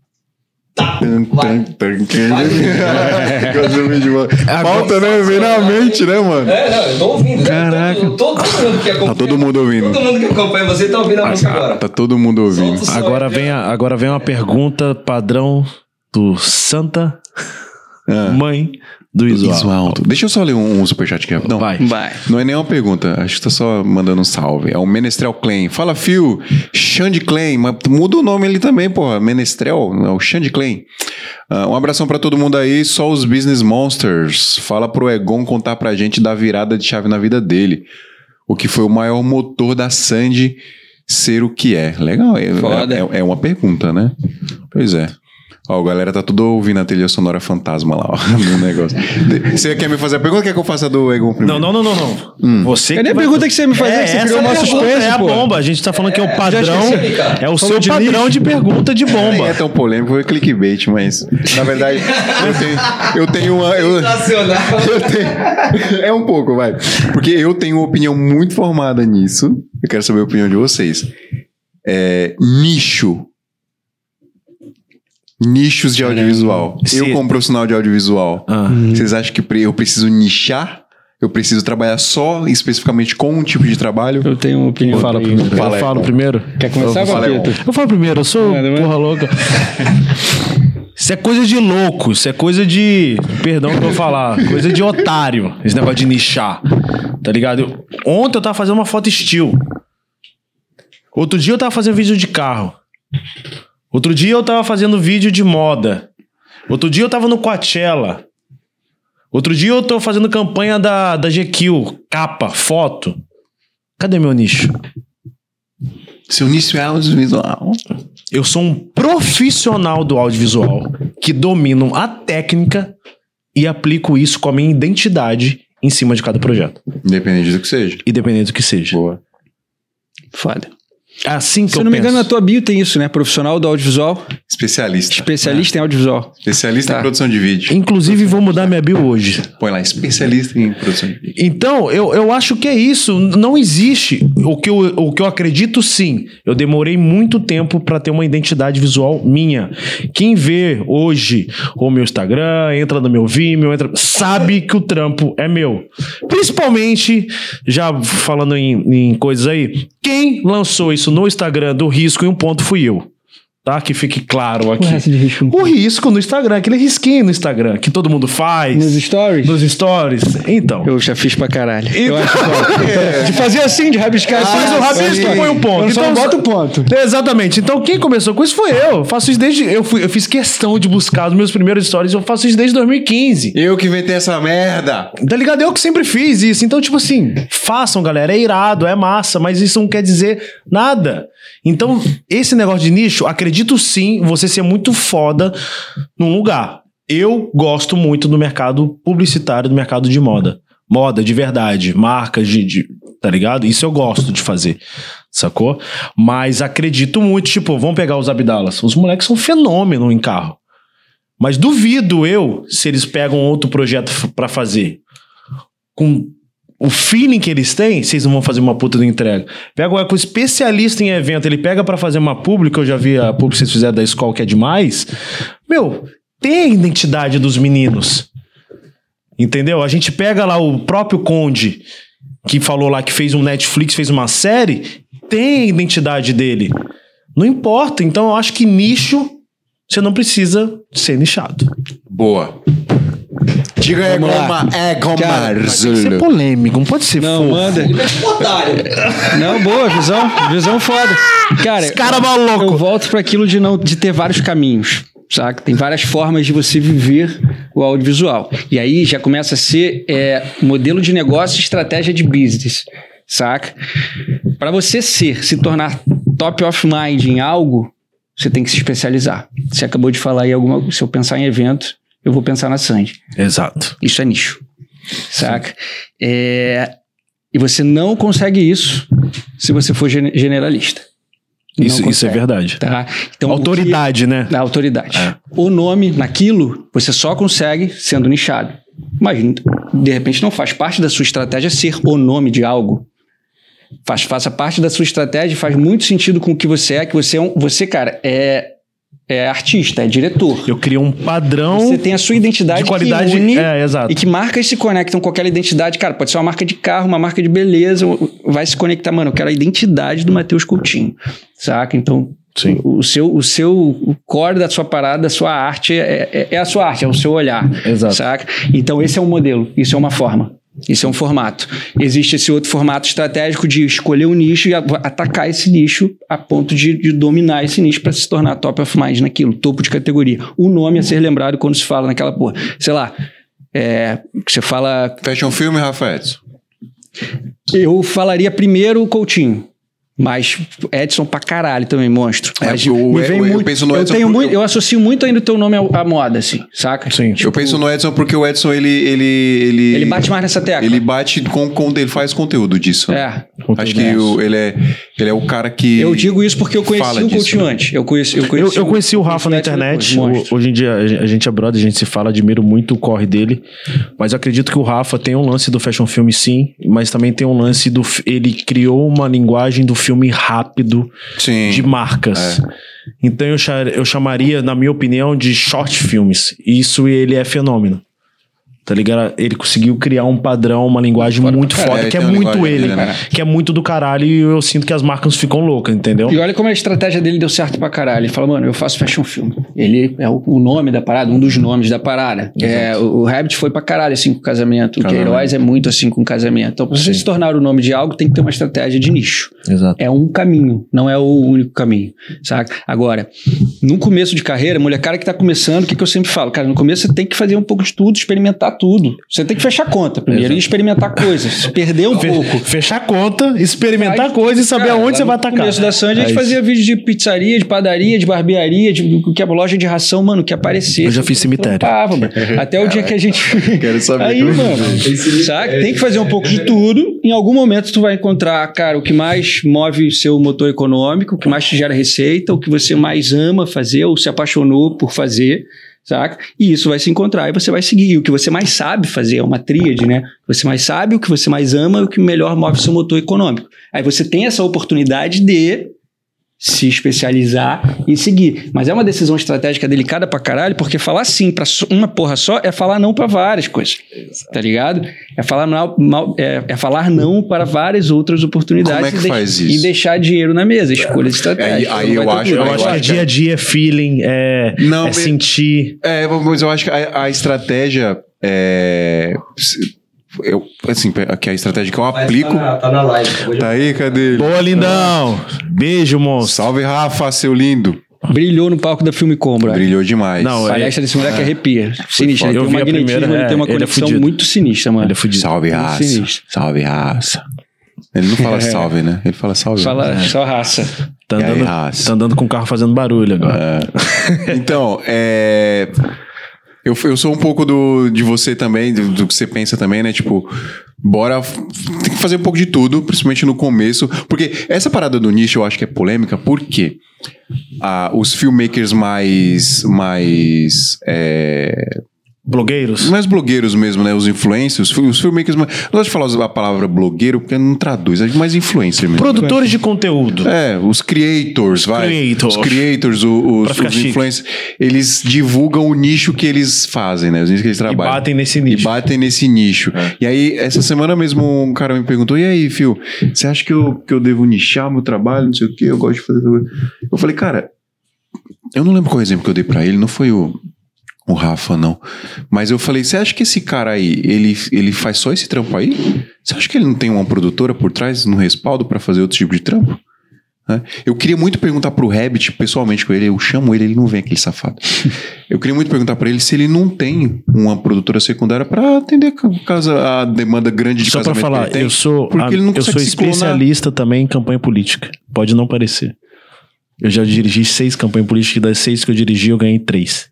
Tá, Tan, vai. tan, tan, vídeo, mano. Falta, né? Vem na mente, né, mano? É, não, eu tô ouvindo. né? Caraca. Todo, todo mundo que acompanha. Tá todo mundo ouvindo. Todo mundo que acompanha você tá ouvindo a música agora. Tá todo mundo ouvindo. Agora vem, a, agora vem uma pergunta padrão do Santa Ah. Mãe do alto. Deixa eu só ler um, um superchat aqui. Não, Vai. Vai. Não é nenhuma pergunta, acho que tá só mandando um salve. É o Menestrel Claim. Fala, Phil. Xande. Mas muda o nome ali também, porra. Menestrel, é o Xande Claim. Ah, um abração pra todo mundo aí, só os Business Monsters. Fala pro Egon contar pra gente da virada de chave na vida dele. O que foi o maior motor da Sandy ser o que é. Legal, é, é, é uma pergunta, né? Pois é. Ó, a galera tá tudo ouvindo a trilha sonora fantasma lá, ó, no negócio. Você quer me fazer a pergunta ou quer que eu faça a do Egon primeiro? Não, não, não, não, não. Você Cadê a vai- pergunta que você me fazia, É, que você essa criou é uma a suspense, É a pô? bomba. A gente tá falando que é o padrão. É o seu de padrão lixo. de pergunta de Nem é bomba. tão polêmico, foi clickbait, mas na verdade eu tenho, eu tenho uma. Eu, Sensacional. eu tenho, é um pouco, vai. Porque eu tenho uma opinião muito formada nisso. Eu quero saber a opinião de vocês. É, nicho. Nichos de audiovisual. Se- Eu, como profissional de audiovisual, Ah. vocês acham que eu preciso nichar? Eu preciso trabalhar só especificamente com um tipo de trabalho? Eu tenho uma opinião. Fala primeiro. Fala eu falo primeiro. Quer começar, Fala aí, Papito? Eu falo primeiro, eu sou manda. porra louca. Isso é coisa de louco, isso é coisa de. Perdão que eu vou falar. Coisa de otário. Esse negócio de nichar. Tá ligado? Eu- ontem eu tava fazendo uma foto estilo. Outro dia eu tava fazendo vídeo de carro. Outro dia eu tava fazendo vídeo de moda. Outro dia eu tava no Coachella. Outro dia eu tô fazendo campanha da, da GQ, capa, foto. Cadê meu nicho? Seu nicho é audiovisual. Eu sou um profissional do audiovisual que domino a técnica e aplico isso com a minha identidade em cima de cada projeto, Independente do que seja. independente do que seja. Boa. Foda. É assim que Se eu não me penso. engano, na tua bio tem isso, né? Profissional do audiovisual, Especialista. especialista em audiovisual. Especialista Tá. em produção de vídeo. Inclusive, vou mudar minha bio hoje. Põe lá, especialista em produção de vídeo. Então, eu, eu acho que é isso. Não existe. O que, eu, o que eu acredito, sim. Eu demorei muito tempo para ter uma identidade visual minha. Quem vê hoje o meu Instagram, entra no meu Vimeo, entra, sabe que o trampo é meu. Principalmente, já falando em, em coisas aí, quem lançou isso no Instagram do Risco em um ponto fui eu. Tá? Que fique claro aqui. de risco O risco no Instagram, aquele risquinho no Instagram que todo mundo faz. nos stories? Nos stories. Então. Eu já fiz pra caralho. Então- Eu acho. De fazer assim, de rabiscar assim. Faz o rabisco e põe um ponto. Eu só Então, não boto ponto. Exatamente. Então, quem começou com isso foi eu. Eu faço isso desde. Eu, fui, eu fiz questão de buscar os meus primeiros stories. Eu faço isso desde 2015. Eu que inventei essa merda. Tá ligado? Eu que sempre fiz isso. Então, tipo assim, façam, galera. É irado, é massa, mas isso não quer dizer nada. Então, esse negócio de nicho, acredito sim você ser muito foda num lugar. Eu gosto muito do mercado publicitário, do mercado de moda. Moda de verdade, marcas de, de- Tá ligado? Isso eu gosto de fazer. Sacou? Mas acredito muito, tipo, vamos pegar os Abdalas. Os moleques são fenômeno em carro. Mas duvido eu se eles pegam outro projeto pra fazer. Com o feeling que eles têm, vocês não vão fazer uma puta de entrega. Pega o especialista em evento, ele pega pra fazer uma pública, eu já vi a pública que vocês fizeram da escola que é demais. Meu, tem a identidade dos meninos. Entendeu? A gente pega lá o próprio Conde, que falou lá que fez um Netflix, fez uma série, tem a identidade dele. Não importa. Então eu acho que nicho, você não precisa ser nichado. Boa. Diga lá. Goma. É, Goma. Que ser polêmico, não pode ser Não, fofo. manda. Não, boa, visão. Visão foda. Cara, Esse cara é maluco. eu volto para aquilo de não de ter vários caminhos, saca? Tem várias formas de você viver o audiovisual. E aí já começa a ser é, modelo de negócio e estratégia de business, saca? Para você ser, se tornar top of mind em algo, você tem que se especializar. Você acabou de falar aí alguma. Se eu pensar em evento, eu vou pensar na Sandy. Exato. Isso é nicho. Saca? É, e você não consegue isso se você for gen- generalista. Isso, isso é consegue, verdade. Tá? Então, o que- Autoridade, né? da autoridade. O nome naquilo você só consegue sendo nichado. Mas, de repente, não faz parte da sua estratégia ser o nome de algo. Faz, faça parte da sua estratégia, faz muito sentido com o que você é, que você é um. Você, cara, é, é artista, é diretor. Eu crio um padrão Você tem a sua identidade de qualidade. que une é, exato. e que marcas se conectam com aquela identidade. Cara, pode ser uma marca de carro, uma marca de beleza, vai se conectar. Mano, eu quero a identidade do Matheus Coutinho, saca? Então, Sim. o seu, o seu o core da sua parada, da sua arte, é, é, é a sua arte, é o seu olhar, Exato. saca? Então, esse é um modelo, isso é uma forma. Isso é um formato. Existe esse outro formato estratégico de escolher um nicho e atacar esse nicho a ponto de, de dominar esse nicho para se tornar top of mind naquilo, topo de categoria. O nome a ser lembrado quando se fala naquela porra. Sei lá, é, você fala. Fecha um filme, Rafa Edson. Eu falaria primeiro o Coutinho. Mas Edson pra caralho também, monstro. É, Mas o- me eu- vem eu muito, penso no eu Edson tenho porque muito, eu- eu associo muito ainda o teu nome à, à moda, assim, saca? Sim. eu penso no Edson porque o Edson, ele... Ele, ele, Ele bate mais nessa tecla. Ele bate com... com ele faz conteúdo disso. É. Acho que o- ele, é, ele é o cara que... Eu digo isso porque eu conheci o disso, Coutinho né? antes. Eu conheci, eu Eu, conheci, eu conheci o Rafa na internet. depois, hoje em dia a gente é brother, a gente se fala, admiro muito o corre dele. Mas eu acredito que o Rafa tem um lance do fashion film, sim. Mas também tem um lance do. Ele criou uma linguagem do filme rápido Sim. de marcas. Então eu, eu chamaria, na minha opinião, de short filmes. Isso ele é fenômeno. Tá ligado? Ele conseguiu criar um padrão, uma linguagem muito caralho. foda, É, que é muito ele, dele, né? que é muito do caralho e eu sinto que as marcas ficam loucas, entendeu? E olha como a estratégia dele deu certo pra caralho. Ele fala, mano, eu faço fashion film. Ele é o, o nome da parada, um dos nomes da parada. É, o, o Rabbit foi pra caralho assim com casamento. O Casamento. Queiroz é muito assim com casamento. Então, pra você se tornar o nome de algo, tem que ter uma estratégia de nicho. Exato. É um caminho, não é o único caminho, saca? Agora, no começo de carreira, mulher cara que tá começando, o que, que eu sempre falo? Cara, no começo você tem que fazer um pouco de tudo, experimentar tudo. Você tem que fechar a conta primeiro e experimentar coisas. Perder um Fe- pouco. Fechar a conta, experimentar Faz- coisa e saber Cara, aonde você vai no atacar. começo da Sandy, a gente É fazia vídeo de pizzaria, de padaria, de barbearia, de que é loja de ração, mano, que aparecesse. Eu já fiz cemitério. Trampava, mano. Até o dia que a gente. Quero saber Aí, mano, sabe? Tem que fazer um pouco de tudo. Em algum momento tu vai encontrar, cara, o que mais move seu motor econômico, o que mais te gera receita, o que você mais ama fazer ou se apaixonou por fazer. Saca? E isso vai se encontrar e você vai seguir. E o que você mais sabe fazer é uma tríade, né? Você mais sabe, o que você mais ama e o que melhor move seu motor econômico. Aí você tem essa oportunidade de se especializar e seguir. Mas é uma decisão estratégica delicada pra caralho, porque falar sim pra uma porra só é falar não pra várias coisas. Tá ligado? É falar, mal, mal- é, é falar não para várias outras oportunidades Como é que e, faz e isso? deixar dinheiro na mesa. Escolhas estratégicas. aí vai eu acho-. Eu Eu acho que é dia a dia, é feeling, é, Não, é sentir. É, mas eu acho que a, a estratégia é. Eu, assim, que a estratégia que eu aplico. Tá na live. Tá aí, cadê ele? Boa, lindão! Beijo, monstro. Salve, Rafa, seu lindo. Brilhou no palco da Filme Combra. Brilhou demais. Não, A é- palestra desse moleque arrepia. Sinistro. Ele Eu tem um magnetismo, primeira, ele é, tem uma ele é conexão fudido. muito sinistra, mano. Ele é fudido. Salve, raça. sinistro. Salve, raça. Ele não fala salve, né? Ele fala salve. Fala só raça. Tá E aí, andando, raça? tá andando com o carro fazendo barulho agora. Então, é. Eu, eu sou um pouco do, de você também, do, do que você pensa também, né? Tipo, bora. Tem que fazer um pouco de tudo, principalmente no começo. Porque essa parada do nicho eu acho que é polêmica, porque ah, os filmmakers mais. mais. é, Blogueiros? mais blogueiros mesmo, né? Os influencers, os fi- os filmmakers. mais- Não gosto de falar a palavra blogueiro porque não traduz, é mais influencer mesmo. Produtores de conteúdo. É, os creators, vai. creators. Os creators, os, os chique. influencers, eles divulgam o nicho que eles fazem, né? Os nichos que eles E trabalham. batem nesse E nicho. batem nesse nicho. E aí, essa semana mesmo, um cara me perguntou: e aí, Fio, você acha que eu, que eu devo nichar meu trabalho? Não sei o quê, eu gosto de fazer. Eu falei, cara, eu não lembro qual exemplo que eu dei pra ele, não foi o. O Rafa, não. Mas eu falei, você acha que esse cara aí, ele, ele faz só esse trampo aí? Você acha que ele não tem uma produtora por trás, no respaldo, pra fazer outro tipo de trampo? né? Eu queria muito perguntar pro Rabbit, pessoalmente com ele, eu chamo ele, ele não vem aquele safado. eu queria muito perguntar pra ele se ele não tem uma produtora secundária pra atender ca- caso a demanda grande de Só pra casamento que falar, ele tem. eu sou, porque a- ele não eu sou especialista também em campanha política. Pode não parecer. Eu já dirigi seis campanhas políticas e das seis que eu dirigi, eu ganhei três.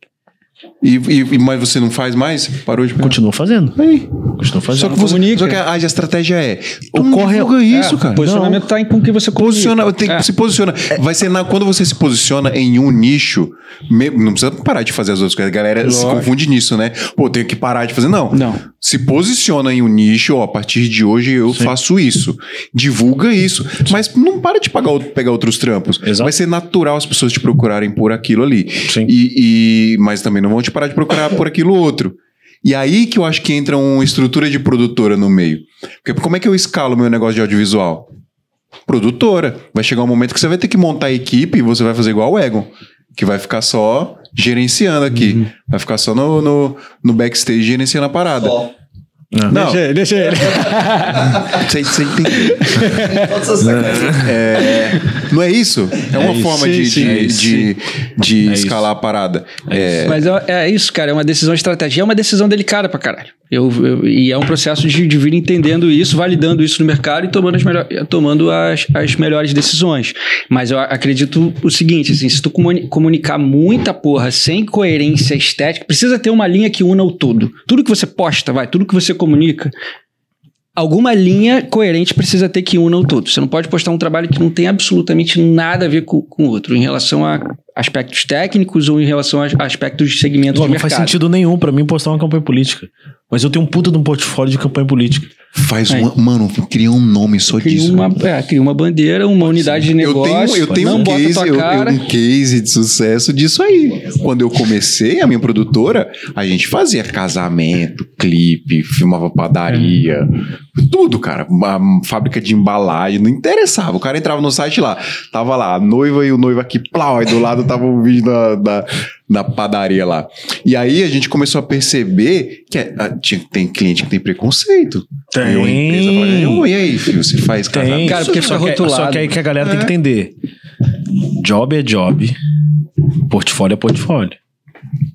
E, e- e- mas você não faz mais? Parou de Continuo fazendo. Aí. Continuo fazendo. Só que, você, Comunica. só que a, a estratégia é. Tu Ocorre- não divulga isso, É, cara. O posicionamento tá em com que você Posiciona, tem que É. se posiciona. Vai ser na, quando você se posiciona em um nicho, me- não precisa parar de fazer as outras coisas. A galera se Lógico. confunde nisso, né? Pô, tenho que parar de fazer. Não. Não. Se posiciona em um nicho, ó, a partir de hoje eu faço isso. Divulga isso. Mas não para de pagar, outro- pegar outros trampos. Exato. Vai ser natural as pessoas te procurarem por aquilo ali. Sim. E, e- mas também não vão te parar de procurar por aquilo outro. E aí que eu acho que entra uma estrutura de produtora no meio. Porque como é que eu escalo meu negócio de audiovisual? Produtora. Vai chegar um momento que você vai ter que montar a equipe e você vai fazer igual o Egon. Que vai ficar só gerenciando aqui. Vai ficar só no, no, no backstage gerenciando a parada. Só. Não, Deixa, ele- deixa ele. entendeu. Todas as sacadas. É, não é isso? É uma isso. forma de, sim, de, é isso, de, de É isso. escalar a parada. É, Mas é, é isso, cara. É uma decisão estratégica. É uma decisão delicada pra caralho. Eu, eu- e é um processo de, de vir entendendo isso, validando isso no mercado e tomando as, melhor, tomando as, as melhores decisões. Mas eu acredito o seguinte: assim, se tu comuni- comunicar muita porra sem coerência estética, precisa ter uma linha que una o todo. Tudo que você posta, vai, tudo que você comunica. Alguma linha coerente precisa ter que una o todo. Você não pode postar um trabalho que não tem absolutamente nada a ver com o outro, em relação a aspectos técnicos ou em relação a aspectos de segmento Não, de não faz mercado. sentido nenhum pra mim postar uma campanha política. Mas eu tenho um puta de um portfólio de campanha política. faz Aí. uma. Mano, cria um nome só Cria disso. uma, é, cria uma bandeira, uma unidade de Eu negócio. tenho, eu tenho um, case, eu, eu- um case de sucesso disso aí. Quando eu comecei a minha produtora, a gente fazia casamento, clipe, filmava padaria, tudo, cara. Uma fábrica de embalagem, não interessava. O cara entrava no site lá, tava lá, a noiva e o noivo aqui, plau, aí do lado tava o vídeo da, da, da padaria lá. E aí a gente começou a perceber que é, tinha- tem cliente que tem preconceito. Tem. Aí uma empresa fala, "Ô, e aí, filho, você faz Tem. casamento? Cara, porque só, fica que, só rotulado. que aí que a galera tem que É. entender. Job é job. Portfólio é portfólio.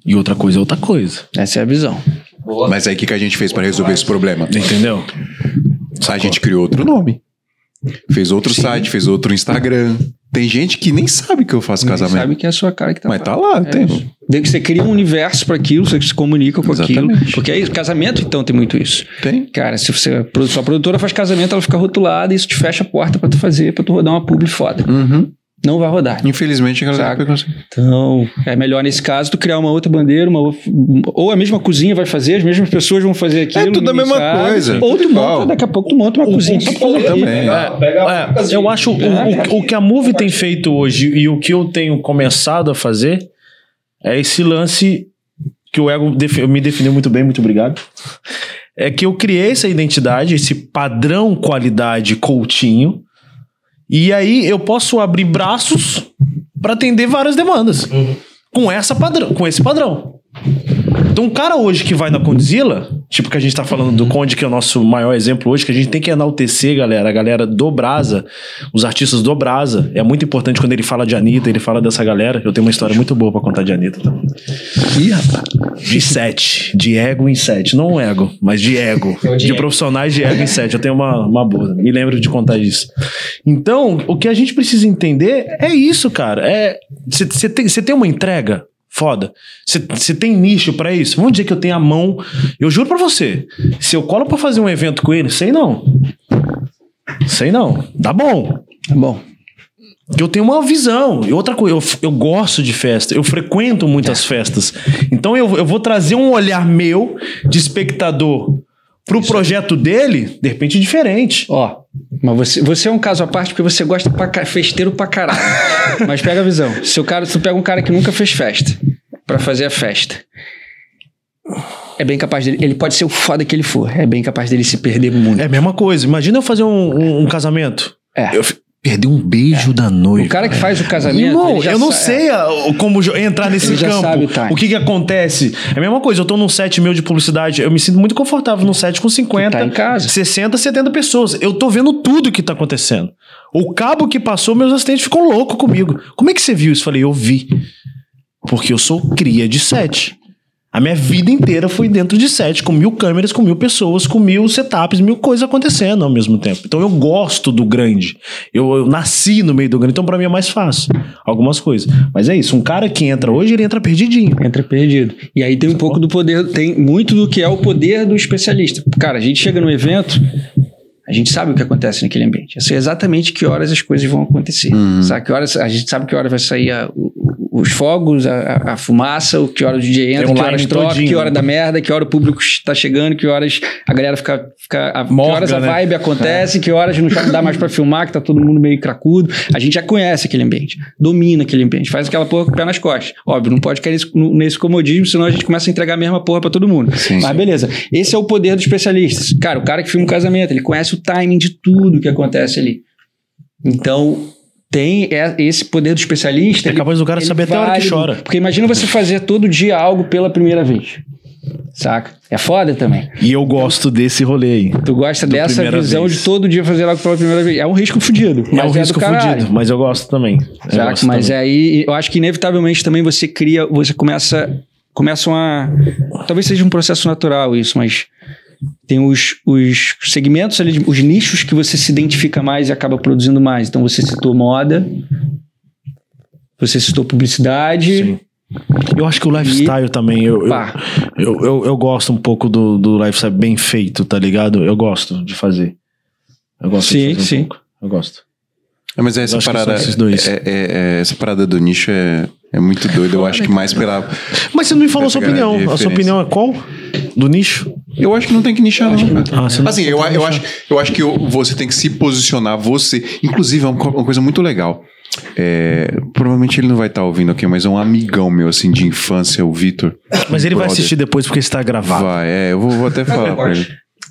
E outra coisa é outra coisa. Essa é a visão. Boa. Mas aí o que, que a gente fez para resolver esse problema? Entendeu? A gente criou outro nome. Fez outro site, fez outro Instagram. Tem gente que nem sabe que eu faço Ninguém casamento. sabe que é a sua cara que tá Mas lá. tá lá, É tem. Desde que você cria um universo para aquilo, você se comunica com aquilo. Exatamente. Porque aí, casamento, então, tem muito isso. Tem. Cara, se você, sua produtora faz casamento, ela fica rotulada e isso te fecha a porta pra tu fazer, pra tu rodar uma publi foda. Uhum. Não vai rodar. Infelizmente, a galera. Então, é melhor nesse caso tu criar uma outra bandeira, uma, ou- a mesma cozinha vai fazer, as mesmas pessoas vão fazer aquilo. É tudo a mesma sabe. coisa, Ou tu igual. monta, daqui a pouco tu monta uma cozinha pra fazer aquilo. também. A É, casinha. eu acho o, o, o que a Move tem feito hoje e o que eu tenho começado a fazer é esse lance que o Ego defi- me definiu muito bem, muito obrigado. É que eu criei essa identidade, esse padrão qualidade Coutinho, e aí eu posso abrir braços para atender várias demandas com essa padrão, com esse padrão. Então, um cara hoje que vai na Condzilla, tipo que a gente tá falando do Conde, que é o nosso maior exemplo hoje, que a gente tem que enaltecer, galera, a galera do Brasa, os artistas do Brasa. É muito importante quando ele fala de Anitta, ele fala dessa galera. Eu tenho uma história muito boa pra contar de Anitta também. Ih, rapaz. De sete, de ego em sete. Não ego, mas de ego. É de De profissionais de ego em sete. Eu tenho uma, uma boa. Me lembro de contar isso. Então, o que a gente precisa entender é isso, cara. É Você tem, cê tem uma entrega foda. Você tem nicho pra isso. Vamos dizer que eu tenho a mão. Eu juro pra você. Se eu colo pra fazer um evento com ele, sei não. Sei não. Dá bom. Tá bom. Eu tenho uma visão. E outra coisa, eu, eu gosto de festa. Eu frequento muitas festas. Então eu, eu vou trazer um olhar meu de espectador pro projeto dele, de repente diferente. Ó, mas você, você é um caso à parte porque você gosta pra, festeiro pra caralho. mas pega a visão. Se o cara, tu pega um cara que nunca fez festa pra fazer a festa, é bem capaz dele. Ele pode ser o foda que ele for. É bem capaz dele se perder muito. É a mesma coisa. Imagina eu fazer um, um- um casamento. É. Eu perdi um beijo da noiva. O cara que faz o casamento. Irmão, eu não sei a- como entrar nesse campo. o. O que que acontece? É a mesma coisa, eu tô num set meu de publicidade, eu me sinto muito confortável num set com 50, tá em casa. 60, 70 pessoas. Eu tô vendo tudo que tá acontecendo. O cabo que passou, meus assistentes ficou louco comigo. Como é que você viu isso? Falei, eu vi. Porque eu sou cria de set. A minha vida inteira foi dentro de set, com mil câmeras, com mil pessoas, com mil setups, mil coisas acontecendo ao mesmo tempo. Então eu gosto do grande. Eu, eu nasci no meio do grande, então pra mim é mais fácil. Algumas coisas. Mas é isso, um cara que entra hoje, ele entra perdidinho. Entra perdido. E aí tem um pouco do poder, tem muito do que é o poder do especialista. Cara, a gente chega no evento, a gente sabe o que acontece naquele ambiente. Eu sei exatamente que horas as coisas vão acontecer. Sabe que horas, a gente sabe que hora vai sair a- o- os fogos, a, a- fumaça, o que hora o DJ entra, um que horas troca, todinho, que hora né? da merda, que hora o público está chegando, que horas a galera fica. fica a, Morga, que horas a né? vibe acontece, que horas não dá mais pra filmar, que tá todo mundo meio cracudo. A gente já conhece aquele ambiente, domina aquele ambiente, faz aquela porra com o pé nas costas. Óbvio, não pode cair nesse, nesse comodismo, senão a gente começa a entregar a mesma porra pra todo mundo. Sim, Mas sim. beleza, esse é o poder dos especialistas. Cara, o cara que filma um casamento, ele conhece o timing de tudo que acontece ali. Então, tem é- esse poder do especialista. É capaz do cara saber até a hora que chora. Porque imagina você fazer todo dia algo pela primeira vez. Saca? É foda também. E eu gosto desse rolê aí. Tu gosta Do dessa visão vez. de todo dia fazer algo pela primeira vez. É um risco fudido. é um mas risco fudido, mas eu gosto também. Eu Saca? gosto Mas também. aí eu acho que inevitavelmente também você cria, você começa, começa uma. Talvez seja um processo natural isso, mas tem os, os segmentos ali, os nichos que você se identifica mais e acaba produzindo mais. Então você citou moda, você citou publicidade. Sim. Eu acho que o lifestyle também, eu, eu, eu, eu, eu gosto um pouco do, do lifestyle bem feito, tá ligado? Eu gosto de fazer. Eu gosto Sim, de fazer um sim. pouco. Eu gosto. É, mas essa acho que parada. dois. é- é- é- essa parada do nicho é, é muito doida. Eu acho que mais pela. Mas você não me falou a Essa sua opinião. A sua opinião é qual? Do nicho? Eu acho que não tem que nichar, não. Ah, não Assim, eu, acho, eu acho que você tem que se posicionar, você. Inclusive, é uma, co- uma coisa muito legal. É, provavelmente ele não vai estar ouvindo aqui, mas é um amigão meu, assim, de infância, o Vitor. Mas ele vai Brother. assistir depois porque está gravado. Vai, é, eu vou, vou até falar pra ele.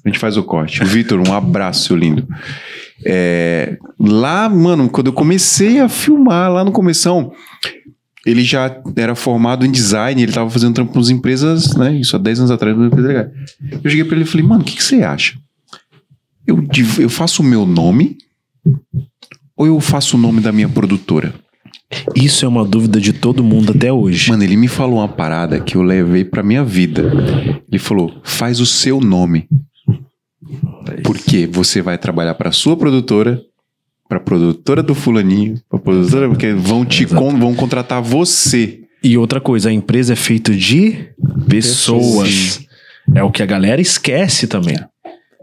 A gente faz o corte. O Vitor, um abraço, seu lindo. É, lá, mano, quando eu comecei a filmar, lá no começão, ele já era formado em design, ele tava fazendo trampo com as empresas, né? Isso há 10 anos atrás, uma empresa legal. Eu cheguei pra ele e falei, mano, o que, que você acha? Eu, eu faço o meu nome ou eu faço o nome da minha produtora? Isso é uma dúvida de todo mundo até hoje. Mano, ele me falou uma parada que eu levei pra minha vida. Ele falou: faz o seu nome. Porque você vai trabalhar pra sua produtora, pra produtora do fulaninho, pra produtora, porque vão te con- vão contratar você. E outra coisa, a empresa é feita de pessoas. É o que a galera esquece também.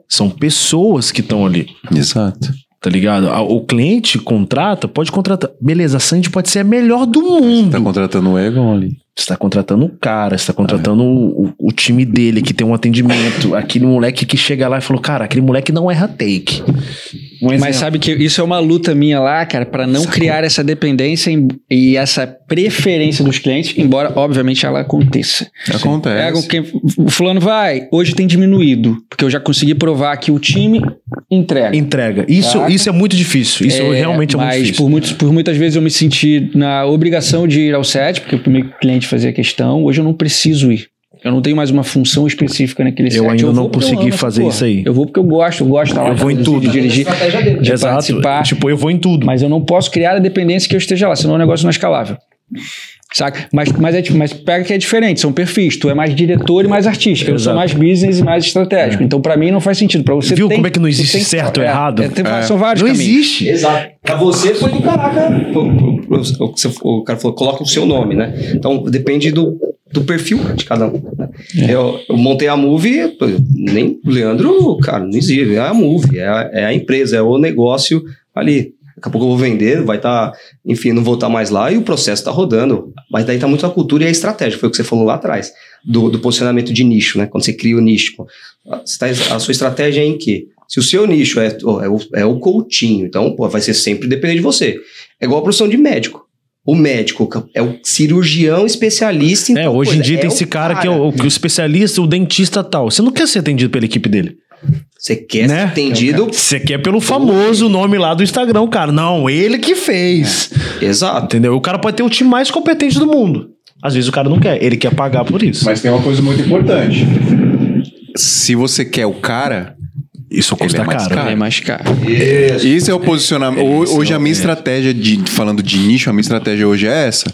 São pessoas que estão ali, Exato. tá ligado? O cliente contrata, pode contratar. Beleza, a Sandy pode ser a melhor do mundo. Tá contratando o Egon ali. Você está contratando um cara, você está contratando o, o time dele que tem um atendimento. Aquele moleque que chega lá e falou: Cara, aquele moleque não erra take. Um. Mas sabe que isso é uma luta minha lá, cara, pra não criar essa dependência em- e essa preferência dos clientes, embora, obviamente, ela aconteça. Acontece. Pega quem, o fulano vai, hoje tem diminuído, porque eu já consegui provar que o time entrega. Entrega. Isso, Saca? isso é muito difícil. Isso É, realmente é muito mas difícil. Por, muitos, por muitas vezes eu me senti na obrigação de ir ao set, porque o primeiro cliente fazia questão. Hoje eu não preciso ir. Eu não tenho mais uma função específica naquele set. Eu ainda vou não porque eu consegui amo fazer porra. isso aí. Eu vou porque eu gosto, eu gosto de lá Eu vou em tudo. de dirigir, de Exato. participar. Tipo, eu vou em tudo. Mas eu não posso criar a dependência que eu esteja lá, senão o negócio não é escalável. Saca? Mas, mas, é, tipo- mas pega que é diferente, são perfis. Tu é mais diretor e mais artístico. Eu sou Exato. mais business e mais estratégico. Então, pra mim, não faz sentido. Pra você Viu tem- como é que não existe tem- certo ou é, errado? é, tem- É. São vários não caminhos. existe. Exato. Pra você foi do caraca. O, cara falou, coloca o seu nome, né? Então depende do, do perfil de cada um. né? Eu, eu montei a Move, pô, nem o Leandro, cara, não existe. É a Move, é a, é a empresa, é o negócio ali. Daqui a pouco eu vou vender, vai estar, enfim, não vou estar mais lá e o processo está rodando. Mas daí tá muito a cultura e a estratégia, foi o que você falou lá atrás, do, do posicionamento de nicho, né? Quando você cria o nicho. tá- a sua estratégia é em quê? Se o seu nicho é, é, o, é o coutinho, então pô, vai ser sempre depender de você. É igual a profissão de médico. O médico é o cirurgião especialista. em É, hoje em coisa. dia É tem esse cara, que é o, que é o especialista, o dentista tal. Você não quer ser atendido pela equipe dele. Você quer Né? ser atendido. Você quer pelo famoso nome lá do Instagram, cara. Não, ele que fez. Exato. Entendeu? O cara pode ter o time mais competente do mundo. Às vezes o cara não quer, ele quer pagar por isso. Mas tem uma coisa muito importante. Se você quer o cara, Isso custa Ele é mais caro. caro. É mais caro. Isso é o posicionamento. Ho- Hoje a minha estratégia de falando de nicho, a minha estratégia hoje é essa.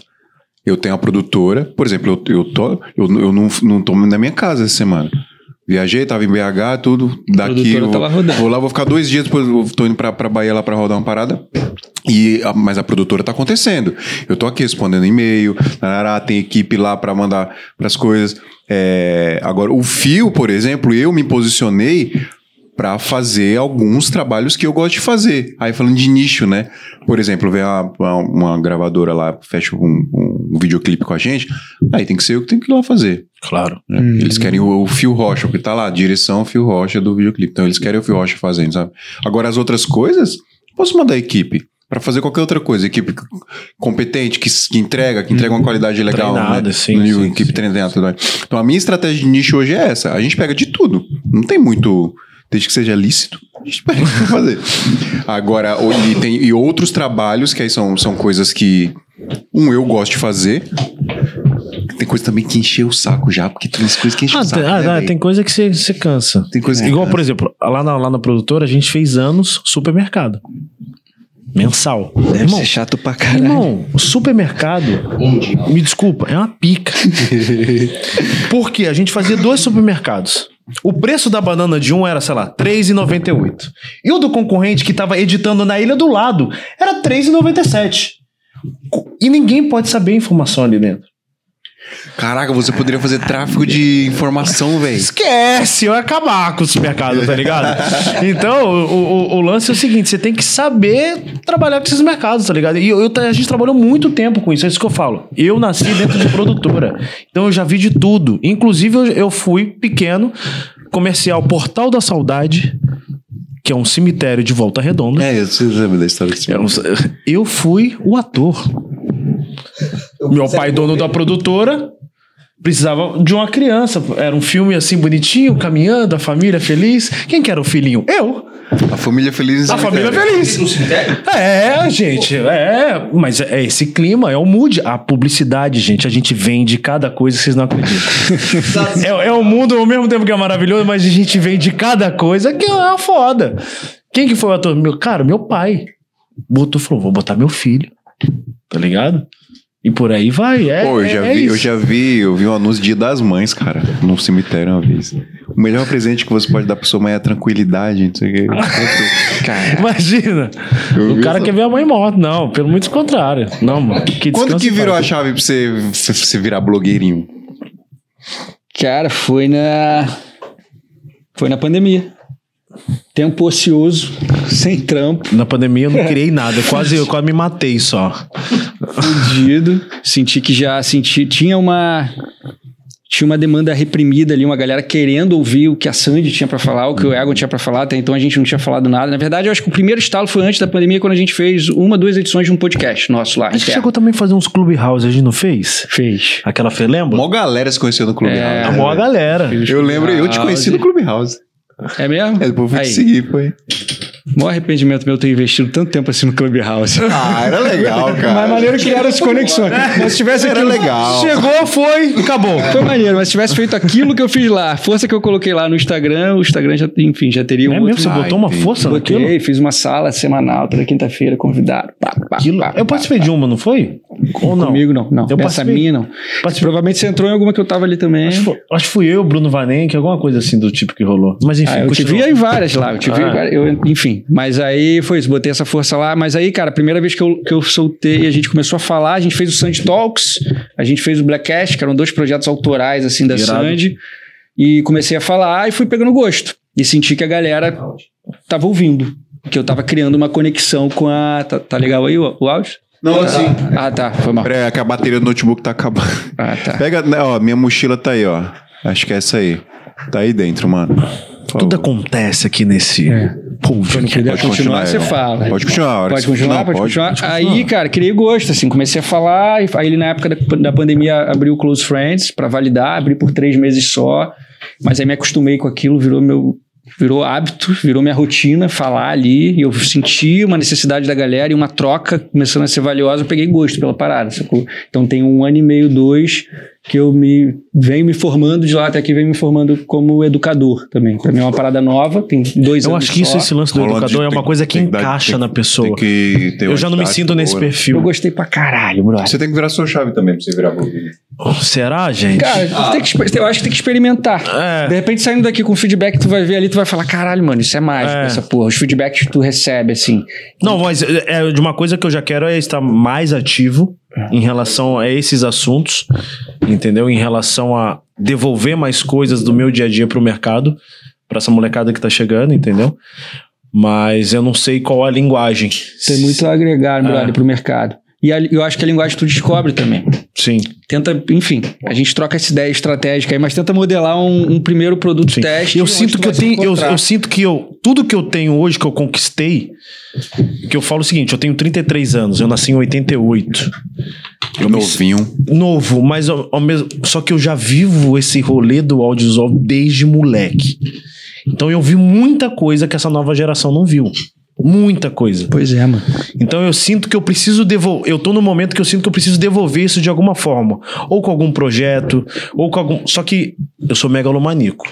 Eu tenho a produtora, por exemplo, eu, eu tô, eu, eu não, não tô na minha casa essa semana. Viajei, tava em BH, tudo. Daqui eu vou, vou lá, vou ficar dois dias, depois eu tô indo pra, pra Bahia lá pra rodar uma parada. E, a- mas a produtora tá acontecendo. Eu tô aqui respondendo e-mail, tem equipe lá pra mandar pras coisas. É, agora, o fio, por exemplo, eu me posicionei pra fazer alguns trabalhos que eu gosto de fazer. Aí falando de nicho, né? Por exemplo, vem uma, uma, uma gravadora lá, fecha um, um videoclipe com a gente, aí tem que ser eu que tenho que ir lá fazer. Claro. né? Eles querem o, o Phil Rocha, porque tá lá, direção Phil Rocha do videoclipe. Então eles querem o Phil Rocha fazendo, sabe? Agora as outras coisas, posso mandar a equipe pra fazer qualquer outra coisa. Equipe competente, que, que entrega, que entrega uma qualidade legal. Treinada, né? sim, No sim, equipe sim. treinada. mais. Então a minha estratégia de nicho hoje é essa. A gente pega de tudo. Não tem muito. Desde que seja lícito, a gente pega pra fazer. Agora, e tem e outros trabalhos que aí são, são coisas que. Um, eu gosto de fazer. Tem coisa também que encheu o saco já, porque tem coisas que enchem Ah, o saco. tem, ah, né, ah, velho? tem coisa que você cansa. Tem coisa que Igual, cansa. por exemplo, lá na, lá na produtora, a gente fez anos supermercado. Mensal. Deve Irmão, ser chato pra caralho. Irmão, o supermercado, me desculpa, é uma pica. Porque a gente fazia dois supermercados. O preço da banana de um era, sei lá, R$3,98. E o do concorrente que tava editando na ilha do lado era R$3,97. E ninguém pode saber a informação ali dentro. Caraca, você poderia fazer tráfico de informação, velho. Esquece, eu acabar com o supermercado, tá ligado? Então, o, o- o lance é o seguinte: você tem que saber trabalhar com esses mercados, tá ligado? E eu- eu- a gente trabalhou muito tempo com isso, é isso que eu falo. Eu nasci dentro de produtora, então eu já vi de tudo. Inclusive, eu, eu fui pequeno, comercial Portal da Saudade, que é um cemitério de volta redonda. É, eu lembra da história desse É um- Eu fui o ator. Meu pai, dono da produtora, precisava de uma criança. Era um filme assim bonitinho, caminhando, a família feliz. Quem que era o filhinho? Eu. A família feliz. A família feliz. É, gente, é. Mas é esse clima, é o mood. A publicidade, gente, a gente vende cada coisa que vocês não acreditam. é, é o mundo ao mesmo tempo que é maravilhoso, mas a gente vende cada coisa que é uma foda. Quem que foi o ator? Meu, cara, meu pai. Botou, falou, vou botar meu filho. Tá ligado? E por aí vai. É, Pô, eu já, é vi, eu isso. já vi, eu vi um anúncio Dia das Mães, cara, num cemitério uma vez. O melhor presente que você pode dar pra sua mãe é a tranquilidade, não sei o quê. Imagina. Eu o cara essa- quer ver a mãe morta. Não, pelo muito contrário. Não, mano. Que Quando que virou em a chave pra você, você, você virar blogueirinho? Cara, foi na. Foi na pandemia. Tempo ocioso, sem trampo, Na pandemia eu não criei nada. Eu quase, eu quase me matei só. fudido. Senti que já senti. Tinha uma. Tinha uma demanda reprimida ali, uma galera querendo ouvir o que a Sandy tinha pra falar, o que o Egon tinha pra falar, até então a gente não tinha falado nada. Na verdade, eu acho que o primeiro estalo foi antes da pandemia, quando a gente fez uma, duas edições de um podcast nosso lá. A gente chegou também a fazer uns clubhouse, a gente não fez? Fez. Aquela fez, lembra? Mó galera se conheceu no Clubhouse. É, A maior velho? galera. Eu lembro, eu te conheci no Clubhouse. É mesmo? É, depois eu fui te Aí, seguir, foi. Maior arrependimento meu ter investido tanto tempo assim no Clubhouse. Ah, era legal, cara. Mas maneiro que criaram as conexões. Mas se tivesse Era aquilo- legal. Chegou, foi, acabou. Foi maneiro, mas se tivesse feito aquilo que eu fiz lá, a força que eu coloquei lá no Instagram, o Instagram já, enfim, já teria um É outro... mesmo? Você Ah, botou uma força naquilo? Botei, fiz uma sala semanal toda quinta-feira, convidado. Pá, pá, Aquilo- pá, Eu participei pá. de uma, não foi? Ou não? Comigo não, não. Eu Essa participei. minha não. Participei. Provavelmente você entrou em alguma que eu tava ali também. Acho, que foi- acho que fui eu, Bruno Vanenck, alguma coisa assim do tipo que rolou. Mas enfim, Ah, eu te continua. vi em várias lá, eu te vi Ah. várias- eu- enfim. Mas aí foi isso, botei essa força lá. Mas aí, cara, a primeira vez que eu, que eu soltei, a gente começou a falar, a gente fez o Sandy Talks, a gente fez o Black Cast, que eram dois projetos autorais, assim, da Irado. Sandy. E comecei a falar e fui pegando gosto. E senti que a galera tava ouvindo. Que eu tava criando uma conexão com a. Tá, tá legal aí o, o áudio? Não, assim. Ah, tá. Foi mal. Pera aí, que a bateria do notebook tá acabando. Ah, tá. Pega, né, ó, minha mochila tá aí, ó. Acho que é essa aí. Tá aí dentro, mano. Tudo favor. acontece aqui nesse. Quando quiser Pode continuar, continuar, você fala. Pode continuar, Pode continuar, não, pode, pode, continuar. pode Aí, cara, criei gosto, assim, comecei a falar, e aí ele, na época da, da pandemia abriu o Close Friends pra validar, abri por três meses só, mas aí me acostumei com aquilo, virou meu. Virou hábito, virou minha rotina falar ali. E eu senti uma necessidade da galera e uma troca começando a ser valiosa. Eu peguei gosto pela parada, sacou? Então tem um ano e meio, dois, que eu me venho me formando de lá até aqui, venho me formando como educador também. Pra mim é uma parada nova, tem dois Eu anos acho que isso, esse lance do Rolando educador de- é uma tem- coisa que encaixa tem- na pessoa. Tem que ter Eu já não me sinto nesse boa. né? perfil. Eu gostei pra caralho, brother. Você tem que virar sua chave também pra você virar blogueiro. Será, gente? Cara, tem que eu acho que tem que experimentar. É. De repente, saindo daqui com feedback, tu vai ver ali, tu vai falar, caralho, mano, isso é mágico, É. essa porra. Os feedbacks que tu recebe, assim. Não, mas é, é, de uma coisa que eu já quero é estar mais ativo em relação a esses assuntos, entendeu? Em relação a devolver mais coisas do meu dia a dia pro mercado, pra essa molecada que tá chegando, entendeu? Mas eu não sei qual a linguagem. Tem muito a agregar, É. brother, pro mercado. E a- eu acho que a linguagem tu descobre também. Sim. Tenta, enfim, a gente troca essa ideia estratégica aí, mas tenta modelar um, um primeiro produto Sim. teste. Eu sinto que eu tenho. Eu, eu sinto que eu. Tudo que eu tenho hoje que eu conquistei. Que eu falo o seguinte: eu tenho 33 anos, eu nasci em 88. Eu novinho. Novo, mas ao, ao mesmo. Só que eu já vivo esse rolê do audiovisual desde moleque. Então eu vi muita coisa que essa nova geração não viu. Muita coisa. Pois é, mano. Então eu sinto que eu preciso devolver. Eu tô no momento que eu sinto que eu preciso devolver isso de alguma forma. Ou com algum projeto, ou com algum. Só que eu sou megalomaníaco.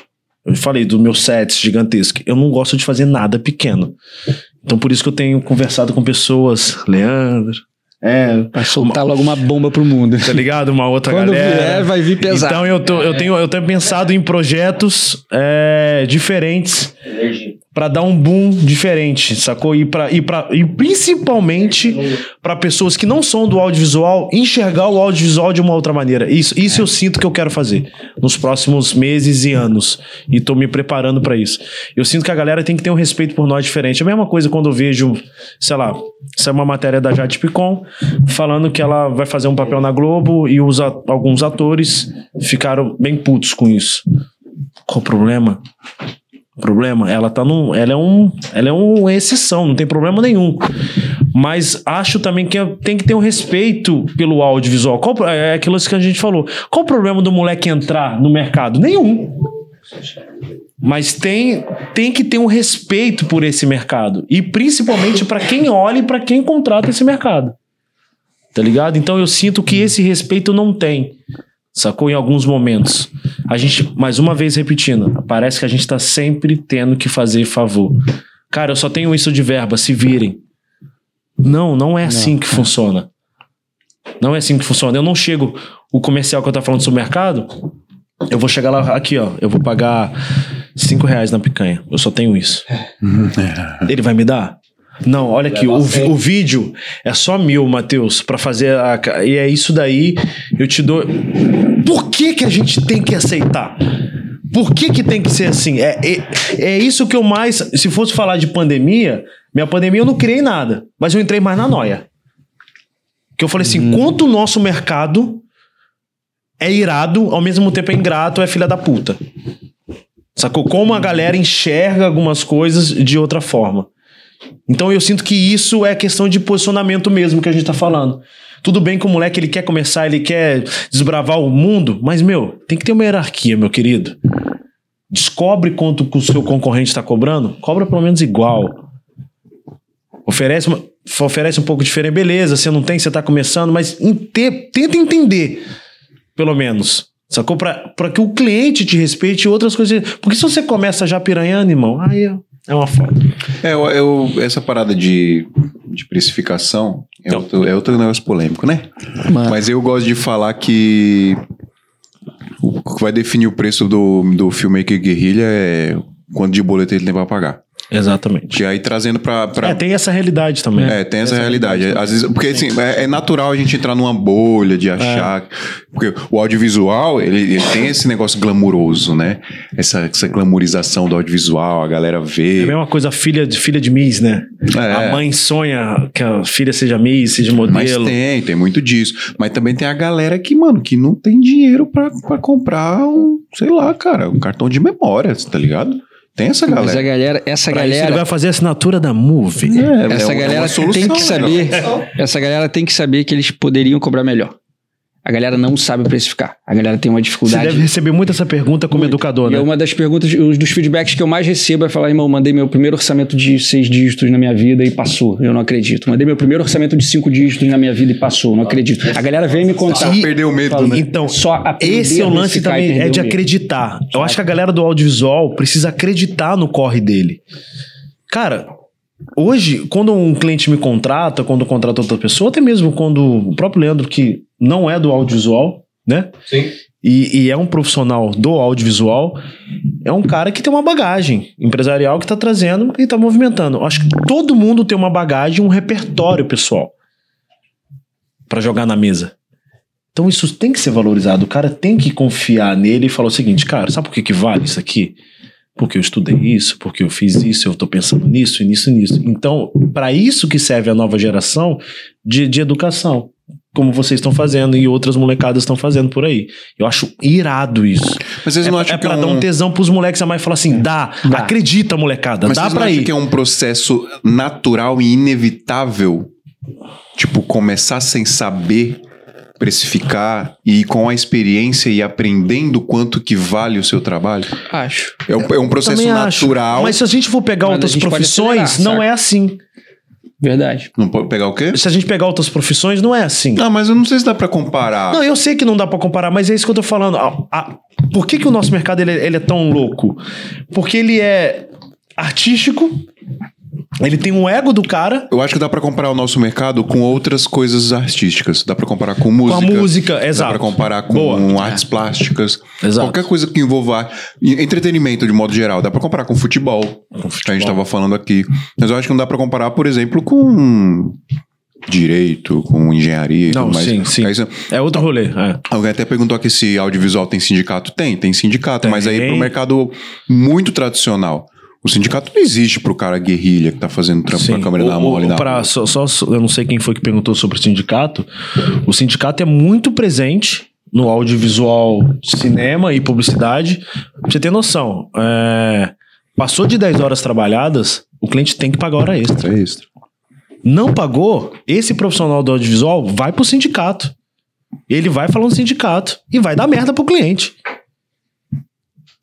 Eu falei dos meus sets gigantescos. Eu não gosto de fazer nada pequeno. Então por isso que eu tenho conversado com pessoas, Leandro. É, Pra soltar logo uma bomba pro mundo. tá ligado? Uma outra Quando galera. vier, vai vir pesado. Então eu, tô, eu, tenho, eu tenho pensado em projetos é, diferentes pra dar um boom diferente, sacou? E, pra, e, pra, e principalmente pra pessoas que não são do audiovisual enxergar o audiovisual de uma outra maneira. Isso, isso eu sinto que eu quero fazer nos próximos meses e anos. E tô me preparando pra isso. Eu sinto que a galera tem que ter um respeito por nós diferente. É a mesma coisa quando eu vejo, sei lá, isso é uma matéria da Jade Picon falando que ela vai fazer um papel na Globo e os alguns atores ficaram bem putos com isso. Qual o problema? Problema, ela tá num, ela é um, ela é uma exceção, não tem problema nenhum. Mas acho também que tem que ter um respeito pelo audiovisual. Qual, é aquilo que a gente falou. Qual o problema do moleque entrar no mercado? Nenhum. Mas tem, tem que ter um respeito por esse mercado. E principalmente para quem olha e para quem contrata esse mercado. Tá ligado? Então eu sinto que esse respeito não tem. Sacou? Em alguns momentos. A gente, mais uma vez repetindo, parece que a gente tá sempre tendo que fazer favor. Cara, eu só tenho isso de verba, se virem. Não, não é assim que funciona. Não é assim que funciona. Eu não chego, o comercial que eu tô falando sobre o mercado, eu vou chegar lá, aqui ó, eu vou pagar cinco reais na picanha. Eu só tenho isso. Ele vai me dar? Não, olha aqui, o, vi- o vídeo é só mil, Matheus, pra fazer a. E é isso daí, eu te dou. Por que, que a gente tem que aceitar? Por que, que tem que ser assim? É, é, é isso que eu mais. Se fosse falar de pandemia, minha pandemia eu não criei nada, mas eu entrei mais na noia. Que eu falei assim: quanto o nosso mercado é irado, ao mesmo tempo é ingrato, é filha da puta. Sacou? Como a galera enxerga algumas coisas de outra forma. Então eu sinto que isso é questão de posicionamento mesmo que a gente tá falando. Tudo bem que o moleque ele quer começar, ele quer desbravar o mundo, mas meu, tem que ter uma hierarquia, meu querido. Descobre quanto o seu concorrente está cobrando, cobra pelo menos igual. Oferece, uma- oferece um pouco diferente, beleza, você não tem, você tá começando, mas tenta entender, pelo menos. Sacou? Pra que o cliente te respeite e outras coisas. Porque se você começa já piranhando, irmão, aí é uma foda. É, eu, eu- essa parada de, de precificação é, outro, é outro negócio polêmico, né? Mano. Mas eu gosto de falar que o que vai definir o preço do, do filmmaker guerrilha é quanto de boleto ele tem pra pagar. Exatamente. E aí trazendo pra. pra É, tem essa realidade também. É, tem essa, realidade. Às vezes, porque assim, é, é natural a gente entrar numa bolha de achar. Porque o audiovisual, ele, ele tem esse negócio glamuroso, né? Essa, essa glamorização do audiovisual, a galera É a vê. mesma coisa, filha de, filha de Miss, né? É. A mãe sonha que a filha seja Miss, seja modelo. Mas tem, tem muito disso. Mas também tem a galera que, mano, que não tem dinheiro pra, pra comprar um, sei lá, cara, um cartão de memória, tá ligado? Tem essa Mas a galera. galera, essa Pra isso ele galera, vai fazer a assinatura da Movie. É, essa é uma galera solução, tem que né? saber, essa galera tem que saber que eles poderiam cobrar melhor. A galera não sabe precificar. A galera tem uma Você dificuldade. deve receber muito essa pergunta como educador, E né? é uma das perguntas, um dos feedbacks que eu mais recebo é falar, irmão, mandei meu primeiro orçamento de seis dígitos na minha vida e passou. Eu não acredito. Mandei meu primeiro orçamento de cinco dígitos na minha vida e passou. Não acredito. A galera vem me contar. Só perdeu o medo, Fala, né? Então, Só esse é o lance também, é de acreditar. Eu acho que a galera do audiovisual precisa acreditar no corre dele. Cara, hoje, quando um cliente me contrata, quando contrata outra pessoa, até mesmo quando o próprio Leandro, que não é do audiovisual, né? Sim. E, e é um profissional do audiovisual, é um cara que tem uma bagagem empresarial que tá trazendo e tá movimentando. Acho que todo mundo tem uma bagagem, um repertório pessoal para jogar na mesa. Então isso tem que ser valorizado. O cara tem que confiar nele e falar o seguinte, cara, sabe por que, que vale isso aqui? Porque eu estudei isso, porque eu fiz isso, eu tô pensando nisso e nisso e nisso. Então, para isso que serve a nova geração de, de educação. Como vocês estão fazendo e outras molecadas estão fazendo por aí. Eu acho irado isso. Mas vocês É, não é acham que é pra dar um tesão pros moleques a mais falar assim: dá, Dá. acredita, molecada, Mas dá vocês não pra acham ir. que é um processo natural e inevitável? Tipo, começar sem saber precificar e com a experiência e aprendendo quanto que vale o seu trabalho? Acho. É um, é um processo Também acho. natural. Mas se a gente for pegar Mas outras profissões, acelerar, não saca? é assim. Verdade. Não pode pegar o quê? Se a gente pegar outras profissões, não é assim. Ah, mas eu não sei se dá pra comparar. Não, eu sei que não dá pra comparar, mas é isso que eu tô falando. A- a- por que, que o nosso mercado ele, ele é tão louco? Porque ele é artístico, ele tem um ego do cara Eu acho que dá pra comparar o nosso mercado com outras coisas artísticas. Dá pra comparar com com música. a música, Dá exato. pra comparar com Boa. artes plásticas. Exato. Qualquer coisa que envolva entretenimento de modo geral. Dá pra comparar com futebol. Que a gente tava falando aqui. Mas eu acho que não dá pra comparar, por exemplo, com direito, com engenharia Não, mais. sim, sim. Aí É outro rolê. é. Alguém até perguntou aqui se audiovisual tem sindicato. Tem, tem sindicato, mas aí Tem. pro mercado muito tradicional. O sindicato não existe pro cara guerrilha que tá fazendo trampo Sim. pra câmera da mão ali na pra- só, só- eu não sei quem foi que perguntou sobre o sindicato. O sindicato é muito presente no audiovisual, cinema e publicidade. Pra você ter noção, é, passou de 10 horas trabalhadas, o cliente tem que pagar hora extra. É extra. Não pagou, esse profissional do audiovisual vai pro sindicato. Ele vai falar no sindicato e vai dar merda pro cliente.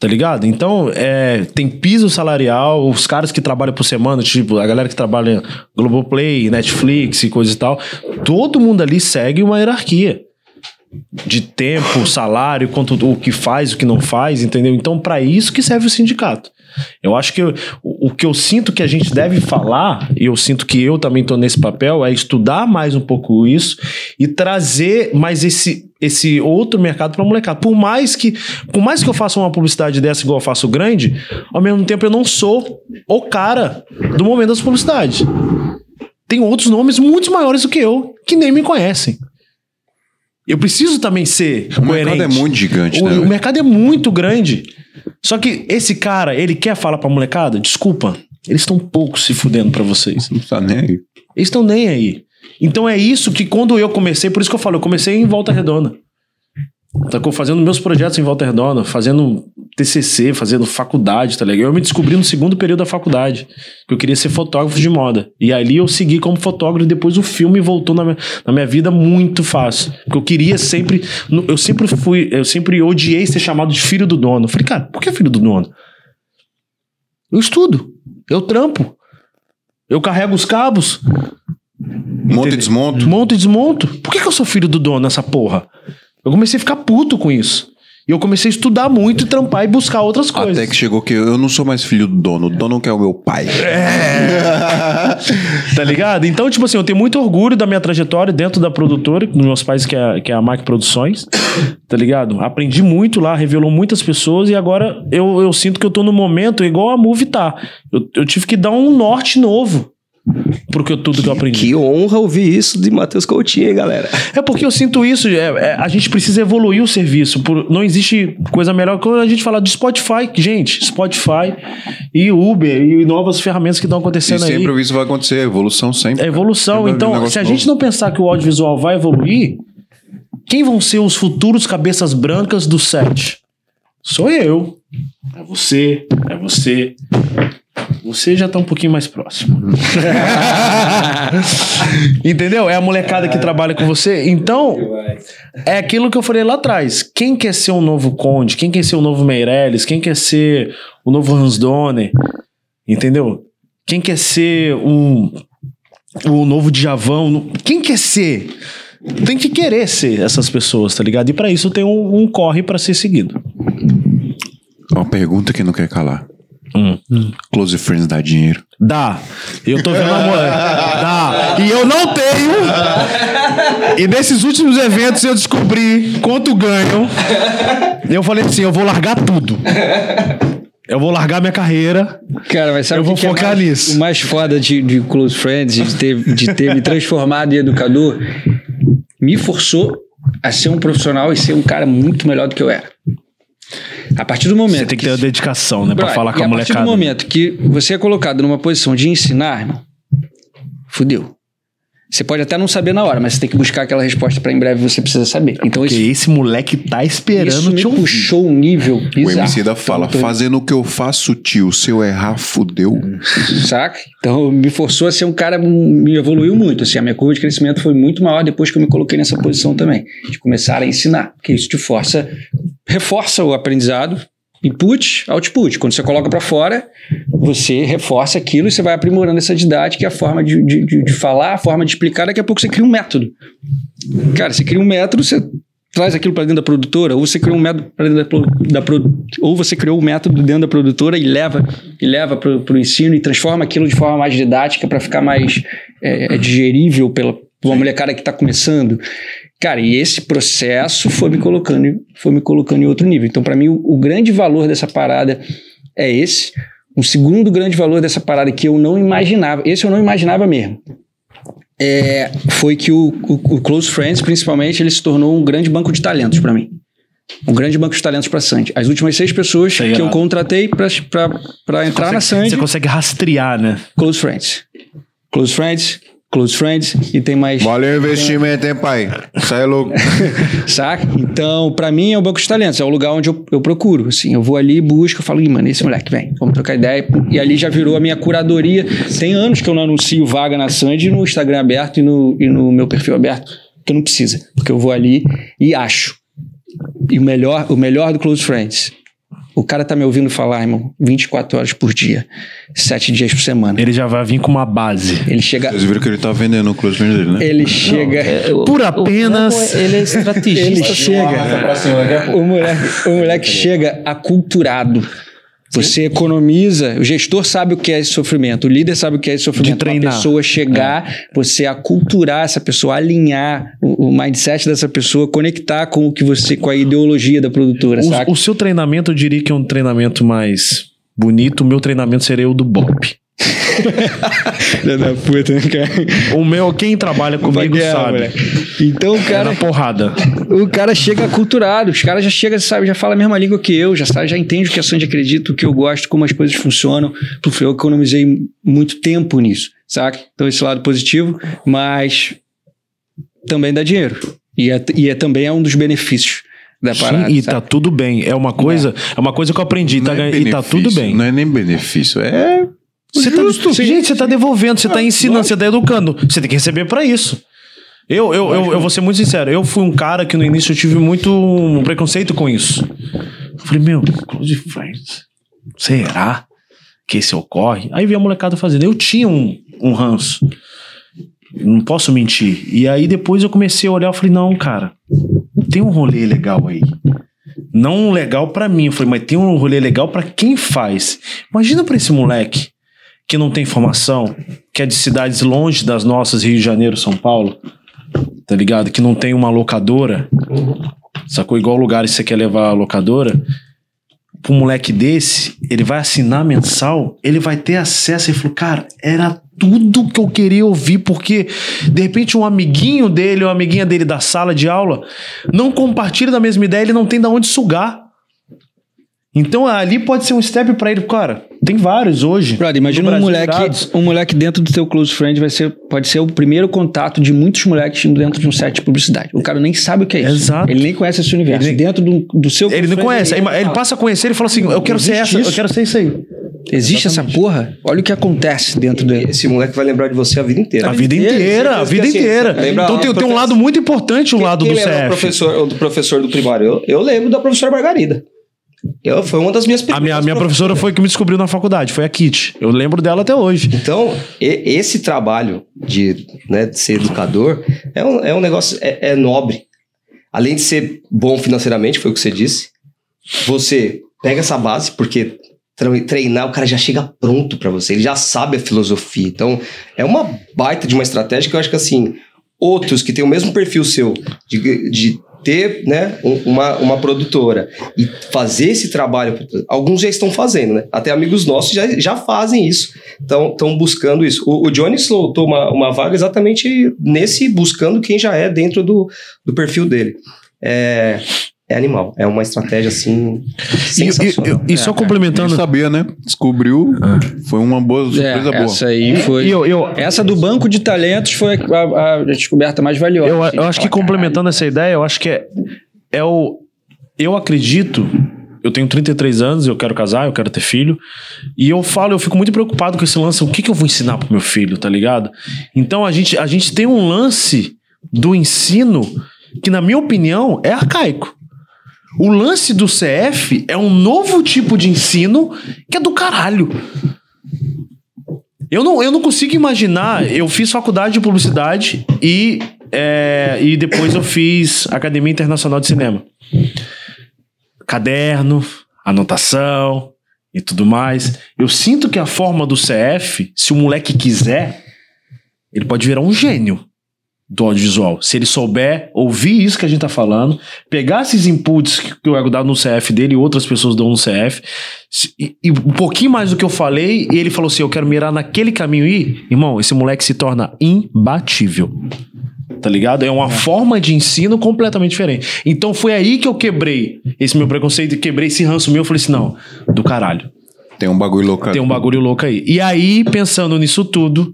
Tá ligado? Então, é, tem piso salarial, os caras que trabalham por semana, tipo, a galera que trabalha Globoplay, Netflix e coisa e tal, todo mundo ali segue uma hierarquia de tempo, salário, quanto o que faz, o que não faz, entendeu? Então, para isso que serve o sindicato. Eu acho que o, o que eu sinto que a gente deve falar, e eu sinto que eu também estou nesse papel, é estudar mais um pouco isso e trazer mais esse, esse outro mercado para molecada. Por mais que por mais que eu faça uma publicidade dessa igual eu faço grande, ao mesmo tempo eu não sou o cara do momento das publicidades. Tem outros nomes muito maiores do que eu que nem me conhecem. Eu preciso também ser O coerente. mercado é muito gigante, O, né? o mercado é muito grande. Só que esse cara, ele quer falar pra molecada? Desculpa, eles estão pouco se fudendo pra vocês. Não tá nem aí. Eles estão nem aí. Então é isso que quando eu comecei, por isso que eu falo, eu comecei em Volta Redonda. Sacou? Fazendo meus projetos em Volta Redonda, fazendo TCC, fazendo faculdade, tá ligado? Eu me descobri no segundo período da faculdade, que eu queria ser fotógrafo de moda. E ali eu segui como fotógrafo e depois o filme voltou na minha, na minha vida muito fácil. Porque eu queria sempre, eu sempre fui, eu sempre odiei ser chamado de filho do dono. Eu falei, cara, por que filho do dono? Eu estudo, eu trampo, eu carrego os cabos, Monta e desmonto. Monto e desmonto. Por que, que eu sou filho do dono nessa porra? Eu comecei a ficar puto com isso. E eu comecei a estudar muito, e trampar e buscar outras coisas. Até que chegou que eu não sou mais filho do dono. O dono que é o meu pai. Tá ligado? Então, tipo assim, eu tenho muito orgulho da minha trajetória dentro da produtora, dos meus pais, que é, que é a Mac Produções. Tá ligado? Aprendi muito lá, revelou muitas pessoas e agora eu, eu sinto que eu tô no momento igual a Move tá. Eu, eu tive que dar um norte novo pro que eu, tudo que eu aprendi. Que honra ouvir isso de Matheus Coutinho, hein, galera? É porque eu sinto isso. é- é, a gente precisa evoluir o serviço. por- não existe coisa melhor quando a gente falar de Spotify. Gente, Spotify e Uber e novas ferramentas que estão E acontecendo aí. sempre isso vai acontecer. Evolução sempre. É evolução. Sempre um Então, se a novo. gente não pensar que o audiovisual vai evoluir, quem vão ser os futuros cabeças brancas do set? Sou eu. É você. É você. Você já tá um pouquinho mais próximo. Entendeu? É a molecada que trabalha com você. Então, é aquilo que eu falei lá atrás. Quem quer ser um novo Conde? Quem quer ser o novo Meirelles? Quem quer ser o novo Hans Donner? Entendeu? Quem quer ser o, o novo Djavão? Quem quer ser? Tem que querer ser essas pessoas, tá ligado? E pra isso tem um, um corre pra ser seguido. Uma pergunta que não quer calar. Hum. Close Friends dá dinheiro. Dá. Eu tô vendo a. Dá. E eu não tenho. E nesses últimos eventos eu descobri quanto ganham. Eu falei assim: eu vou largar tudo. Eu vou largar minha carreira. Cara, mas sabe Eu o vou que que focar é mais, nisso. O mais foda de, de Close Friends, de ter, de ter me transformado em educador, me forçou a ser um profissional e ser um cara muito melhor do que eu era. A partir do momento Você tem que ter que uma dedicação, né? Pra falar com a a partir molecada. do momento que você é colocado numa posição de ensinar, irmão, fudeu. Você pode até não saber na hora, mas você tem que buscar aquela resposta para em breve você precisa saber. Então Porque isso, esse moleque tá esperando isso me te ouvir. puxou um nível O bizarro. MC da Então, fala, eu tô- fazendo o que eu faço, tio. Se eu errar, fudeu. saca? Então me forçou a ser um cara, me evoluiu muito. Assim, a minha curva de crescimento foi muito maior depois que eu me coloquei nessa posição também, de começar a ensinar, porque isso te força, reforça o aprendizado. Input, output. Quando você coloca para fora, você reforça aquilo e você vai aprimorando essa didática, a forma de, de, de- falar, a forma de explicar. Daqui a pouco você cria um método. Cara, você cria um método, você traz aquilo para dentro da produtora, ou você criou um método para dentro da, da ou você criou um método dentro da produtora e leva e leva para o ensino e transforma aquilo de forma mais didática para ficar mais é, digerível pela uma molecada que está começando. Cara, e esse processo foi me colocando, foi me colocando em outro nível. Então, para mim, o, o grande valor dessa parada é esse. Um segundo grande valor dessa parada que eu não imaginava, esse eu não imaginava mesmo, é, foi que o, o, o Close Friends, principalmente, ele se tornou um grande banco de talentos para mim. Um grande banco de talentos para Sandy. As últimas seis pessoas aí, que eu ó. contratei para entrar na Sandy, Você consegue rastrear, né? Close Friends. Close Friends, Close Friends, e tem mais. Valeu o investimento, hein, pai? Sai louco. Saca? Então, pra mim é o banco de talentos, é o lugar onde eu, eu procuro. Assim, eu vou ali, busco, eu falo, Ih, mano, esse moleque vem, vamos trocar ideia. E ali já virou a minha curadoria. Tem anos que eu não anuncio vaga na Sandy no Instagram aberto e no, e no meu perfil aberto, porque não precisa. Porque eu vou ali e acho. E o melhor, o melhor do Close Friends. O cara tá me ouvindo falar, irmão, 24 horas por dia, 7 dias por semana. Ele já vai vir com uma base. Ele chega. Vocês viram que ele tá vendendo o close dele, né? Ele chega. Por apenas- Ele é estrategista. Ele chega. O moleque, o moleque chega aculturado. Você economiza, o gestor sabe o que é esse sofrimento, o líder sabe o que é esse sofrimento. De treinar. Uma pessoa chegar, você aculturar essa pessoa, alinhar o, o mindset dessa pessoa, conectar com o que você, com a ideologia da produtora? O, o seu treinamento, eu diria que é um treinamento mais bonito. O meu treinamento seria o do Bop. Filha da puta, né, cara? O meu, quem trabalha comigo ganhar, sabe. moleque. Então o É cara, na porrada. o cara chega aculturado, os caras já chegam, sabe, já fala a mesma língua que eu, já sabe, já entende o que a Sandy acredita, o que eu gosto, como as coisas funcionam. Puf, Eu economizei muito tempo nisso, saca? Então esse lado positivo, mas também dá dinheiro. E é, e é também é um dos benefícios da parada. Sim, e sabe? tá tudo bem. É uma coisa, é uma coisa que eu aprendi, tá, é e tá tudo bem. Não é nem benefício, é. Você tá, Justo, sim. gente, você tá devolvendo, você tá ensinando, você tá educando. Você tem que receber pra isso. Eu, eu, eu, eu vou ser muito sincero. Eu fui um cara que no início eu tive muito um preconceito com isso. Eu falei, meu, close friends. Será que esse ocorre? Aí vi a molecada fazendo. Eu tinha um, um ranço. Não posso mentir. E aí depois eu comecei a olhar e falei, não, cara, tem um rolê legal aí. Não legal pra mim. Eu falei, mas tem um rolê legal pra quem faz. Imagina pra esse moleque que não tem formação, que é de cidades longe das nossas, Rio de Janeiro, São Paulo, tá ligado? Que não tem uma locadora, sacou? Igual lugares que você quer levar a locadora. Um moleque desse, ele vai assinar mensal, ele vai ter acesso. Ele falou, cara, era tudo que eu queria ouvir, porque de repente um amiguinho dele, ou amiguinha dele da sala de aula, não compartilha da mesma ideia, ele não tem da onde sugar. Então ali pode ser um step pra ele, cara. Tem vários hoje. Brother, imagina um moleque, virados. um moleque dentro do teu close friend vai ser, pode ser o primeiro contato de muitos moleques dentro de um set de publicidade. O cara nem sabe o que é isso. Exato. Ele nem conhece esse universo. Ele dentro do, do seu Ele close não friend, conhece. Ele falar, passa a conhecer e fala assim: Eu quero ser essa, eu isso. quero ser isso aí. Existe essa porra? Olha o que acontece dentro dele. Esse moleque vai lembrar de você a vida inteira. A vida inteira, a vida Assim, inteira. lembra Então tem, tem um lado muito importante, o Quem- lado quem do lembra O CF. professor, do professor do primário. Eu, eu lembro da professora Margarida. Eu, foi uma das minhas A minha, a minha prof- professora foi que me descobriu na faculdade, foi a Kit. Eu lembro dela até hoje. Então, e- esse trabalho de, né, de ser educador é um, é um negócio é, é nobre. Além de ser bom financeiramente, foi o que você disse, você pega essa base, porque tre- treinar, o cara já chega pronto pra você, ele já sabe a filosofia. Então, é uma baita de uma estratégia que eu acho que, assim, outros que têm o mesmo perfil seu, de, de ter né, um- uma, uma produtora e fazer esse trabalho, alguns já estão fazendo, né? Até amigos nossos já, já fazem isso, estão buscando isso. O, o Johnny soltou uma, uma vaga exatamente nesse, buscando quem já é dentro do, do perfil dele. É, é animal, é uma estratégia assim E, e- sensacional. e- e só Nem complementando. sabia, né? Descobriu. Foi uma boa surpresa boa. É, essa aí foi. E eu, eu, Essa do banco de talentos foi a, a- a descoberta mais valiosa. Eu, assim, eu acho que complementando essa ideia, eu acho que é, é o. Eu acredito. Eu tenho 33 anos, eu quero casar, eu quero ter filho. E eu falo, eu fico muito preocupado com esse lance. O que, que eu vou ensinar pro meu filho, tá ligado? Então a gente, a gente tem um lance do ensino que, na minha opinião, é arcaico. O lance do CF é um novo tipo de ensino que é do caralho. Eu não, eu não consigo imaginar. Eu fiz faculdade de publicidade e, é, e depois eu fiz Academia Internacional de Cinema. Caderno, anotação e tudo mais. Eu sinto que a forma do CF, se o moleque quiser, ele pode virar um gênio do audiovisual. Se ele souber ouvir isso que a gente tá falando, pegar esses inputs que eu ego dar no CF dele e outras pessoas dão no CF, e, e um pouquinho mais do que eu falei, e ele falou assim: eu quero mirar naquele caminho e, irmão, esse moleque se torna imbatível. Tá ligado? É uma forma de ensino completamente diferente. Então foi aí que eu quebrei esse meu preconceito quebrei esse ranço meu. Eu falei assim: não, do caralho. Tem um bagulho louco. Tem um bagulho louco aí. E aí, pensando nisso tudo,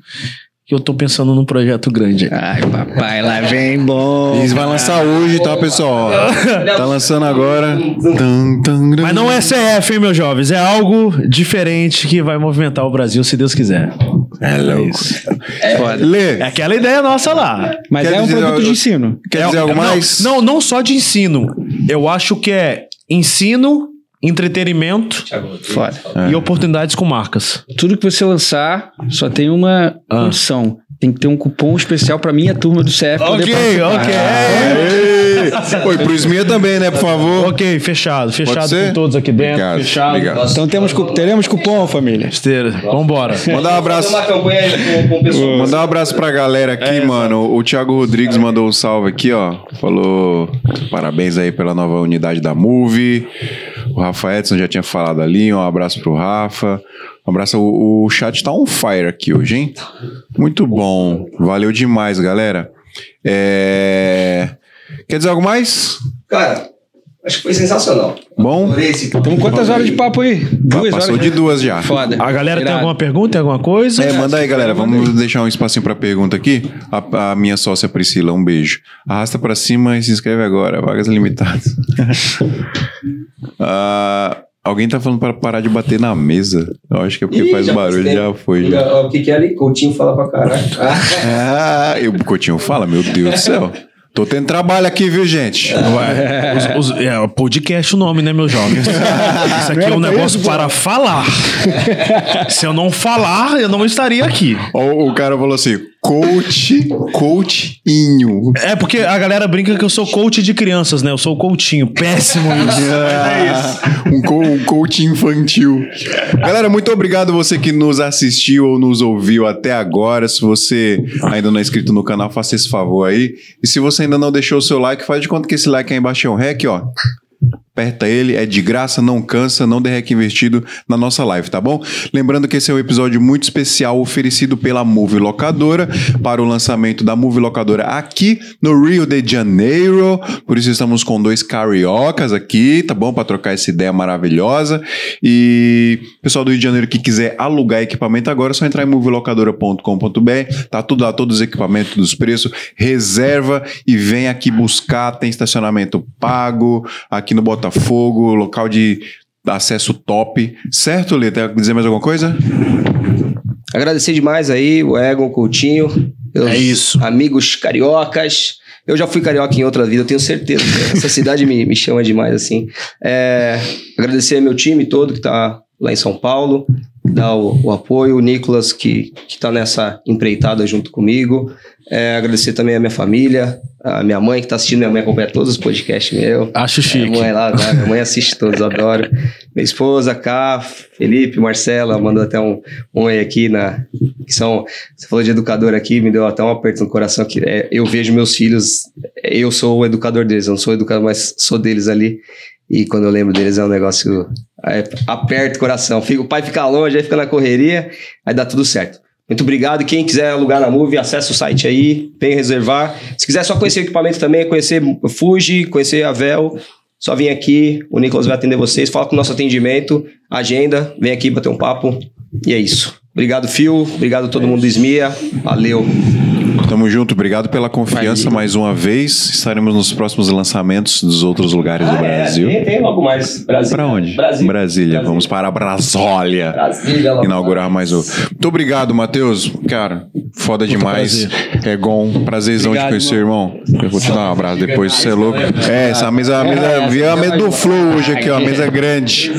que eu tô pensando num projeto grande. Ai, papai, lá vem bom. Isso vai lançar hoje, tá, pessoal? tá lançando agora. Mas não é CF, hein, meus jovens? É algo diferente que vai movimentar o Brasil, se Deus quiser. É louco. Foda. Lê, É aquela ideia nossa lá. Mas Quer é um produto eu- de ensino. quer É- dizer algo não, mais? Não, não só de ensino. Eu acho que é ensino, entretenimento Foda. e oportunidades com marcas. Tudo que você lançar só tem uma Ah. condição. Tem que ter um cupom especial pra minha turma do CF. Ok, ok. Oi, pro Esmia também, né, por favor? Ok, fechado. Fechado com todos aqui dentro. Obrigado, Fechado. obrigado. Então temos, cu- teremos cupom, família. Esteira. Vambora. Mandar um abraço. Mandar um abraço pra galera aqui, mano. O Thiago Rodrigues mandou um salve aqui, ó. Falou parabéns aí pela nova unidade da Move. O Rafa Edson já tinha falado ali. Um abraço pro Rafa. Um abraço. O, o chat tá on fire aqui hoje, hein? Muito bom. Valeu demais, galera. É... Quer dizer algo mais? Cara, acho que foi sensacional. Bom? Temos quantas horas de papo aí? Duas Passou horas. de duas já. Foda. A galera tem Irado. alguma pergunta, tem alguma coisa? É, manda aí, galera. Vamos deixar um espacinho pra pergunta aqui. A, a minha sócia Priscila, um beijo. Arrasta pra cima e se inscreve agora. Vagas limitadas. Ah, alguém tá falando para parar de bater na mesa. Eu acho que é porque Ih, faz já barulho. Já foi. Já. O que que é ali? Coutinho fala pra caralho. Ah, Ah, e o Coutinho fala, meu Deus do céu. Tô tendo trabalho aqui, viu, gente? Ué, os- os- é, podcast o nome, né, meus jovens? Isso aqui é um negócio para falar. Se eu não falar, eu não estaria aqui. O cara falou assim: coach, coachinho. É porque a galera brinca que eu sou coach de crianças, né? Eu sou o coachinho. Péssimo isso. Ah, um, co um coach infantil. Galera, muito obrigado você que nos assistiu ou nos ouviu até agora. Se você ainda não é inscrito no canal, faça esse favor aí. E se você ainda não deixou o seu like, faz de conta que esse like aí embaixo é um rec, ó. Aperta ele, é de graça, não cansa, não derreque investido na nossa live, tá bom? Lembrando que esse é um episódio muito especial oferecido pela Move Locadora para o lançamento da Move Locadora aqui no Rio de Janeiro. Por isso estamos com dois cariocas aqui, tá bom? Para trocar essa ideia maravilhosa. E pessoal do Rio de Janeiro que quiser alugar equipamento agora, é só entrar em movelocadora.com.br. Tá tudo lá, todos os equipamentos, dos preços. Reserva e vem aqui buscar. Tem estacionamento pago aqui no Botafogo, local de acesso top. Certo, Lê? Quer dizer mais alguma coisa? Agradecer demais aí o Egon, o Coutinho. É isso. Amigos cariocas. Eu já fui carioca em outra vida, eu tenho certeza. Essa cidade me, me chama demais, assim. É, agradecer meu time todo que tá lá em São Paulo, dar o, o apoio, o Nicolas que, que tá nessa empreitada junto comigo. É, agradecer também a minha família, a minha mãe que tá assistindo, minha mãe acompanha todos os podcasts meus. Acho chique. Minha mãe lá, minha mãe assiste todos, adoro. Minha esposa, Cá, Felipe, Marcela, mandou até um, um oi aqui na. Que são. Você falou de educador aqui, me deu até um aperto no coração que é, eu vejo meus filhos, eu sou o educador deles, eu não sou educador, mas sou deles ali. E quando eu lembro deles é um negócio. é, aperta o coração. Fica, o pai fica longe, aí fica na correria, aí dá tudo certo. Muito obrigado. Quem quiser alugar na Move, acessa o site aí, vem reservar. Se quiser só conhecer o equipamento também, conhecer Fuji, conhecer a Vel, só vem aqui, o Nicolas vai atender vocês, fala com o nosso atendimento, agenda, vem aqui bater um papo. E é isso. Obrigado, Phil. Obrigado a todo mundo do SMIA. Valeu. Tamo junto, obrigado pela confiança mais uma vez. Estaremos nos próximos lançamentos dos outros lugares do Brasil. Ah, é, tem, tem logo mais. Brasília. Para onde? Brasília. Brasília. Vamos para Brasólia. Brasília. Inaugurar mais um. Muito obrigado, Matheus. Cara, foda demais. É bom. Prazerzão Obrigado, de conhecer, irmão. Eu vou te dar um abraço depois, você é louco. É, essa mesa, a mesa, vi a mesa do Flow hoje aqui, ó, a mesa grande.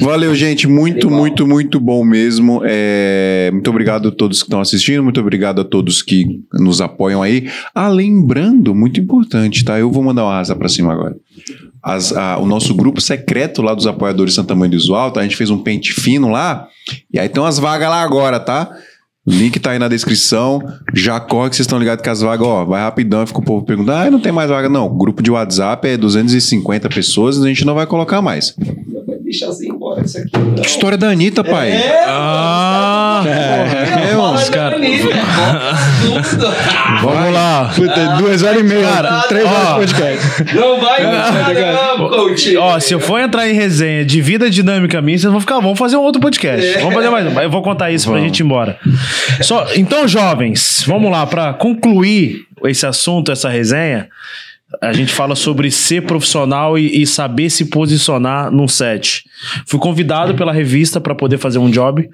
Valeu, gente. Muito, muito, muito bom mesmo. É, muito obrigado a todos que estão assistindo. Muito obrigado a todos que nos apoiam aí. Ah, lembrando, muito importante, tá? Eu vou mandar uma asa pra cima agora. As- a- o nosso grupo secreto lá dos apoiadores Santa Mãe do Visual, tá? A gente fez um pente fino lá. E aí tem umas vagas lá agora, tá? Link tá aí na descrição. Já corre que vocês estão ligados que as vagas, ó, vai rapidão. Fica o povo perguntando, ah, não tem mais vaga. Não, o grupo de WhatsApp é 250 pessoas, a gente não vai colocar mais. Deixa assim embora isso aqui. Que história da Anitta, pai. Ah, É, mano. os caras. Vamos lá. Puta, duas horas e meia. Cara, três ó. horas de podcast. Não vai, não, coach. Ó, se eu for entrar em resenha de vida dinâmica minha, vocês vão ficar. Vamos fazer um outro podcast. Vamos fazer mais um. Eu vou contar isso pra Vamos. gente ir embora. Só, então, jovens, vamos lá, pra concluir esse assunto, essa resenha. A gente fala sobre ser profissional e, e saber se posicionar num set. Fui convidado pela revista pra poder fazer um job.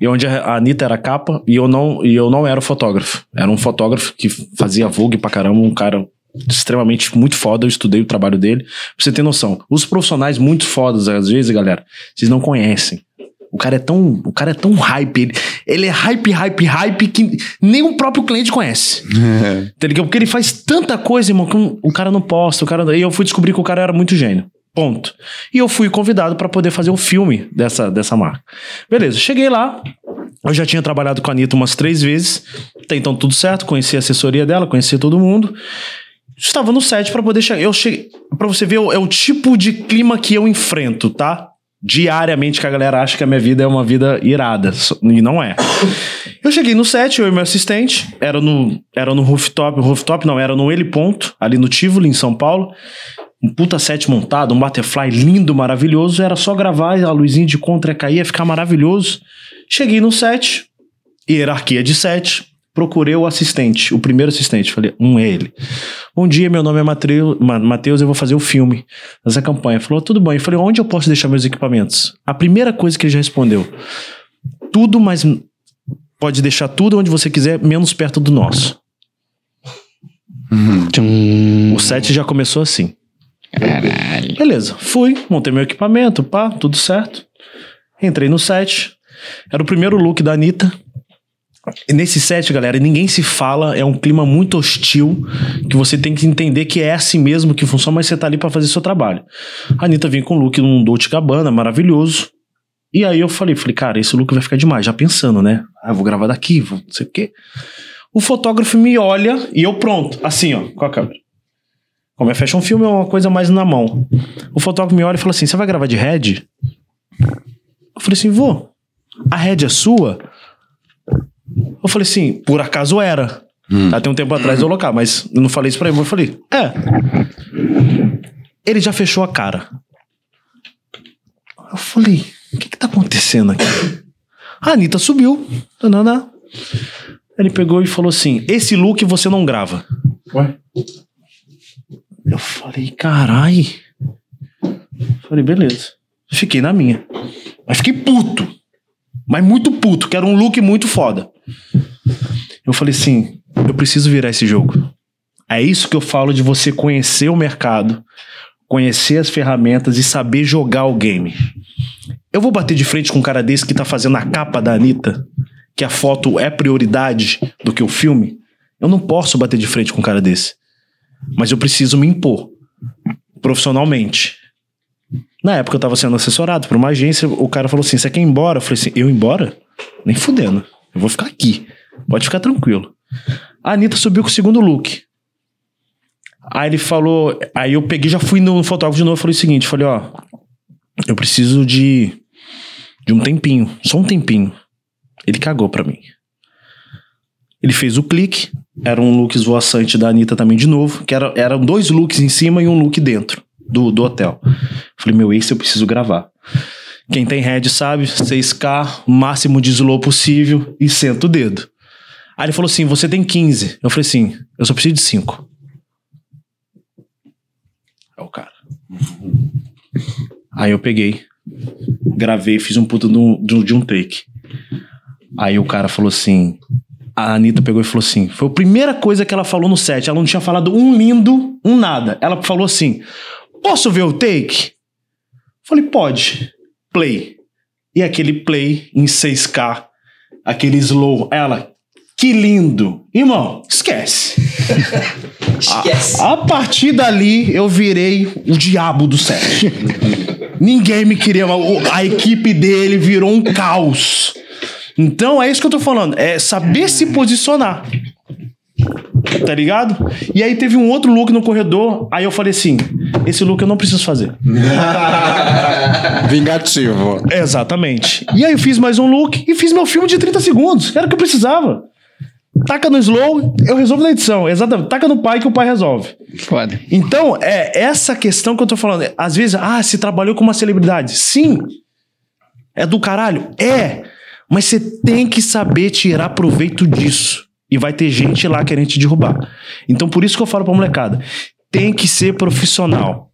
E onde a Anitta era capa e eu não, e eu não era fotógrafo. Era um fotógrafo que fazia Vogue pra caramba, um cara extremamente muito foda. Eu estudei o trabalho dele. Pra você ter noção. Os profissionais muito fodas, às vezes, galera, vocês não conhecem. O cara é tão, o cara é tão hype, ele, ele é hype, hype, hype que nem o próprio cliente conhece. Tá ligado? Porque ele faz tanta coisa, irmão, que um- o cara não posta, o cara, e eu fui descobrir que o cara era muito gênio. Ponto. E eu fui convidado para poder fazer um filme dessa, dessa marca. Beleza, cheguei lá. Eu já tinha trabalhado com a Anitta umas três vezes. Até então tudo certo, conheci a assessoria dela, conheci todo mundo. Estava no set para poder chegar. Eu cheguei. Pra você ver, é o tipo de clima que eu enfrento, tá? Diariamente que a galera acha que a minha vida é uma vida irada. E não é. Eu cheguei no set, eu e meu assistente. Era no, era no rooftop. Rooftop não, era no Ele Ponto, ali no Tivoli, em São Paulo. Um puta set montado, um butterfly lindo, maravilhoso. Era só gravar, a luzinha de contra ia cair, ia ficar maravilhoso. Cheguei no set, hierarquia de set. Procurei o assistente, o primeiro assistente. Falei, um é ele. Bom dia, meu nome é Matheus, eu vou fazer o filme dessa campanha. Falou, tudo bem. Eu falei, onde eu posso deixar meus equipamentos? A primeira coisa que ele já respondeu, tudo, mas pode deixar tudo onde você quiser, menos perto do nosso. Tchum. O set já começou assim. Beleza, fui, montei meu equipamento, pá, tudo certo. Entrei no set. Era o primeiro look da Anitta. Nesse set, galera, ninguém se fala, é um clima muito hostil, que você tem que entender que é assim mesmo que funciona, mas você tá ali pra fazer seu trabalho. A Anitta vinha com um look num Dolce Gabbana, maravilhoso. E aí eu falei, falei, cara, esse look vai ficar demais, já pensando, né? Ah, eu vou gravar daqui, vou não sei o quê. O fotógrafo me olha e eu pronto, assim, ó, com a câmera. Como é fashion film, é uma coisa mais na mão. O fotógrafo me olha e fala assim: Você vai gravar de head? Eu falei assim: Vou. A head é sua? Eu falei assim: Por acaso era. Até um tempo atrás eu local, mas eu não falei isso pra ele. Eu falei: É. Ele já fechou a cara. Eu falei: O que que tá acontecendo aqui? A Anitta subiu. Tananá. Ele pegou e falou assim: Esse look você não grava. Eu falei, carai. Falei, beleza. Fiquei na minha. Mas fiquei puto. Mas muito puto, que era um look muito foda. Eu falei assim: eu preciso virar esse jogo. É isso que eu falo de você conhecer o mercado, conhecer as ferramentas e saber jogar o game. Eu vou bater de frente com um cara desse que tá fazendo a capa da Anitta, que a foto é prioridade do que o filme. Eu não posso bater de frente com um cara desse. Mas eu preciso me impor profissionalmente. Na época eu tava sendo assessorado por uma agência, o cara falou assim: você quer ir embora? Eu falei assim: eu ir embora? Nem fudendo. Eu vou ficar aqui. Pode ficar tranquilo. A Anitta subiu com o segundo look. Aí ele falou. Aí eu peguei, já fui no fotógrafo de novo e falei o seguinte: falei, ó, eu preciso de. de um tempinho. Só um tempinho. Ele cagou pra mim. Ele fez o clique. Era um look esvoaçante da Anitta também de novo. Que era, eram dois looks em cima e um look dentro do, do hotel. Falei, meu, esse eu preciso gravar. Quem tem head sabe, 6K, máximo de slow possível e senta o dedo. Aí ele falou assim: você tem 15. Eu falei assim: eu só preciso de 5. É o cara. Aí eu peguei, gravei, fiz um um, de um- de um take. Aí o cara falou assim: a Anitta pegou e falou assim: foi a primeira coisa que ela falou no set. Ela não tinha falado um lindo, um nada. Ela falou assim: posso ver o take? Falei, pode. Play. E aquele play em 6K, aquele slow. Ela, que lindo. Irmão, esquece. Esquece. A partir dali, eu virei o diabo do set. Ninguém me queria. A equipe dele virou um caos. Então é isso que eu tô falando. É saber se posicionar. Tá ligado? E aí teve um outro look no corredor. Aí eu falei assim: esse look eu não preciso fazer. Vingativo. Exatamente. E aí eu fiz mais um look e fiz meu filme de 30 segundos. Era o que eu precisava. Taca no slow, eu resolvo na edição. Exatamente. Taca no pai que o pai resolve. Foda. Então, é essa questão que eu tô falando. Às vezes, ah, se trabalhou com uma celebridade. Sim. É do caralho? É. Mas você tem que saber tirar proveito disso. E vai ter gente lá querendo te derrubar. Então, por isso que eu falo pra molecada: tem que ser profissional.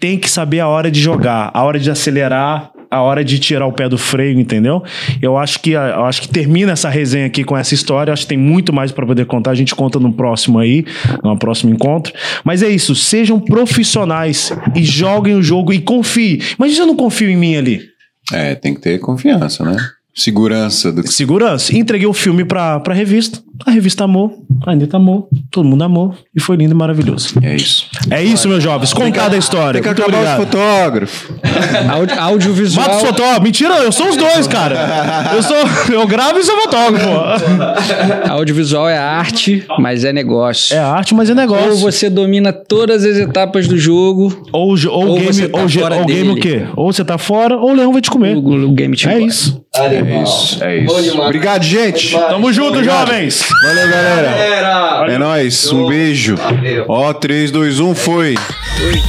Tem que saber a hora de jogar, a hora de acelerar, a hora de tirar o pé do freio, entendeu? Eu acho que eu acho que termina essa resenha aqui com essa história. Eu acho que tem muito mais pra poder contar. A gente conta no próximo aí, no próximo encontro. Mas é isso, sejam profissionais e joguem o jogo e confiem. Se eu não confio em mim ali. É, tem que ter confiança, né? Segurança do que Segurança. Entreguei o filme pra, pra revista. A revista amou, a Anitta amou, todo mundo amou. E foi lindo e maravilhoso. é isso. É isso, meus jovens. Contada a história. Tem que Muito acabar obrigado. os fotógrafos. Áudio- audiovisual. Mato fotógrafo. Mentira, eu sou os dois, cara. Eu sou. Eu gravo e sou fotógrafo. Audiovisual é arte, mas é negócio. É arte, mas é negócio. Ou você domina todas as etapas do jogo, Ou, jo- ou, Ou game, você tá ou, ge- fora ou game dele. o quê? Ou você tá fora, ou o leão vai te comer. o, o game te É engole. isso. É isso, é isso. Obrigado, gente. Tamo junto, jovens. Valeu, galera. Galera, É nóis. Um beijo. Ó, 3, 2, 1, foi. Oi.